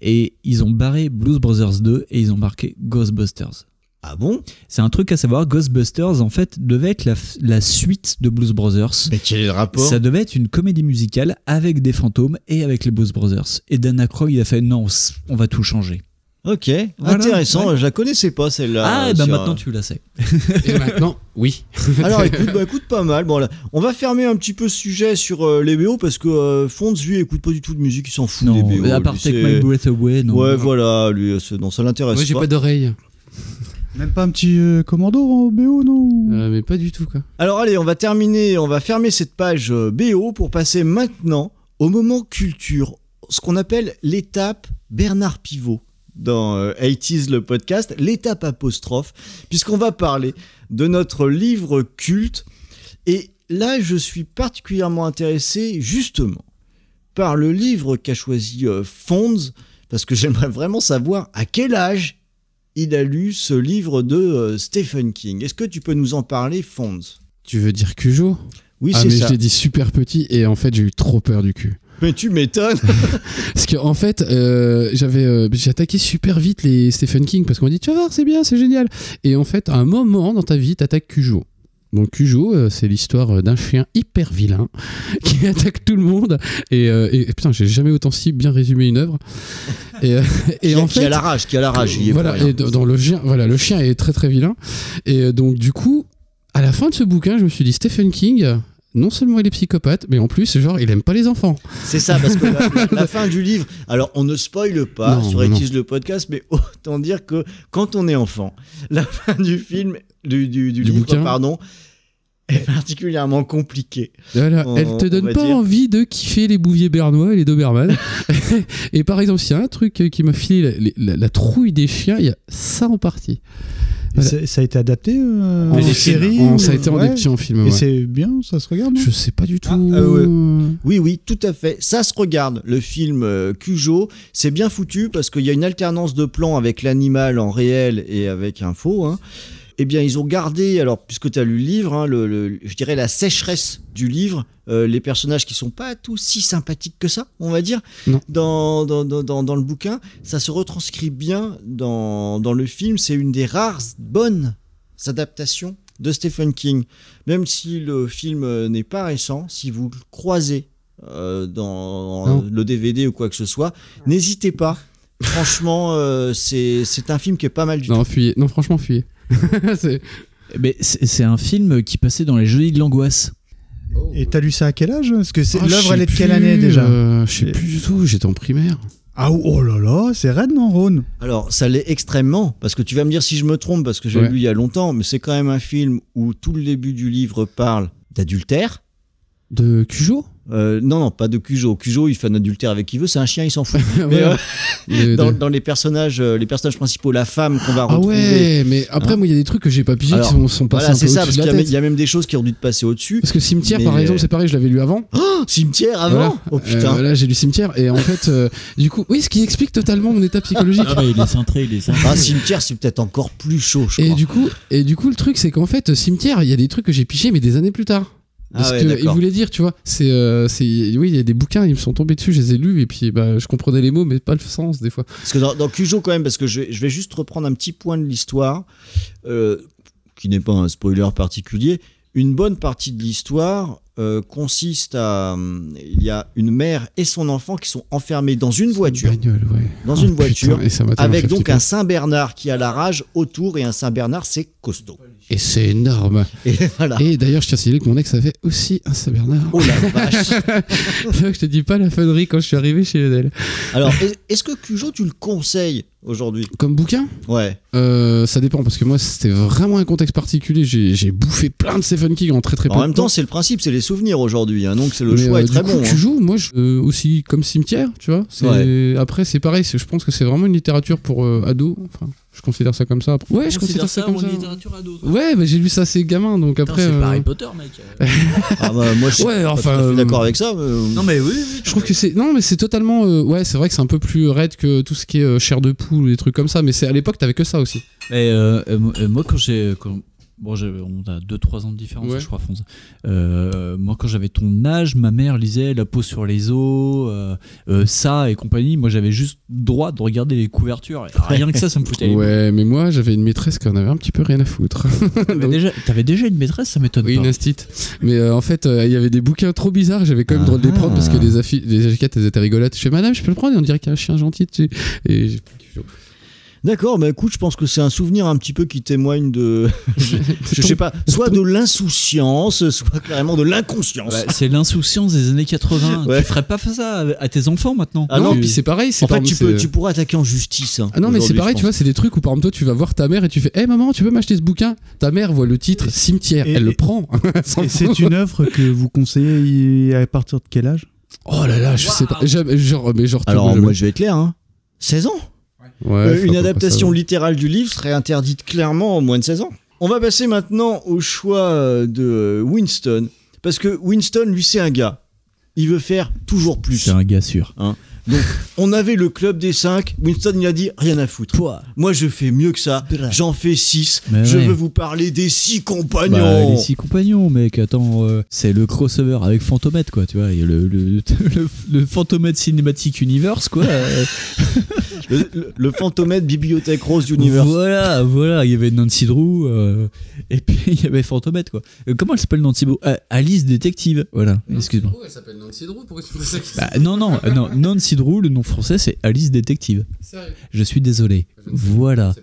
et ils ont barré Blues Brothers 2 et ils ont marqué Ghostbusters. Ah bon? C'est un truc à savoir, Ghostbusters en fait devait être la, suite de Blues Brothers. Mais quel est le rapport? Ça devait être une comédie musicale avec des fantômes et avec les Blues Brothers. Et Dan Aykroyd il a fait non, on va tout changer. Ok, Voilà, intéressant, ouais. je la connaissais pas celle-là. Ah, euh, bah sur, maintenant euh, tu la sais. Et maintenant, oui. Alors écoute, bah, écoute pas mal. Bon, là, on va fermer un petit peu ce sujet sur euh, les BO parce que euh, Fonds, lui, écoute pas du tout de musique, il s'en fout Non, des BO. à part lui, Take My Breath Away, non. Ouais, voilà, lui, c'est- non, ça l'intéresse Moi, j'ai pas. pas d'oreille. Même pas un petit euh, commando en BO, non Euh, mais pas du tout, quoi. Alors allez, on va terminer, on va fermer cette page euh, BO pour passer maintenant au moment culture, ce qu'on appelle l'étape Bernard Pivot dans euh, 80s le podcast, l'étape apostrophe, puisqu'on va parler de notre livre culte. Et là, je suis particulièrement intéressé justement par le livre qu'a choisi euh, Fonds, parce que j'aimerais vraiment savoir à quel âge il a lu ce livre de euh, Stephen King. Est-ce que tu peux nous en parler, Fonds? Tu veux dire Cujo? Oui, ah, c'est mais ça. je l'ai dit super petit et en fait, j'ai eu trop peur du cul. Mais tu m'étonnes Parce qu'en en fait, euh, j'avais, euh, j'ai attaqué super vite les Stephen King parce qu'on dit tu vas voir, c'est bien, c'est génial. Et en fait, à un moment dans ta vie, t'attaques Cujo. Donc Cujo, euh, c'est l'histoire euh, d'un chien hyper vilain qui attaque tout le monde. Et, euh, et- putain, j'ai jamais autant si bien résumé une œuvre. Et, et Qui a- en qui fait, a la rage, qui a la rage, il voilà, et dans le chien, voilà, le chien est très très vilain. Et donc du coup, à la fin de ce bouquin, je me suis dit Stephen King. Non seulement il est psychopathe, mais en plus, genre, il aime pas les enfants. C'est ça, parce que la, fin du livre, alors on ne spoile pas Non, sur is le podcast, mais autant dire que quand on est enfant, la fin du film, du, du, du Du livre, bouquin. pardon, est particulièrement compliquée. Voilà, On- elle te on donne pas dire. envie de kiffer les bouviers bernois et les Doberman. et par exemple, s'il y a un truc qui m'a filé la, la- la trouille des chiens, il y a ça en partie. Et ça- Ça a été adapté euh, En série En- ou- ça a été ouais. adapté en film, Et ouais. c'est bien, ça se regarde Je sais pas du tout. Ah, ouais. Oui, oui, tout à fait. Ça se regarde. Le film euh, Cujo, c'est bien foutu parce qu'il y a une alternance de plans avec l'animal en réel et avec un faux. hein. Eh bien, ils ont gardé, alors, puisque tu as lu le livre, hein, le, le- je dirais la sécheresse du livre, euh, les personnages qui sont pas tous si sympathiques que ça, on va dire, dans, dans, dans, dans- le bouquin. Ça se retranscrit bien dans, dans le film. C'est une des rares bonnes adaptations de Stephen King. Même si le film euh, n'est pas récent, si vous le croisez euh, dans Non. le DVD ou quoi que ce soit, n'hésitez pas. Franchement, euh, c'est c'est un film qui est pas mal du Non, tout. fuyez. Non, franchement, fuyez. C'est- Mais c'est un film qui passait dans les jeudis de l'angoisse. Et t'as lu ça à quel âge Parce que c'est- Ah, l'œuvre, elle est de quelle année déjà euh, Je sais plus du tout. J'étais en primaire. Ah oh là là, c'est raide non, Rhône Alors, ça l'est extrêmement, parce que tu vas me dire si je me trompe, parce que j'ai Ouais. lu il y a longtemps, mais c'est quand même un film où tout le début du livre parle d'adultère. De Cujo Euh, non, non, pas de Cujo. Cujo, il fait un adultère avec qui veut, c'est un chien, il s'en fout. Ouais. Mais, euh, De- dans, de- dans les personnages, euh, les personnages principaux, la femme qu'on va Ah retrouver. ouais, mais après, Hein moi, il y a des trucs que j'ai pas pigé Alors, qui sont, sont passés voilà, c'est ça, parce qu'il y, y a même des choses qui ont dû te passer au-dessus. Parce que Cimetière, Mais, par exemple, c'est pareil, je l'avais lu avant. Oh, cimetière avant Voilà. Oh putain Euh, là, j'ai lu Cimetière et en fait, euh, du coup, oui, ce qui explique totalement mon état psychologique. Ah bah, il est cintré, il est cintré. Ah, cimetière, c'est peut-être encore plus chaud, je Et crois. du coup, et du coup, le truc, c'est qu'en fait, Cimetière, il y a des trucs que j'ai piché, mais des années plus tard. Ah ouais, que il voulait dire, tu vois, c'est, euh, c'est, oui, il y a des bouquins, ils me sont tombés dessus, je les ai lus, et puis bah, je comprenais les mots, mais pas le sens des fois. Parce que dans, dans Cujo, quand même, parce que je, vais- je vais juste reprendre un petit point de l'histoire, euh, qui n'est pas un spoiler particulier. Une bonne partie de l'histoire euh, consiste à. Il y a une mère et son enfant qui sont enfermés dans une voiture. Bagnole, ouais. Dans Oh, une putain, voiture. tellement avec donc un Saint-Bernard qui a la rage autour, et un Saint-Bernard, c'est costaud. Et c'est énorme. Et voilà. Et d'ailleurs, je tiens à signaler que mon ex avait aussi un Saint-Bernard. Oh la vache je te dis pas la feunerie quand je suis arrivé chez Lionel. Alors, est- est-ce que Cujo, tu le conseilles aujourd'hui? Comme bouquin? Ouais. Euh, ça dépend parce que moi c'était vraiment un contexte particulier. J'ai bouffé plein de Stephen King en très très peu En même temps, c'est le principe, c'est les souvenirs aujourd'hui, hein, donc c'est le Mais, choix euh, est très coup, bon. hein. Cujo, moi je- euh, aussi comme cimetière, tu vois. Après c'est pareil, je pense que c'est vraiment une littérature pour euh, ados. Enfin, je considère ça comme ça. Ouais, je considère ça comme ça. Ouais, mais j'ai lu ça assez gamin, donc après. c'est pas euh, Harry Potter, mec. Ah bah, moi, je suis Ouais, pas enfin, euh, d'accord avec ça. mais- Non mais oui, Je trouve que c'est non mais c'est totalement euh, ouais c'est vrai que c'est un peu plus raide que tout ce qui est euh, chair de poule ou des trucs comme ça mais c'est à l'époque t'avais que ça aussi Mais euh, euh, moi- euh, moi, quand j'ai. quand- Bon, on a 2-3 ans de différence, Ouais. je crois, Fonz. Euh, moi, quand j'avais ton âge, ma mère lisait La peau sur les os, euh, euh, ça et compagnie. Moi, j'avais juste droit de regarder les couvertures. Rien que ça, ça me foutait ouais mais moi j'avais une maîtresse qui en avait un petit peu rien à foutre T'avais déjà, une maîtresse, ça m'étonne Oui, pas. une instit. Mais euh, en fait, il y avait des bouquins trop bizarres. J'avais quand même le droit de les prendre parce que les, les étiquettes, elles étaient rigolotes. Je fais, madame, je peux le prendre? Et on dirait qu'il y a un chien gentil dessus. Et j'ai. D'accord, bah écoute, je pense que c'est un souvenir un petit peu qui témoigne de. je, je sais pas, soit de l'insouciance, soit carrément de l'inconscience. Ouais, c'est l'insouciance des années 80. Ouais. Tu ferais pas ça à, tes enfants maintenant. Ah non, puis c'est pareil. c'est En fait, tu, peux, tu pourras attaquer en justice. hein, Ah non, mais c'est pareil, tu vois, c'est des trucs où par exemple, toi, tu vas voir ta mère et tu fais, hé maman, tu peux m'acheter ce bouquin? Ta mère voit le titre Cimetière, Et- elle et- le prend. Et c'est une œuvre que vous conseillez à partir de quel âge? Oh là là, je sais pas. Jamais- genre, mais genre, Alors, moi, je vais être clair, hein. 16 ans Euh, Une adaptation littérale du livre serait interdite clairement en moins de 16 ans. On va passer maintenant au choix de euh, Winston. Parce que Winston, lui, c'est un gars. Il veut faire toujours plus. C'est un gars sûr. Hein. Donc, on avait le club des 5. Winston, il a dit rien à foutre. Moi, je fais mieux que ça. J'en fais 6. Mais je ouais. veux vous parler des 6 compagnons. Bah, les six compagnons, mec, attends, euh, c'est le crossover avec Fantomètre, quoi, tu vois, il y a le, le, le, le Fantomètre Cinematic Universe, quoi. euh, le, le- le fantomètre Bibliothèque Rose Universe. Voilà, voilà, il y avait Nancy Drew, euh, et puis il y avait Fantomètre, quoi. Euh, comment elle s'appelle Nancy Drew? Alice Détective, voilà, excuse-moi. elle s'appelle Nancy Drew, pourquoi tu fais ça? Bah, non, non, euh, non, Nancy Le nom français, c'est Alice Détective. Sérieux Je suis désolé. Voilà.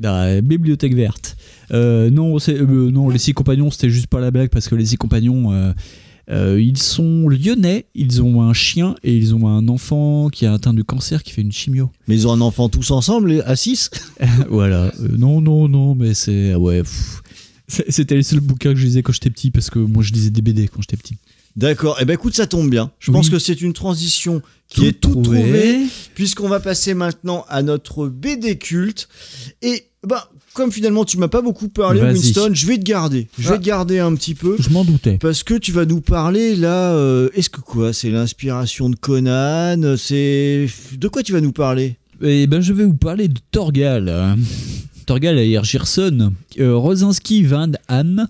La bibliothèque verte. Euh, non, c'est, euh, non, les six compagnons, c'était juste pas la blague parce que les six compagnons, euh, euh, ils sont lyonnais, ils ont un chien et ils ont un enfant qui a atteint de cancer qui fait une chimio. Mais ils ont un enfant tous ensemble, à 6 voilà. Euh, non, non, non, mais c'est. Ouais. C'était le seul bouquin que je lisais quand j'étais petit parce que moi je lisais des BD quand j'étais petit. D'accord, et eh ben écoute, ça tombe bien. Je Oui. pense que c'est une transition qui Tout est trouvé. trouvée, puisqu'on va passer maintenant à notre BD culte. Et ben, comme finalement tu m'as pas beaucoup parlé. Winston, je vais te garder. Je vais Ah. te garder un petit peu. Je m'en doutais. Parce que tu vas nous parler là. euh, Est-ce que quoi? C'est l'inspiration de Conan? C'est. De quoi tu vas nous parler? Eh ben, je vais vous parler de Torgal. hein. Torgal et Gerson. Euh, Rosinski Van Ham.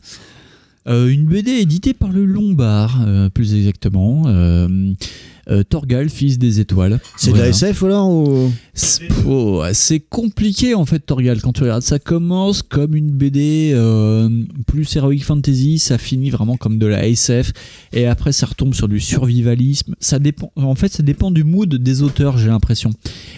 Euh, une BD éditée par le Lombard, euh, plus exactement. Euh, Torgal, fils des étoiles. C'est de la SF alors ou... C'est oh, c'est compliqué en fait Torgal quand tu regardes. Ça commence comme une BD plus heroic fantasy, ça finit vraiment comme de la SF et après ça retombe sur du survivalisme. Ça dépend. En fait, ça dépend du mood des auteurs, j'ai l'impression.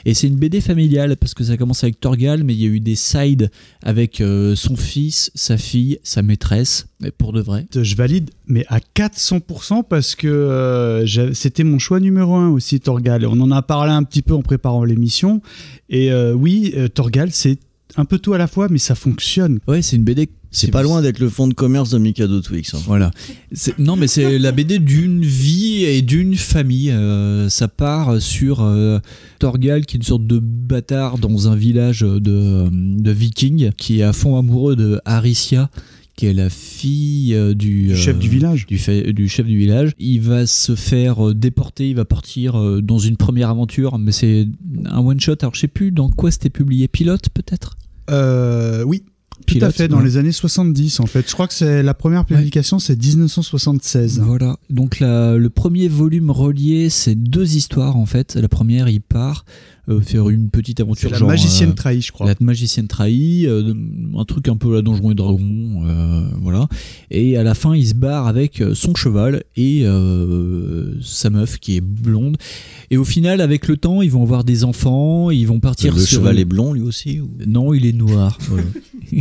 Et c'est une BD familiale parce que ça commence avec Torgal, mais il y a eu des sides avec son fils, sa fille, sa maîtresse. Mais pour de vrai. Je valide, mais à 400% parce que euh, c'était mon choix numéro un aussi, Torgal. On en a parlé un petit peu en préparant l'émission. Et euh, oui, euh, Torgal, c'est un peu tout à la fois, mais ça fonctionne. Ouais, c'est une BD. C'est pas loin d'être le fond de commerce de Mikado Twix. hein. Voilà. Non, mais c'est la BD d'une vie et d'une famille. Euh, ça part sur euh, Torgal, qui est une sorte de bâtard dans un village de, de vikings, qui est à fond amoureux de Aricia, qui est la fille euh, du, Du chef du village. Du, fait- du chef du village. Il va se faire euh, déporter, il va partir euh, dans une première aventure, mais c'est un one-shot. Alors, je sais plus dans quoi c'était publié. Pilote, peut-être? Euh, oui. Tout à Pilote, fait, dans ouais. les années 70 en fait. Je crois que c'est la première publication, c'est 1976. Voilà. Donc la- le premier volume relié, c'est deux histoires en fait. La première, il part euh, faire une petite aventure. La genre, magicienne euh, trahie, je crois. La magicienne trahie, euh, un truc un peu la Donjon et Dragon, euh, voilà. Et à la fin, il se barre avec son cheval et euh, sa meuf qui est blonde. Et au final, avec le temps, ils vont avoir des enfants, ils vont partir Le sur cheval est blond lui aussi ou- Non, il est noir. voilà.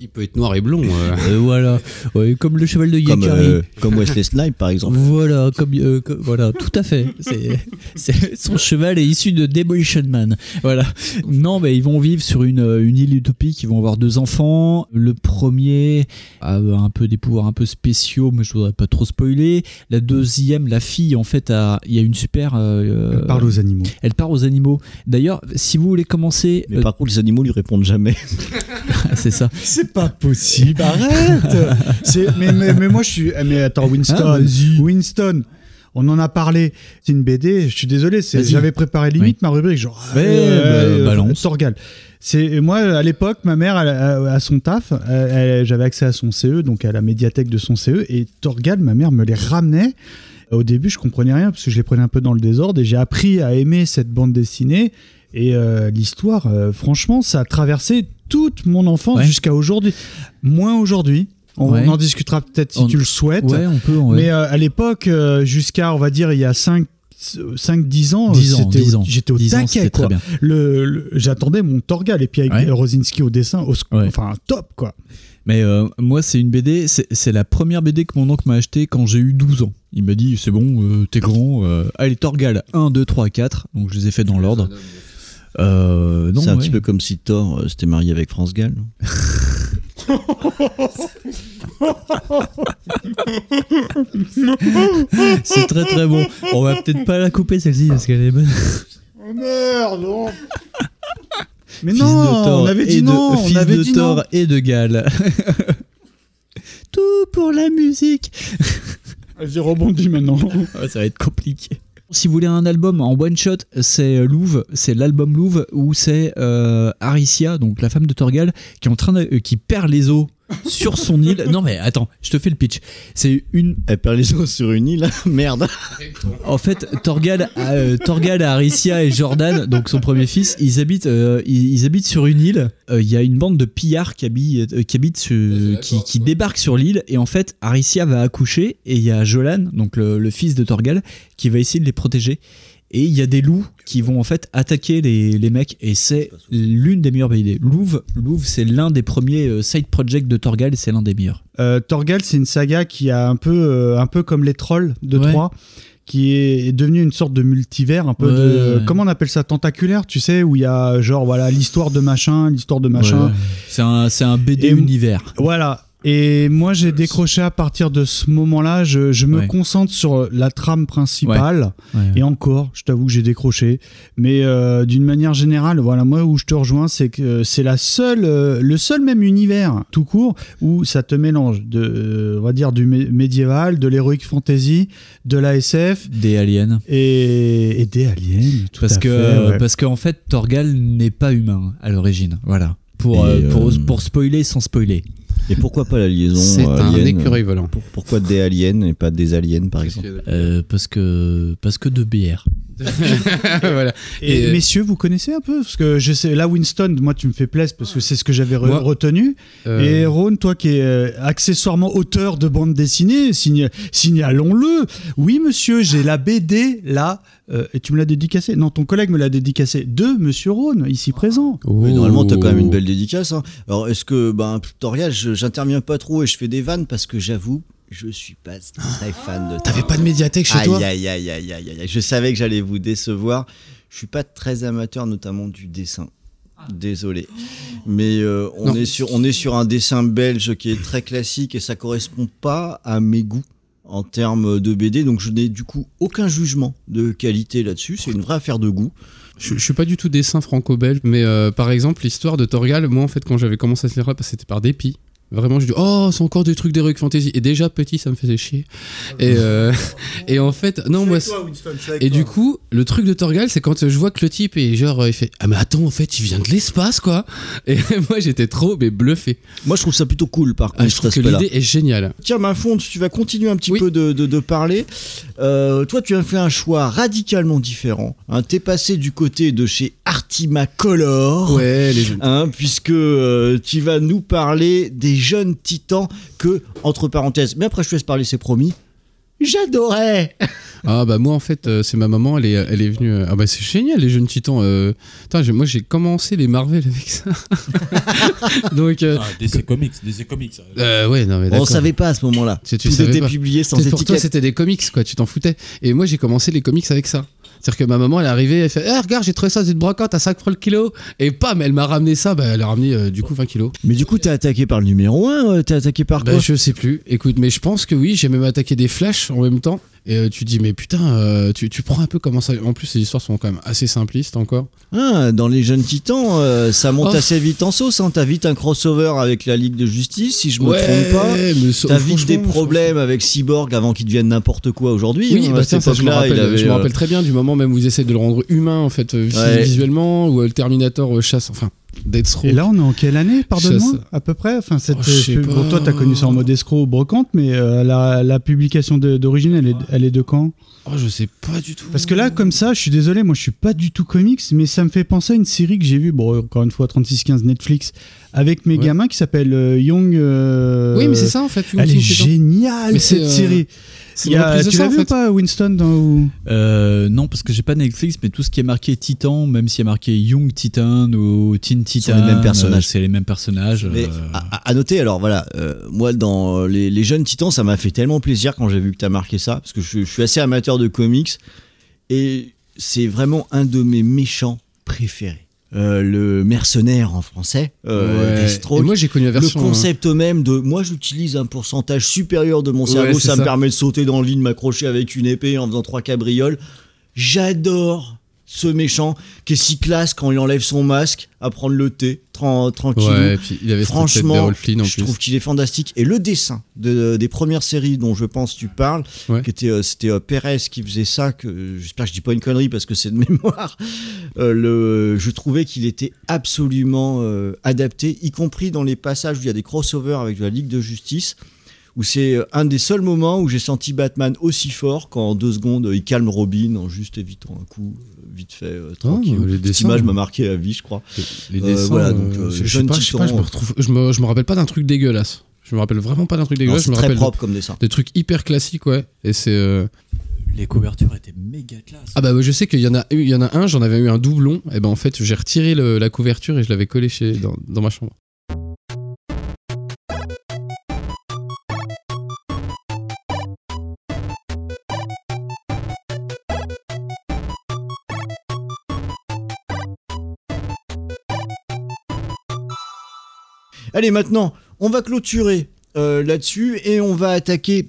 Il peut être noir et blond. euh. Euh, voilà, Ouais, comme le cheval de Comme, Yakari. euh, comme Wesley Snipes par exemple. Voilà, comme, euh, comme- voilà, tout à fait. C'est, c'est- son cheval est issu de Demolition Man. Voilà. Non, mais ils vont vivre sur une, une île utopique. Ils vont avoir deux enfants. Le premier a un peu des pouvoirs un peu spéciaux, mais je voudrais pas trop spoiler. La deuxième, la fille, en fait, a, il y a une super. euh, Elle parle aux animaux. Elle parle aux animaux. D'ailleurs, si vous voulez commencer, Mais par contre, les animaux lui répondent jamais. c'est ça. C'est pas possible, arrête C'est- mais, mais, mais moi je suis. eh, Mais attends, Winston. Ah. Winston. On en a parlé, c'est une BD, je suis désolé, c'est- j'avais préparé limite Oui. ma rubrique, genre Ouais, euh, bah, euh, balance. Torgal. C'est moi à l'époque, ma mère à, son taf, j'avais accès à son CE, donc à la médiathèque de son CE, et Torgal, ma mère me les ramenait. Au début, je comprenais rien parce que je les prenais un peu dans le désordre, et j'ai appris à aimer cette bande dessinée. Et euh, l'histoire, euh, franchement, ça a traversé toute mon enfance Ouais. jusqu'à aujourd'hui. Moins aujourd'hui. On, Ouais. on en discutera peut-être si On- tu le souhaites. Ouais, on peut. ouais. Mais euh, à l'époque, euh, jusqu'à, on va dire, il y a 5 5-10 ans, 10 ans, c'était 10 au- ans. j'étais au 10 ans, taquet. quoi. bien. Le, le- J'attendais mon Torgal et puis avec Ouais. Rosinski au dessin, au Ouais. enfin top quoi. Mais euh, moi, c'est une BD, c'est c'est la première BD que mon oncle m'a acheté quand j'ai eu 12 ans. Il m'a dit, c'est bon, euh, t'es grand, euh, allez, Torgal, 1, 2, 3, 4. Donc je les ai fait dans l'ordre. Euh, C'est un ouais. petit peu comme si Thor euh, s'était marié avec France Gall. C'est très très bon. On va peut-être pas la couper celle-ci parce qu'elle est bonne. Oh merde non. Mais Fils non, de Thor on avait et dit de- non, on Fils avait de dit Thor non. et de Gal. Tout pour la musique. J'ai rebondi maintenant. Ouais, ça va être compliqué. Si vous voulez un album en one shot, c'est Louve, c'est l'album Louve où c'est euh, Aricia, donc la femme de Torgal, qui est en train euh, qui perd les os sur son île. Non mais attends, je te fais le pitch. C'est une. Elle perd les os sur une île, merde. En fait, Torgal, euh, Torgal, Aricia et Jordan, donc son premier fils, ils habitent, euh, ils, ils habitent sur une île. Euh, Il y a une bande de pillards qui habitent, qui, habitent sur- qui, qui débarquent sur l'île. Et en fait, Aricia va accoucher et il y a Jolan, donc le, le fils de Torgal, qui va essayer de les protéger. Et il y a des loups qui vont en fait attaquer les, les mecs et c'est l'une des meilleures idées. Louve, Louve c'est l'un des premiers euh, side projects de Torgal et c'est l'un des meilleurs. Euh, Torgal, c'est une saga qui a un peu, euh, un peu comme les trolls de Ouais. Qui est devenue une sorte de multivers, un peu Ouais, de, ouais. comment on appelle ça, tentaculaire, tu sais, où il y a genre voilà l'histoire de machin, l'histoire de machin. Ouais. C'est un, BD Et- univers. Voilà. Et moi, j'ai décroché à partir de ce moment-là. Je, je me Ouais. concentre sur la trame principale. Ouais. Ouais. Et encore, je t'avoue que j'ai décroché. Mais euh, d'une manière générale, voilà, moi où je te rejoins, c'est que c'est la seule, euh, le seul même univers tout court où ça te mélange de, euh, on va dire, du mé- médiéval, de l'heroic fantasy, de la SF Des aliens. et, et des aliens. Tout Parce à que, fait, euh, parce qu'en fait, Torgal n'est pas humain à l'origine. Voilà. Pour, euh, euh, pour spoiler sans spoiler. Et pourquoi pas la liaison C'est euh, un alien écureuil volant. Pour- Pourquoi des aliens et pas des aliens, par exemple Euh, parce que parce que de bière. voilà. Et, Et, euh, messieurs, vous connaissez un peu Parce que je sais, là, Winston, moi, tu me fais plaisir parce que c'est ce que j'avais re- Moi, retenu. euh, Et Ron, toi qui es euh, accessoirement auteur de bande dessinée, signa- signalons-le. Oui, monsieur, j'ai la BD là. euh, et tu me l'as dédicacé Non, ton collègue me l'a dédicacé de monsieur Ron, ici présent. Oui, normalement, t'as quand même une Oh. belle dédicace. hein. Alors, est-ce que, ben, tutoriel, j'interviens pas trop et je fais des vannes parce que j'avoue, je suis pas très fan de. T'avais pas de médiathèque chez aïe, toi Aïe, aïe, aïe, aïe, aïe, aïe. Je savais que j'allais vous décevoir. Je suis pas très amateur, notamment du dessin. Désolé, mais euh, on Non. est sur on est sur un dessin belge qui est très classique et ça correspond pas à mes goûts en termes de BD. Donc je n'ai du coup aucun jugement de qualité là-dessus. C'est une vraie affaire de goût. Je, je suis pas du tout dessin franco-belge, mais euh, par exemple, l'histoire de Torgal, moi en fait, quand j'avais commencé à lire là, que c'était par dépit. Vraiment, je dis, oh, c'est encore des trucs d'Heroic Fantasy. Et déjà, petit, ça me faisait chier. Et, euh, et en fait, non, moi. Et du coup, le truc de Torgal, c'est quand je vois que le type est genre, il fait, ah, mais attends, en fait, il vient de l'espace, quoi. Et moi, j'étais trop, mais bluffé. Moi, je trouve ça plutôt cool, par contre. Ah, je trouve que l'idée est géniale. Tiens, ma fonte, tu vas continuer un petit peu de, de- de parler. Euh, toi, tu as fait un choix radicalement différent. Hein, T'es passé du côté de chez Artima Color. Ouais, les jeunes. Hein, puisque euh, tu vas nous parler des jeunes titans que, entre parenthèses, mais après je te laisse parler, c'est promis, j'adorais. Ah bah moi en fait euh, c'est ma maman elle est, elle est venue euh, ah bah c'est génial les jeunes titans euh... Moi j'ai commencé les Marvel avec ça donc euh, Ah, DC Comics, DC Comics. euh, ouais non mais On savait pas à ce moment-là. Tu- tu Tout était pas. publié sans Peut-être Pour toi étiquette. c'était des comics quoi tu t'en foutais et moi j'ai commencé les comics avec ça c'est-à-dire que ma maman elle est arrivée elle fait Eh, regarde j'ai trouvé ça c'est une brocante à 5 francs le kilo et pam elle m'a ramené ça bah elle a ramené euh, du coup 20 kilos Mais du coup, t'es attaqué par le numéro 1, t'es attaqué par quoi? bah, je sais plus. Écoute, mais je pense que oui, j'ai même attaqué des flashs en même temps. Et euh, tu dis, mais putain, euh, tu, tu prends un peu comment ça. En plus, les histoires sont quand même assez simplistes encore. Ah, dans les jeunes titans, euh, ça monte Oh. assez vite en sauce. Hein. T'as vite un crossover avec la Ligue de Justice, si je me Ouais, trompe pas. T'as vite des problèmes avec Cyborg avant qu'il devienne n'importe quoi aujourd'hui. Oui, hein. bah tiens, ça, je me rappelle, avait, je me rappelle très bien du moment même où ils essaient de le rendre humain, en fait, Ouais. visuellement, ou euh, le Terminator chasse. Enfin, Et là, on est en quelle année, pardonne-moi. À peu près? Enfin, cette, Oh, bon, pas. Toi, t'as connu ça en mode escroc ou brocante, mais euh, la, la publication d'origine, elle est, elle est de quand? Oh, je sais pas du tout. Parce que là, comme ça, je suis désolé, moi je suis pas du tout comics, mais ça me fait penser à une série que j'ai vue, bon, encore une fois, 3615 Netflix, avec mes Ouais. gamins qui s'appelle euh, Young. euh, Oui, mais c'est ça, en fait, Young Elle est géniale, Mais c'est, cette euh, série. c'est Il y une a- tu l'as vu ou pas, Winston dans, Euh, non, parce que j'ai pas Netflix, mais tout ce qui est marqué Titan, même s'il y a marqué Young Titan ou Teen Titan, les mêmes personnages. euh, c'est les mêmes personnages. Mais euh, à, noter, alors voilà, euh, moi dans euh, les, les jeunes titans, ça m'a fait tellement plaisir quand j'ai vu que tu as marqué ça, parce que je, je suis assez amateur de comics, et c'est vraiment un de mes méchants préférés. Euh, le mercenaire en français, euh, Ouais. Deathstroke. Et moi, j'ai connu la version, Le concept même de moi, j'utilise un pourcentage supérieur de mon cerveau, ça, me permet de sauter dans le lit, de m'accrocher avec une épée en faisant trois cabrioles. J'adore ce méchant qui est si classe quand il enlève son masque à prendre le thé tran- tranquille. Ouais, Franchement, Flynn, je plus. trouve qu'il est fantastique. Et le dessin de- des premières séries dont je pense tu parles, Ouais. qui était, euh, c'était euh, Perez qui faisait ça, que j'espère que je dis pas une connerie parce que c'est de mémoire. Euh, le, je trouvais qu'il était absolument euh, adapté, y compris dans les passages où il y a des crossovers avec de la Ligue de Justice. Où c'est euh, un des seuls moments où j'ai senti Batman aussi fort qu'en deux secondes il calme Robin en juste évitant un coup euh, vite fait euh, tranquille. les Cette dessins, image m'a euh, marqué à vie, je crois. Les Euh, dessins, voilà, euh, donc euh, je, je sais jeune pas, je sais pas, je me titan, retrouve, je me, je me rappelle pas d'un truc dégueulasse. Je me rappelle vraiment pas d'un truc dégueulasse. c'est je me très rappelle propre de- comme dessin. Des trucs hyper classiques, ouais. Et c'est. euh, les couvertures étaient méga classe. Ah bah je sais qu'il y en a, eu- il y en a un, j'en avais eu un doublon. Et ben en fait, j'ai retiré le- la couverture et je l'avais collé chez dans, dans ma chambre. Allez, maintenant, on va clôturer euh, là-dessus et on va attaquer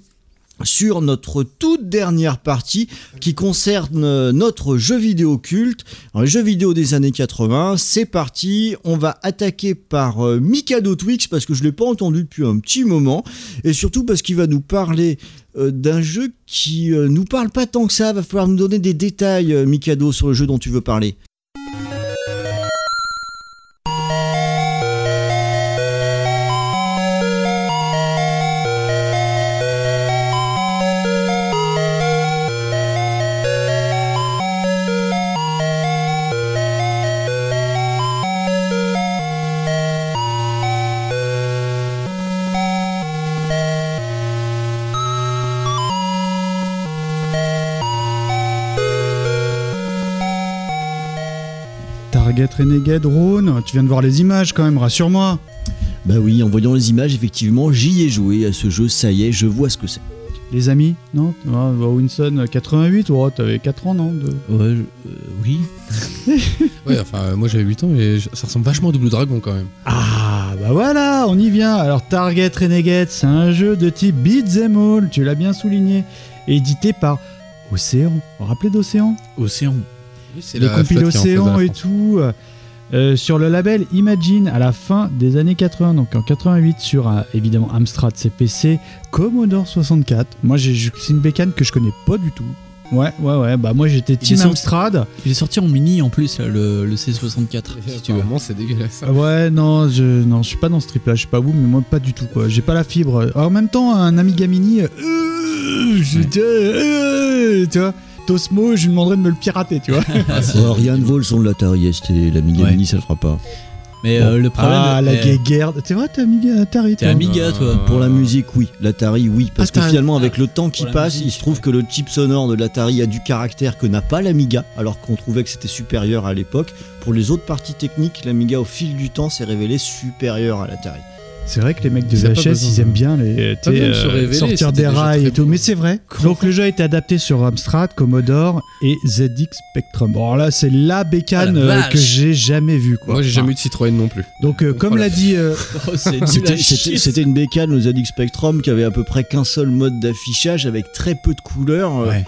sur notre toute dernière partie qui concerne euh, notre jeu vidéo culte, un jeu vidéo des années 80. C'est parti, on va attaquer par euh, Mikado Twix parce que je l'ai pas entendu depuis un petit moment et surtout parce qu'il va nous parler d'un jeu qui euh, nous parle pas tant que ça. Va falloir nous donner des détails, Mikado, sur le jeu dont tu veux parler. Renegade Rhône, tu viens de voir les images quand même, rassure-moi. Bah oui, en voyant les images, effectivement, j'y ai joué à ce jeu, ça y est, je vois ce que c'est. Les amis Non Ah, bah, Winson 88, oh, t'avais 4 ans, non de... Ouais, je- euh, oui. ouais, enfin, euh, moi j'avais 8 ans, mais je- ça ressemble vachement à Double Dragon quand même. Ah bah voilà, on y vient. Alors Target Renegade, c'est un jeu de type Beat'em All, tu l'as bien souligné, édité par Océan. Vous vous rappelez d'Océan? Océan. c'est Les la compiles flotte qui est en face de Océan et tout. Euh, sur le label Imagine à la fin des années 80, donc en 88 sur euh, évidemment Amstrad CPC, Commodore 64. Moi j'ai c'est une bécane que je connais pas du tout. Ouais, ouais, ouais, bah moi j'étais Team sorti- Amstrad. Il est sorti en mini en plus, là, le, le C64. si tu veux. C'est dégueulasse. Ouais, non, je, non, je suis pas dans ce trip là, je sais pas vous, mais moi pas du tout quoi. J'ai pas la fibre. En même temps, un Amiga Mini, euh, je- euh, tu vois, Tosmo, je lui demanderais de me le pirater, tu vois. Oh, rien ne vaut le son de l'Atari ST, l'Amiga Ouais. Mini ça le fera pas. Mais euh, le problème. ah, la euh, guéguerre. T'es vrai, t'es Amiga Atari, T'es Amiga, toi. Pour la musique, oui. L'Atari, oui. Parce Ah, que t'as un- finalement, avec le temps qui passe, musique, il se trouve que le chip sonore de l'Atari a du caractère que n'a pas l'Amiga, alors qu'on trouvait que c'était supérieur à l'époque. Pour les autres parties techniques, l'Amiga, au fil du temps, s'est révélé supérieur à l'Atari. C'est vrai que les mecs de VHS, besoin ils aiment bien les, Pas se euh, révéler, sortir des rails et tout. Mais c'est vrai. Donc le jeu a été adapté sur Amstrad, Commodore et ZX Spectrum. Bon là, c'est la bécane la euh, que j'ai jamais vue. Quoi. Moi j'ai jamais Enfin, eu de Citroën non plus. Donc euh, comme Oh l'a dit, euh, Oh, C'était- une bécane, le ZX Spectrum, qui avait à peu près qu'un seul mode d'affichage avec très peu de couleurs. Ouais, ouais.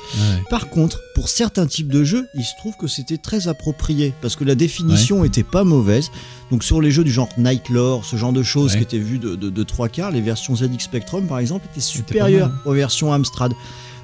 Par contre, pour certains types de jeux, il se trouve que c'était très approprié parce que la définition était pas mauvaise. Donc sur les jeux du genre Nightlore, ce genre de choses Ouais. qui étaient de, de, de trois quarts, les versions ZX Spectrum par exemple étaient supérieures aux versions Amstrad.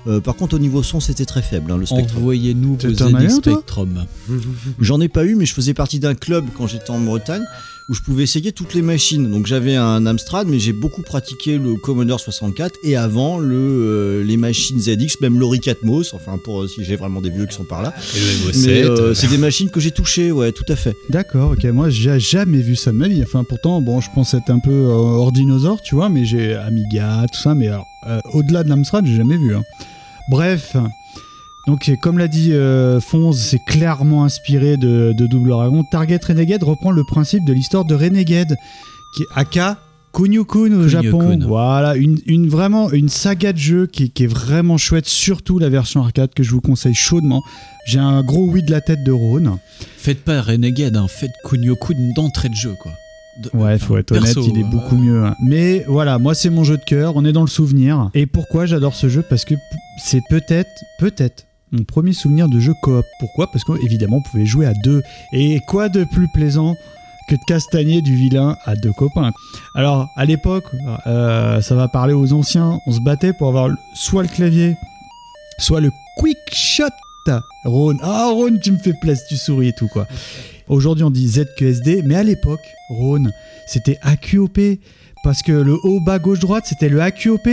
Euh, par contre, au niveau son, c'était très faible, hein, le Spectrum. Envoyez-nous vos ZX Spectrum. J'en ai pas eu, mais je faisais partie d'un club quand j'étais en Bretagne où je pouvais essayer toutes les machines. Donc j'avais un Amstrad, mais j'ai beaucoup pratiqué le Commodore 64 et avant le, euh, les machines ZX, même l'Oric Atmos, enfin pour euh, si j'ai vraiment des vieux qui sont par là. Et le Mais MO7. euh, c'est des machines que j'ai touchées, ouais, tout à fait. D'accord, ok, moi j'ai jamais vu ça de ma vie. Enfin, pourtant, bon, je pense être un peu euh, hors dinosaure, tu vois, mais j'ai Amiga, tout ça, mais alors, euh, au-delà de l'Amstrad, j'ai jamais vu. hein. Bref, donc euh, comme l'a dit euh, Fonz, c'est clairement inspiré de, de Double Dragon. Target Renegade reprend le principe de l'histoire de Renegade, qui est Aka Kunio-kun au. Japon. Voilà, une, une- vraiment une saga de jeu qui, qui est vraiment chouette, surtout la version arcade que je vous conseille chaudement. J'ai un gros oui de la tête de Rhône. Faites pas Renegade, hein, faites Kunio-kun d'entrée de jeu, quoi. De- Ouais, faut être honnête, il est euh, beaucoup mieux. hein. Mais voilà, moi c'est mon jeu de cœur, on est dans le souvenir. Et pourquoi j'adore ce jeu? Parce que c'est peut-être, peut-être mon premier souvenir de jeu coop. Pourquoi? Parce qu'évidemment, on pouvait jouer à deux. Et quoi de plus plaisant que de castagner du vilain à deux copains? Alors, à l'époque, euh, ça va parler aux anciens, on se battait pour avoir soit le clavier, soit le quick shot. Ron, ah Ron, tu me fais plaisir, tu souris et tout quoi. Aujourd'hui, on dit ZQSD, mais à l'époque, Ron, c'était AQOP. Parce que le haut, bas, gauche, droite, c'était le AQOP.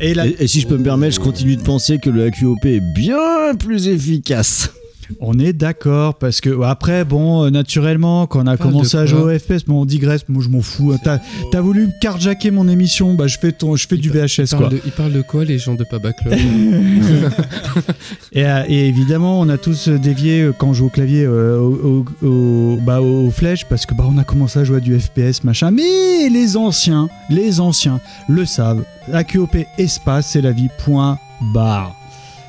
Et, si je peux me permettre, je continue de penser que le AQOP est bien plus efficace. On est d'accord, parce que après, bon, euh, naturellement, quand on a Parle commencé à jouer au FPS, mais on digresse, moi je m'en fous. T'as t'as voulu carjacker mon émission, bah je fais, ton, je fais du VHS quoi. de, il parle de quoi les gens de Et, euh, et évidemment, on a tous euh, dévié quand on joue au clavier euh, au, au- au- bah, aux flèches parce que bah, on a commencé à jouer à du FPS machin. Mais les anciens, les anciens le savent. La QOP espace, c'est la vie. Point barre.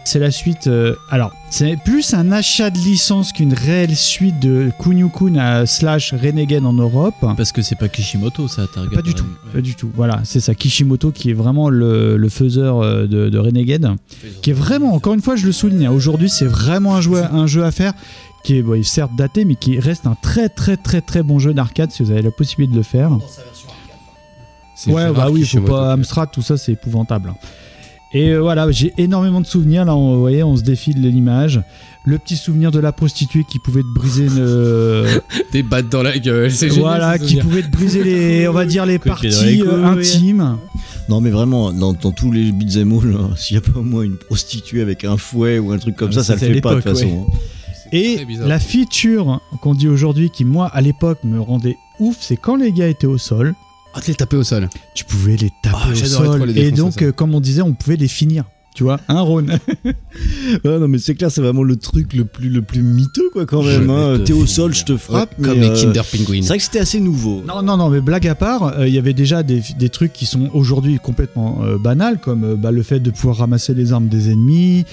C'est la suite. euh, alors, c'est plus un achat de licence qu'une réelle suite de Kunio-kun à slash Renegade en Europe. Parce que c'est pas Kishimoto, ça, Target. Pas du tout, pas du tout. Voilà, c'est ça. Kishimoto qui est vraiment le, le faiseur euh, de, de Renegade, qui est vraiment, encore une fois, je le souligne. hein, Aujourd'hui, c'est vraiment un jeu, un jeu à faire qui est bon, certes daté, mais qui reste un très très très très bon jeu d'arcade si vous avez la possibilité de le faire. Ouais, bah oui, faut pas Amstrad, tout ça, c'est épouvantable. Et euh, voilà, j'ai énormément de souvenirs. Là, on, vous voyez, on se défile l'image. Le petit souvenir de la prostituée qui pouvait te briser une. Des battes dans la gueule, c'est génial. voilà, ce qui pouvait te briser les, on va dire les parties les euh, intimes. Non, mais vraiment, dans, dans tous les beat'em all, s'il n'y a pas au moins une prostituée avec un fouet ou un truc comme Ah, ça, ça le fait pas de toute façon. ouais. hein. Et la feature qu'on dit aujourd'hui, qui moi à l'époque me rendait ouf, c'est quand les gars étaient au sol, Ah, te les taper au sol. tu pouvais les taper Ah, au sol. les Et donc, euh, comme on disait, on pouvait les finir. Tu vois, un Rhône. Ouais, non, mais c'est clair, c'est vraiment le truc le plus, le plus miteux, quoi, quand même. hein. te T'es au sol, je te frappe. Comme mais, les euh, Kinder Penguin. C'est vrai que c'était assez nouveau. Non, non, non, mais blague à part, euh, il y avait déjà des, des trucs qui sont aujourd'hui complètement euh, banals, comme euh, bah, le fait de pouvoir ramasser les armes des ennemis,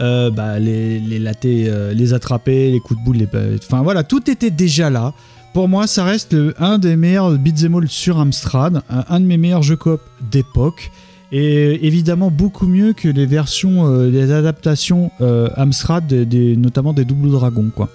euh, bah, les, les latter, euh, les attraper, les coups de boule, les... enfin voilà, tout était déjà là. Pour moi, ça reste le- un des meilleurs beat'em all sur Amstrad, un, un de mes meilleurs jeux coop d'époque. Et évidemment beaucoup mieux que les versions, euh, les adaptations euh, Amstrad, des- des- notamment des Double Dragons, quoi.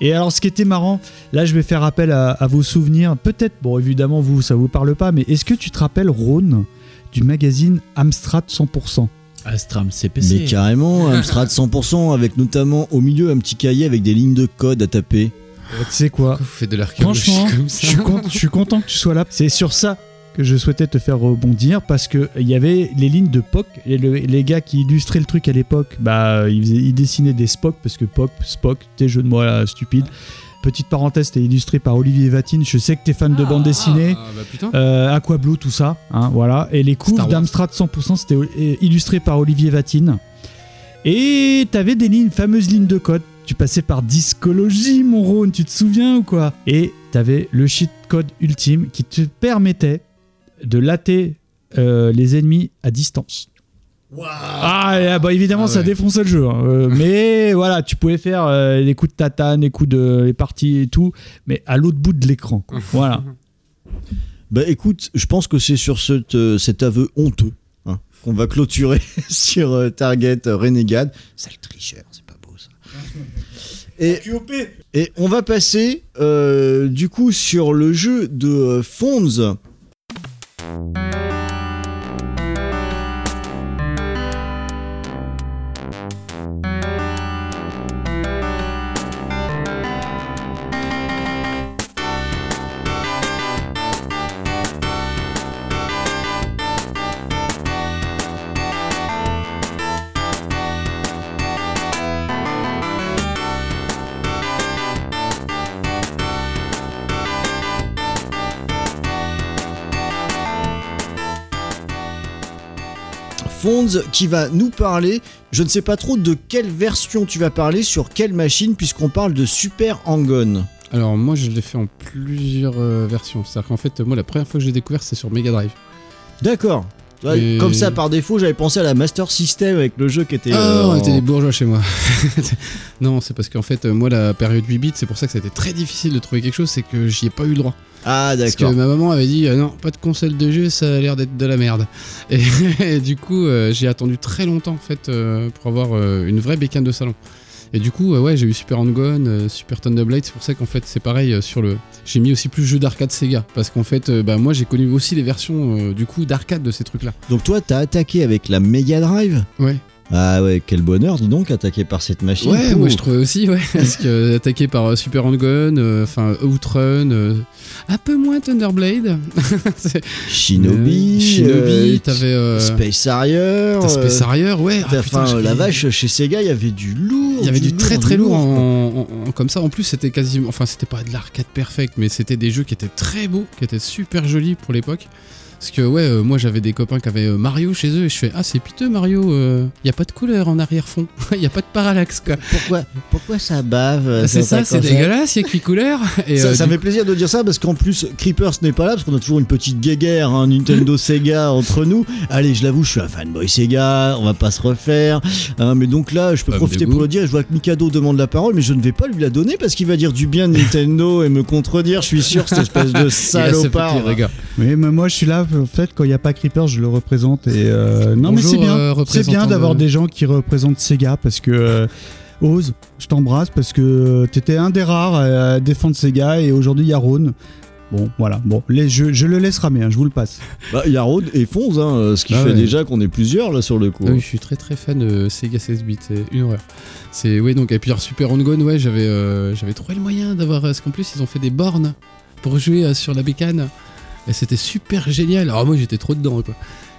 Et alors, ce qui était marrant, là, je vais faire appel à, à vos souvenirs. Peut-être, bon, évidemment, vous, ça vous parle pas, mais est-ce que tu te rappelles, Rhône, du magazine Amstrad 100% Astram CPC. Mais carrément, Amstrad 100%, avec notamment au milieu un petit cahier avec des lignes de code à taper. Tu sais quoi Vous faites de l'archéologie Franchement, comme je ça. suis, content, je suis content que tu sois là. C'est sur ça que je souhaitais te faire rebondir parce que il y avait les lignes de POC et le- les gars qui illustraient le truc à l'époque, bah ils, faisaient- ils dessinaient des Spock parce que POC, Spock, t'es jeu de mots euh, stupide. Petite parenthèse, c'était illustré par Olivier Vatine. Je sais que t'es fan de bande dessinée. Ah, bah putain. Euh, Aqua Blue, tout ça, hein, voilà. Et les coups Wars. d'Amstrad 100%, c'était euh, illustré par Olivier Vatine. Et t'avais des lignes, fameuses lignes de code. Tu passais par discologie, mon Rhône, tu te souviens ou quoi? Et t'avais le cheat code ultime qui te permettait de latter euh, les ennemis à distance. Ah, et, ah, bah évidemment, Ah ça défonçait le jeu. hein. Euh, mais voilà, tu pouvais faire euh, des coups de tatane, des coups de les parties et tout, mais à l'autre bout de l'écran. voilà. Bah écoute, je pense que c'est sur cette, euh, cet aveu honteux hein, qu'on va clôturer sur euh, Target euh, Renegade. Sale tricheur, c'est. Et, et on va passer euh, du coup sur le jeu de euh, Fonz. Fonz qui va nous parler, je ne sais pas trop de quelle version tu vas parler, sur quelle machine, puisqu'on parle de Super Hang-On. Alors moi je l'ai fait en plusieurs euh, versions. C'est-à-dire qu'en fait moi la première fois que j'ai découvert c'est sur Mega Drive. D'accord. Ouais, Et- Comme ça, par défaut, j'avais pensé à la Master System avec le jeu qui était. Ah, euh, on était des bourgeois chez moi. non, c'est parce qu'en fait, euh, moi, la période 8 bits, c'est pour ça que ça a été très difficile de trouver quelque chose, c'est que j'y ai pas eu le droit. Ah, Parce que d'accord. ma maman avait dit, euh, non, pas de console de jeu, ça a l'air d'être de la merde. Et, et du coup, euh, j'ai attendu très longtemps, en fait, euh, pour avoir une vraie bécane de salon. Et du coup, ouais, j'ai eu Super Handgun, Super Thunderblade, c'est pour ça qu'en fait, c'est pareil sur le. J'ai mis aussi plus jeux d'arcade Sega, parce qu'en fait, bah, moi, j'ai connu aussi les versions, du coup, d'arcade de ces trucs-là. Donc, toi, t'as attaqué avec la Mega Drive? Ouais. Ah ouais, quel bonheur, dis donc, attaqué par cette machine. Ouais, moi je trouvais aussi, ouais. Parce que attaqué par euh, Super Handgun, euh, enfin Outrun, euh, un peu moins Thunderblade. Shinobi, Shinobi, t'avais. euh, Space Harrier. T'as Space Harrier, ouais. Ah, putain, la vache, chez Sega, il y avait du lourd. Il y avait du, très très lourd, quoi. en, en- en- comme ça. En plus, c'était quasiment. Enfin, c'était pas de l'arcade perfect, mais c'était des jeux qui étaient très beaux, qui étaient super jolis pour l'époque. Parce que ouais, euh, moi j'avais des copains qui avaient euh, Mario chez eux et je fais ah c'est piteux Mario, il y a pas de couleur en arrière-fond, il y a pas de parallaxe quoi. Pourquoi, pourquoi ça bave euh, c'est ça, c'est dégueulasse, il y a que les couleurs. Et, ça euh, fait plaisir de dire ça parce qu'en plus Creepers n'est pas là parce qu'on a toujours une petite guéguerre hein, Nintendo Sega entre nous. Allez, je l'avoue, je suis un fanboy Sega, on va pas se refaire. Hein, mais donc là, je peux Homme profiter pour le dire. Je vois que Mikado demande la parole, mais je ne vais pas lui la donner parce qu'il va dire du bien de Nintendo et me contredire. Je suis sûr, cette espèce de salopard. Oui, mais moi je suis là, en fait, quand il n'y a pas Creeper, je le représente. Et euh, non, mais c'est bien. euh, c'est bien d'avoir de- des gens qui représentent Sega parce que. euh, Ose, je t'embrasse parce que t'étais un des rares à défendre Sega et aujourd'hui il y a Rhône. Bon, voilà. Bon, les, je, je le laisse ramer, hein, je vous le passe. Bah, il y a Rode et Fonz, hein, ce qui Ah fait ouais. déjà qu'on est plusieurs là sur le coup. Ah oui, je suis très très fan de Sega 16 bits, c'est une horreur. C'est ouais donc et puis alors, Super On Gone, ouais, j'avais euh, j'avais trouvé le moyen d'avoir parce qu'en plus ils ont fait des bornes pour jouer euh, sur la bécane et c'était super génial. Alors moi j'étais trop dedans quoi.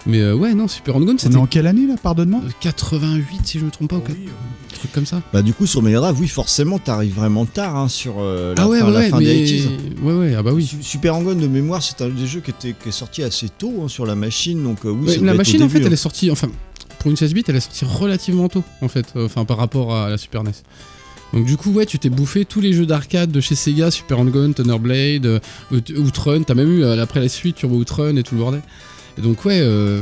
Mais euh, ouais non, Super On Gone On est c'était en quelle année là, pardonne-moi 88 si je me trompe pas ou quoi. Un truc comme ça. Bah du coup sur Mega Drive, oui forcément t'arrives vraiment tard hein, sur euh, la ah ouais fin, ouais, la ouais, fin mais... des 80s. ouais ouais, ah bah oui. Su- Super Hang-On de mémoire, c'est un des jeux qui, était, qui est sorti assez tôt hein, sur la machine, donc euh, oui. Ouais, ça la devait être au machine en fait elle est hein. sortie enfin pour une 16 bits elle est sortie relativement tôt en fait euh, enfin par rapport à la Super NES. Donc du coup ouais tu t'es bouffé tous les jeux d'arcade de chez Sega, Super Hang-On, Thunderblade, euh, Out- Outrun, t'as même eu euh, après la suite Turbo Outrun et tout le bordel. Et donc ouais euh,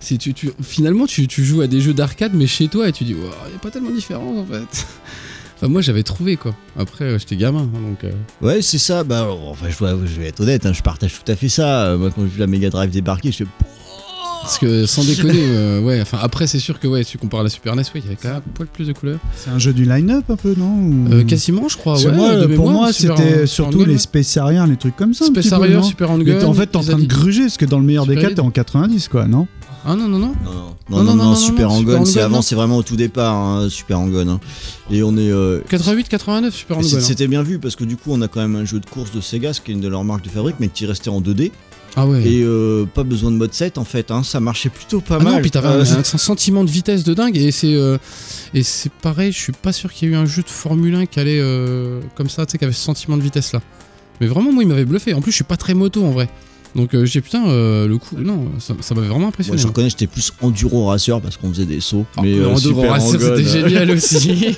tu, finalement tu, joues à des jeux d'arcade mais chez toi et tu dis il y a pas tellement de différence en fait. enfin moi j'avais trouvé quoi. Après euh, j'étais gamin hein, donc euh, Ouais, c'est ça. Bah, enfin, je, dois- je vais être honnête, hein, je partage tout à fait ça. Moi, quand j'ai vu la Mega Drive débarquer, je fais. Parce que sans déconner euh, ouais enfin après c'est sûr que ouais si tu compares à la Super NES ouais il y avait quand même un poil plus de couleurs. C'est un jeu du line-up un peu, non Ou- Euh, quasiment, je crois. Ouais, moi, de pour mémoire, moi, c'était surtout les. Space Harrier, les trucs comme ça. Space Harrier, Super t'es- En fait, t'es en train de gruger, parce que dans le meilleur des cas, t'es en 90, quoi, non Ah non, non, non. Non, non, non, Super Hang-On, c'est avant, c'est vraiment au tout départ, hein, Super Hang-On. hein. Et on est. euh, 88-89, Super c'est- hein. C'était bien vu parce que du coup, on a quand même un jeu de course de Sega, ce qui est une de leurs marques de fabrique, mais qui restait en 2D. Ah ouais. Et euh, pas besoin de mode 7 en fait, hein, ça marchait plutôt pas Ah mal. non, puis t'avais Euh, un, un sentiment de vitesse de dingue et c'est euh, et c'est pareil, je suis pas sûr qu'il y ait eu un jeu de Formule 1 qui allait comme ça, tu sais, qui avait ce sentiment de vitesse là. Mais vraiment, moi, il m'avait bluffé. En plus, je suis pas très moto en vrai. Donc euh, j'ai putain euh, le coup, non, ça, ça m'avait vraiment Moi, impressionné. je reconnais, j'étais plus enduro racer parce qu'on faisait des sauts. mais le euh, Enduro Racer, c'était génial aussi.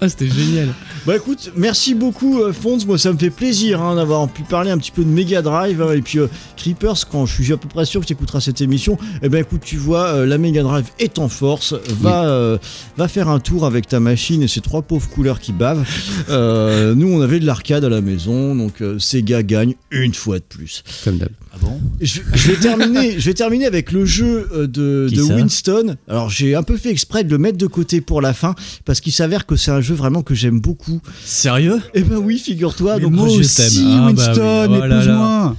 ah, c'était génial. Bah écoute, merci beaucoup Fonz, moi ça me fait plaisir hein, d'avoir pu parler un petit peu de Mega Drive hein, et puis Creepers quand je suis à peu près sûr que tu écouteras cette émission, et ben écoute tu vois la Mega Drive est en force, va, va faire un tour avec ta machine et ces trois pauvres couleurs qui bavent. Nous on avait de l'arcade à la maison donc Sega gagne une fois de plus. Comme d'hab. Ah bon je, je vais terminer, je vais terminer avec le jeu euh, de, Winston. Alors j'ai un peu fait exprès de le mettre de côté pour la fin parce qu'il s'avère que c'est un jeu vraiment que j'aime beaucoup. Sérieux? Eh ben oui, figure-toi. Donc moi, je. Si, Ah, bah Winston, oui, oh là là.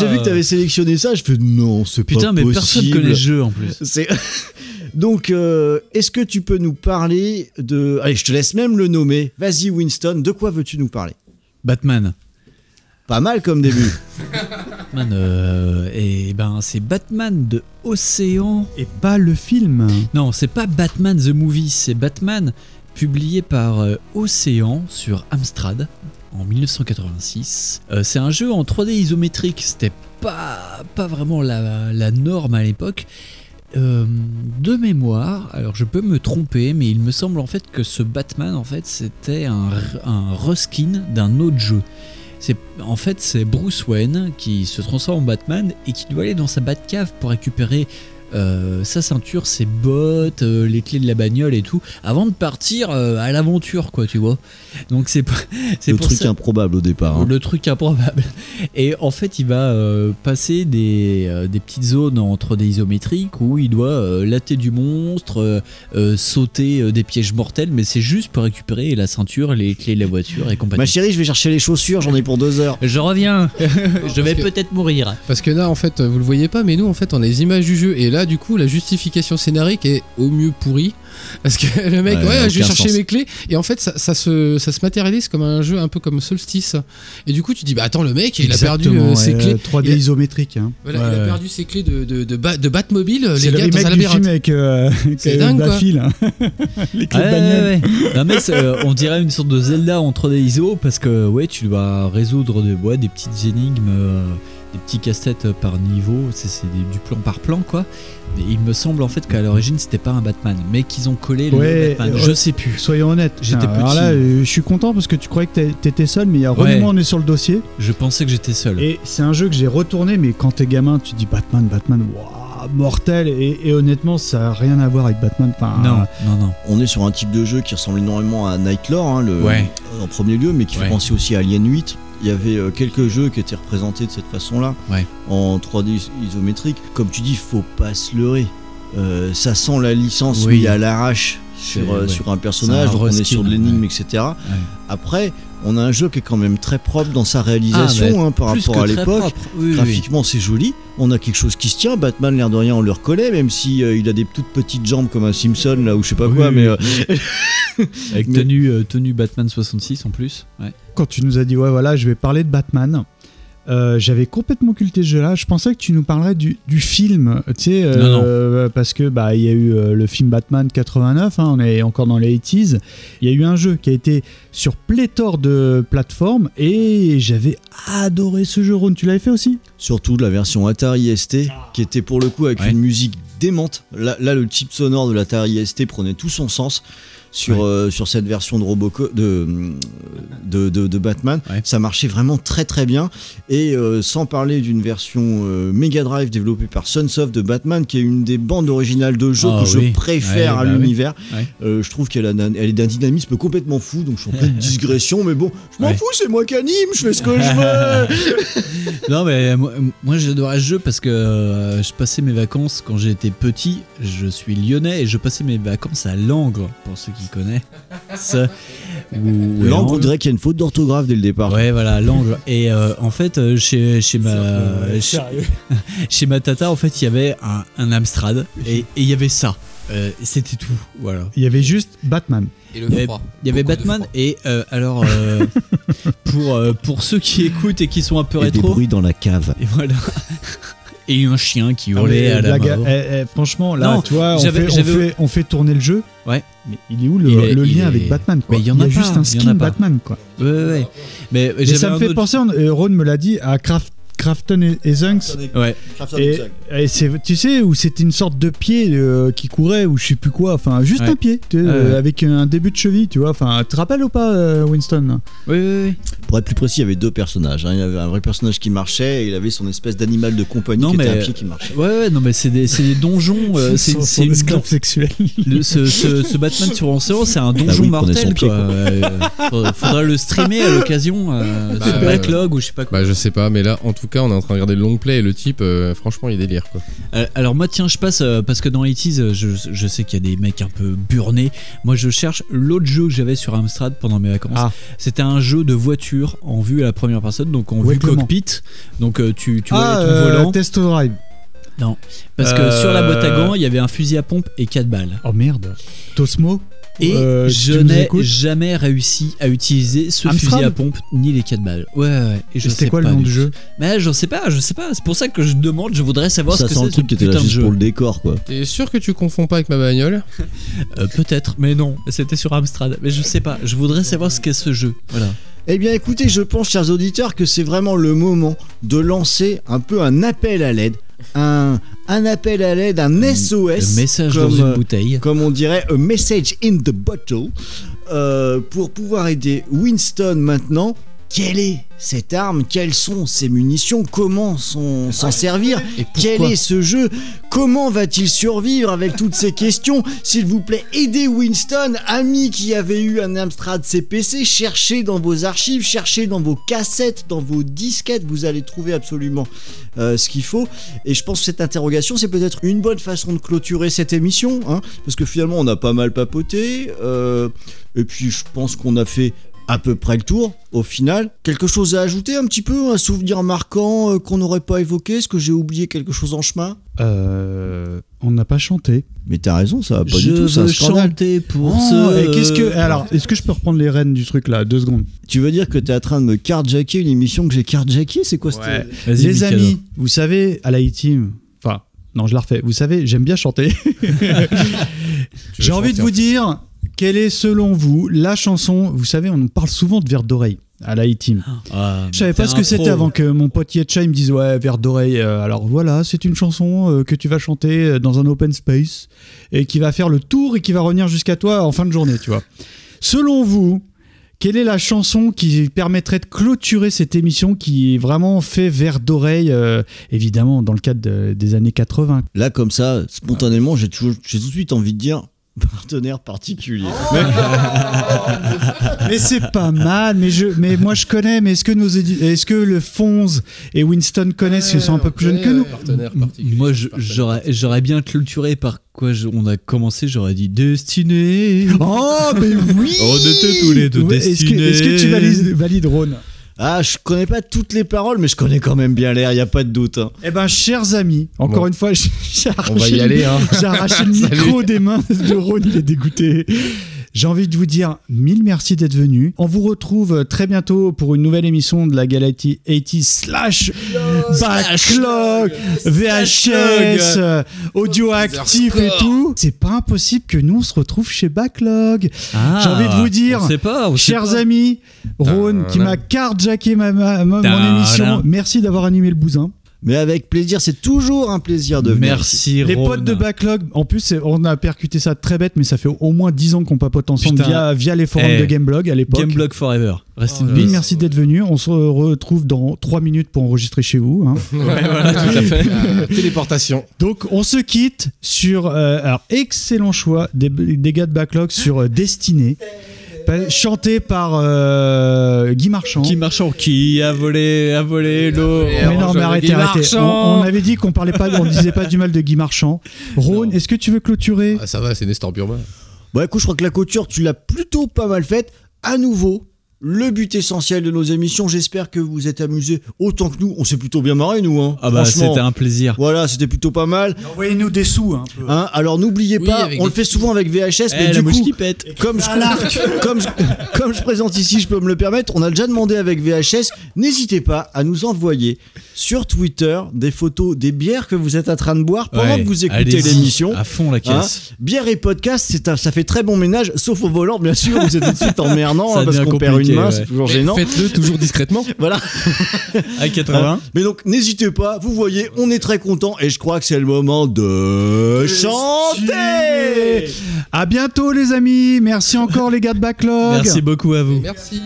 J'ai vu que t'avais sélectionné ça, je fais non, c'est pas Putain, mais possible. personne connaît le jeu en plus. C'est- Donc, euh, est-ce que tu peux nous parler de. Allez, je te laisse même le nommer. Vas-y, Winston, de quoi veux-tu nous parler? Batman. Pas mal comme début. Batman, euh, et ben c'est Batman de Océan. Et pas le film. Non, c'est pas Batman the Movie, c'est Batman publié par euh, Océan sur Amstrad en 1986. Euh, c'est un jeu en 3D isométrique, c'était pas, pas vraiment la, la norme à l'époque. Euh, de mémoire, alors je peux me tromper, mais il me semble en fait que ce Batman en fait c'était un, un reskin d'un autre jeu. C'est en fait c'est Bruce Wayne qui se transforme en Batman et qui doit aller dans sa Batcave pour récupérer euh, sa ceinture, ses bottes, euh, les clés de la bagnole et tout, avant de partir euh, à l'aventure, quoi, tu vois. Donc c'est pas- c'est Le pour truc ça- improbable au départ. hein. le truc improbable. Et en fait, il va euh, passer des, euh, des petites zones entre des isométriques où il doit euh, latter du monstre, euh, euh, sauter euh, des pièges mortels, mais c'est juste pour récupérer la ceinture, les clés de la voiture et compagnie. Ma chérie, je vais chercher les chaussures, j'en ai pour deux heures. Je reviens, je vais peut-être mourir. Parce que là, en fait, vous le voyez pas, mais nous, en fait, on a les images du jeu. Et là, du coup, la justification scénarique est au mieux pourrie. Parce que le mec, Ouais, ouais, je vais chercher sens. mes clés. Et en fait, ça, ça se, ça se matérialise comme un jeu un peu comme Solstice. Et du coup, tu dis, bah attends, le mec, il a perdu euh, ses clés. 3D il a, isométrique. hein. voilà, il a Ouais. perdu ses clés de, de, de, Bat- de Batmobile, les C'est le gars, dans un du film avec, euh, C'est euh, dingue, quoi. Baffy, là. Les clés de Ouais, bagnole. ouais, ouais. Non, mais euh, on dirait une sorte de Zelda en 3D ISO parce que ouais, tu dois résoudre de, ouais, des petites énigmes, euh, des petits casse-têtes par niveau. C'est, du plan par plan quoi. Mais il me semble en fait qu'à l'origine c'était pas un Batman, mais qu'ils ont collé le Ouais, Batman. euh, Je sais plus. Soyons honnêtes. J'étais Putain, Alors petit. là, euh, je suis content parce que tu croyais que t'étais seul, mais il y a Ouais. On est sur le dossier. Je pensais que j'étais seul. Et c'est un jeu que j'ai retourné, mais quand t'es gamin, tu dis Batman, Batman, waouh, mortel. Et, et honnêtement, ça a rien à voir avec Batman. Enfin, Non, non, non. On est sur un type de jeu qui ressemble énormément à Nightlore, hein, le, Ouais. en premier lieu, mais qui Ouais. fait penser aussi à Alien 8. Il y avait euh, quelques jeux qui étaient représentés de cette façon-là, Ouais. en 3D is- isométrique. Comme tu dis, faut pas se leurrer. Euh, ça sent la licence Oui. mise à l'arrache sur, euh, ouais. sur un personnage, un donc on est sur de l'énigme, ouais. etc. Après, on a un jeu qui est quand même très propre dans sa réalisation Ah, hein, par rapport à l'époque. oui, Graphiquement, c'est joli. On a quelque chose qui se tient. Batman, l'air de rien, on le reconnaît, même si euh, il a des toutes petites jambes comme un Simpson là ou je sais pas Oui, quoi. oui, mais euh, Avec Mais- tenue, euh, tenue Batman 66 en plus. Ouais. quand tu nous as dit, ouais, voilà, je vais parler de Batman. Euh, j'avais complètement occulté ce jeu-là. Je pensais que tu nous parlerais du, du film, tu sais, euh, parce que bah il y a eu euh, le film Batman 89, hein, on est encore dans les 80s. Il y a eu un jeu qui a été sur pléthore de plateformes et j'avais adoré ce jeu. Ron, tu l'avais fait aussi? Surtout de la version Atari ST, qui était pour le coup avec Ouais. une musique démente. Là, là, le type sonore de l'Atari ST prenait tout son sens sur, euh, sur cette version de Robocop de, de, de, de Batman. Ça marchait vraiment très très bien. Et euh, sans parler d'une version euh, Mega Drive développée par Sunsoft de Batman, qui est une des bandes originales de jeux Ah que oui. je préfère Ouais, à bah l'univers. Je trouve qu'elle elle est d'un dynamisme complètement fou, donc je suis en pleine digression, mais bon, je m'en fous, c'est moi qui anime, je fais ce que je veux. non mais moi, moi j'adorais ce jeu parce que je passais mes vacances quand j'étais petit. Je suis lyonnais et je passais mes vacances à Langres pour ceux qui connaissent. Ça, ou- Langres, on dirait qu'il y a une faute d'orthographe dès le départ. Ouais, voilà, Langres. Et euh, en fait, euh, chez, chez, ma, chez, ma tata, en fait, il y avait un, un Amstrad et et il y avait ça. Euh, C'était tout. Voilà. Il y avait juste Batman. Et le Il y avait, froid. il y avait Batman et euh, alors euh, pour euh, pour ceux qui écoutent et qui sont un peu Et des rétro bruits dans la cave. et voilà et un chien qui hurlait à la blague, mort. eh, eh, franchement, là, Non, tu vois, on fait, on, fait, on fait tourner le jeu. Ouais. Mais il est où le, est- lien est- avec Batman quoi Mais il y en a a pas, juste un il y a skin pas. Batman quoi. Ouais, ouais. Mais, ça me un fait autre- penser, euh, Ron me l'a dit, à Craft, Crafton et, et Zunks. Ouais. Et, et c'est, tu sais, où c'était une sorte de pied euh, qui courait, ou je sais plus quoi, enfin, juste Ouais. un pied, tu sais, Ouais, euh, ouais. avec un début de cheville, tu vois. Enfin, tu te rappelles ou pas, euh, Winston? Oui, oui, oui. Pour être plus précis, il y avait deux personnages. hein. Il y avait un vrai personnage qui marchait et il avait son espèce d'animal de compagnie Non qui mais était un pied qui marchait. ouais, ouais, non mais c'est des, c'est des donjons. euh, c'est Son- c'est son une esclave sexuel. le- ce, ce, ce Batman sur Ancero, c'est un donjon Bah oui, mortel son pied, quoi. quoi. Faudrait- faudrait le streamer à l'occasion euh, Bah, sur euh, Backlog ou je sais pas quoi. Bah je sais pas, mais là en tout cas on est en train de regarder le long play et le type, euh, franchement il délire quoi. Euh, alors moi tiens je passe euh, parce que dans 80 je, je sais qu'il y a des mecs un peu burnés moi je cherche l'autre jeu que j'avais sur Amstrad pendant mes vacances Ah. c'était un jeu de voiture en vue à la première personne donc en Ouais, vue cockpit donc euh, tu, tu ah, voyais ton euh, volant Testo Drive. non parce que Euh, sur la boîte à gants il y avait un fusil à pompe et 4 balles Oh merde. Tosmo? Et euh, je n'ai jamais réussi à utiliser ce Amstrad fusil à pompe ni les 4 balles ouais ouais et je C'était sais quoi le pas nom du jeu mais je sais pas je sais pas c'est pour ça que je demande je voudrais savoir Ça ce que sent c'est le truc qui était là juste jeu pour le décor quoi. T'es sûr que tu confonds pas avec ma bagnole? Euh, Peut-être, mais non, c'était sur Amstrad. Mais je sais pas, je voudrais savoir ce qu'est ce jeu. Voilà. Eh bien écoutez, je pense chers auditeurs que c'est vraiment le moment de lancer un peu un appel à l'aide. Un, un appel à l'aide, un SOS. Le message comme, dans une euh, bouteille. Comme on dirait, a message in the bottle. euh, pour pouvoir aider Winston maintenant quelle est cette arme? Quelles sont ces munitions? Comment s'en servir? Quel est ce jeu? Comment va-t-il survivre avec toutes ces questions? S'il vous plaît, aidez Winston, ami qui avait eu un Amstrad CPC, cherchez dans vos archives, cherchez dans vos cassettes, dans vos disquettes, vous allez trouver absolument euh, ce qu'il faut. Et je pense que cette interrogation, c'est peut-être une bonne façon de clôturer cette émission, hein, parce que finalement, on a pas mal papoté, euh, et puis je pense qu'on a fait à peu près le tour au final. Quelque chose à ajouter un petit peu, un souvenir marquant euh, qu'on n'aurait pas évoqué Est-ce que j'ai oublié quelque chose en chemin? Euh, on n'a pas chanté. Mais t'as raison, ça va pas Je du tout, c'est un scandale. chanter pour Oh, ce- et qu'est-ce que alors est-ce que je peux reprendre les rênes du truc là deux secondes? Tu veux dire que t'es en train de me carjacker une émission que j'ai carjacké C'est quoi cette... Vas-y, Les Mikado. amis, vous savez à la team enfin non je la refais. Vous savez j'aime bien chanter. J'ai envie de vous dire quelle est selon vous la chanson. Vous savez on parle souvent de verre d'oreille à la team. Ah, Je savais pas ce que c'était avant que mon pote Yetcha me dise ouais verre d'oreille. euh, alors voilà, c'est une chanson euh, que tu vas chanter euh, dans un open space et qui va faire le tour et qui va revenir jusqu'à toi en fin de journée, tu vois. Selon vous, quelle est la chanson qui permettrait de clôturer cette émission qui vraiment fait verre d'oreille, euh, évidemment dans le cadre de- des années 80 Là, comme ça, spontanément, j'ai toujours- j'ai tout de suite envie de dire partenaire particulier. Mais c'est pas mal, mais, je, mais moi je connais, mais est-ce que, nos est-ce que le Fonz et Winston connaissent, ils sont un peu plus jeunes que nous Partenaire particulier. Moi, j'aurais j'aurais bien clôturé par quoi je- on a commencé, j'aurais dit Destiné. Oh, mais oui On était tous les deux Ouais, Est-ce que, destinés. est-ce que tu valides, valides Rhône? Ah, je connais pas toutes les paroles, mais je connais quand même bien l'air, y a pas de doute. hein. Eh ben, chers amis, encore Bon. une fois, j'ai j'ai arraché, On va y le- aller, hein. j'ai arraché le micro des mains de Rhône, il est dégoûté. J'ai envie de vous dire mille merci d'être venu. On vous retrouve très bientôt pour une nouvelle émission de la Galaxy 80 slash backlog, VHS, audio actif et tout. C'est pas impossible que nous on se retrouve chez Backlog. Ah, J'ai envie de vous dire, on pas, on chers pas. amis, Rhône qui m'a carjacké ma, ma- mon émission. Merci d'avoir animé le bousin. Mais avec plaisir, c'est toujours un plaisir de venir. Merci, Les Rhône. potes de Backlog, en plus, on a percuté ça très bête, mais ça fait au moins 10 ans qu'on papote ensemble Putain. via, via les forums Eh, de Gameblog à l'époque. Gameblog Forever. Reste une Mille bise. merci d'être venu. On se retrouve dans 3 minutes pour enregistrer chez vous. hein. Ouais, voilà, tout à fait. Euh, téléportation. Donc, on se quitte sur. euh, alors, excellent choix des, des gars de Backlog sur euh, Destiné. Chanté par euh, Guy Marchand. Qui marchand qui a volé, a volé l'eau. mais non, mais arrêtez, arrêtez. On, on avait dit qu'on parlait pas, on disait pas du mal de Guy Marchand. Rhône, est-ce que tu veux clôturer? Ah, ça va, c'est Nestor Burma. Bon, écoute, je crois que la couture, tu l'as plutôt pas mal faite. À nouveau, le but essentiel de nos émissions. J'espère que vous êtes amusés autant que nous. On s'est plutôt bien marré, nous. Hein. Ah bah c'était un plaisir. Voilà, c'était plutôt pas mal. Envoyez-nous des sous. Hein, un peu. Hein, alors n'oubliez Oui, pas, on le fait souvent avec VHS, Eh, mais du coup, qui pète. comme je, comme, je, comme je présente ici, je peux me le permettre, on a déjà demandé avec VHS, n'hésitez pas à nous envoyer sur Twitter des photos des bières que vous êtes en train de boire pendant Ouais, que vous écoutez l'émission. À fond la Hein, caisse. bière et podcast, un- ça fait très bon ménage, sauf au volant, bien sûr, vous êtes tout de suite emmerdant hein, parce qu'on perd une compliqué, main, ouais. c'est toujours gênant. Faites-le toujours discrètement. Voilà. À 80. Mais donc, n'hésitez pas, vous voyez, on est très content et je crois que c'est le moment de chanter. À bientôt, les amis. Merci encore, les gars de Backlog. Merci beaucoup à vous. Merci.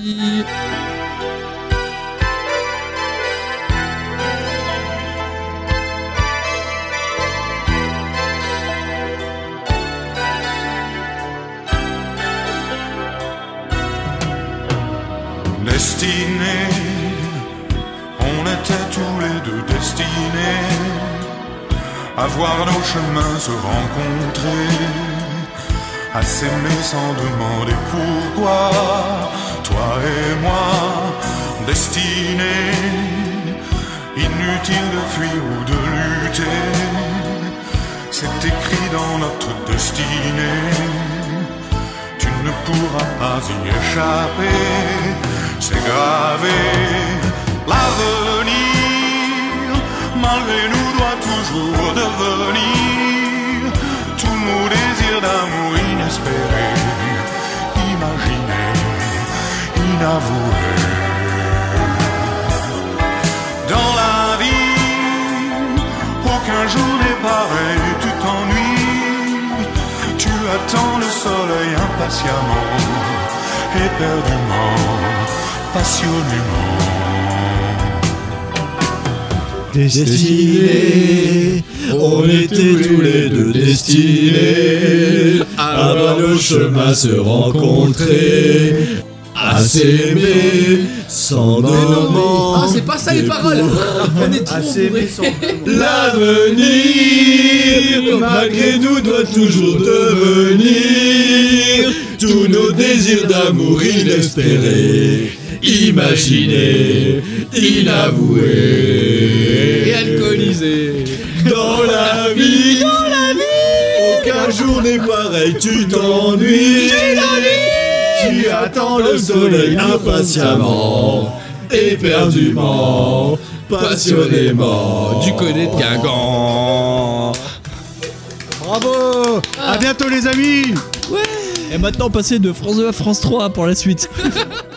Destinés, on était tous les deux destinés à voir nos chemins se rencontrer, à s'aimer sans demander pourquoi, toi et moi, destinés, inutile de fuir ou de lutter, c'est écrit dans notre destinée. Tu ne pourras pas y échapper. C'est gravé. L'avenir, malgré nous, doit toujours devenir tous nos désirs d'amour inespérés, imaginés, inavoués. Dans la vie, aucun jour n'est pareil, tu t'ennuies. Tu attends le soleil impatiemment, éperdument, passionnément. Destinés, on était tous les deux destinés à voir nos chemins se rencontrer, à s'aimer sans moment. Ah, c'est pas ça les paroles On est trop bourrés. L'avenir, malgré nous, doit toujours devenir tous nos désirs d'amour inespérés, imaginés, inavoués Et alcoolisé. Dans la vie, dans la vie, aucun jour n'est pareil, tu t'ennuies, tu attends le soleil impatiemment, éperdument, passionnément. Du connaît de Guingamp Bravo. À bientôt les amis. Et maintenant, passer de France 2 à France 3 pour la suite.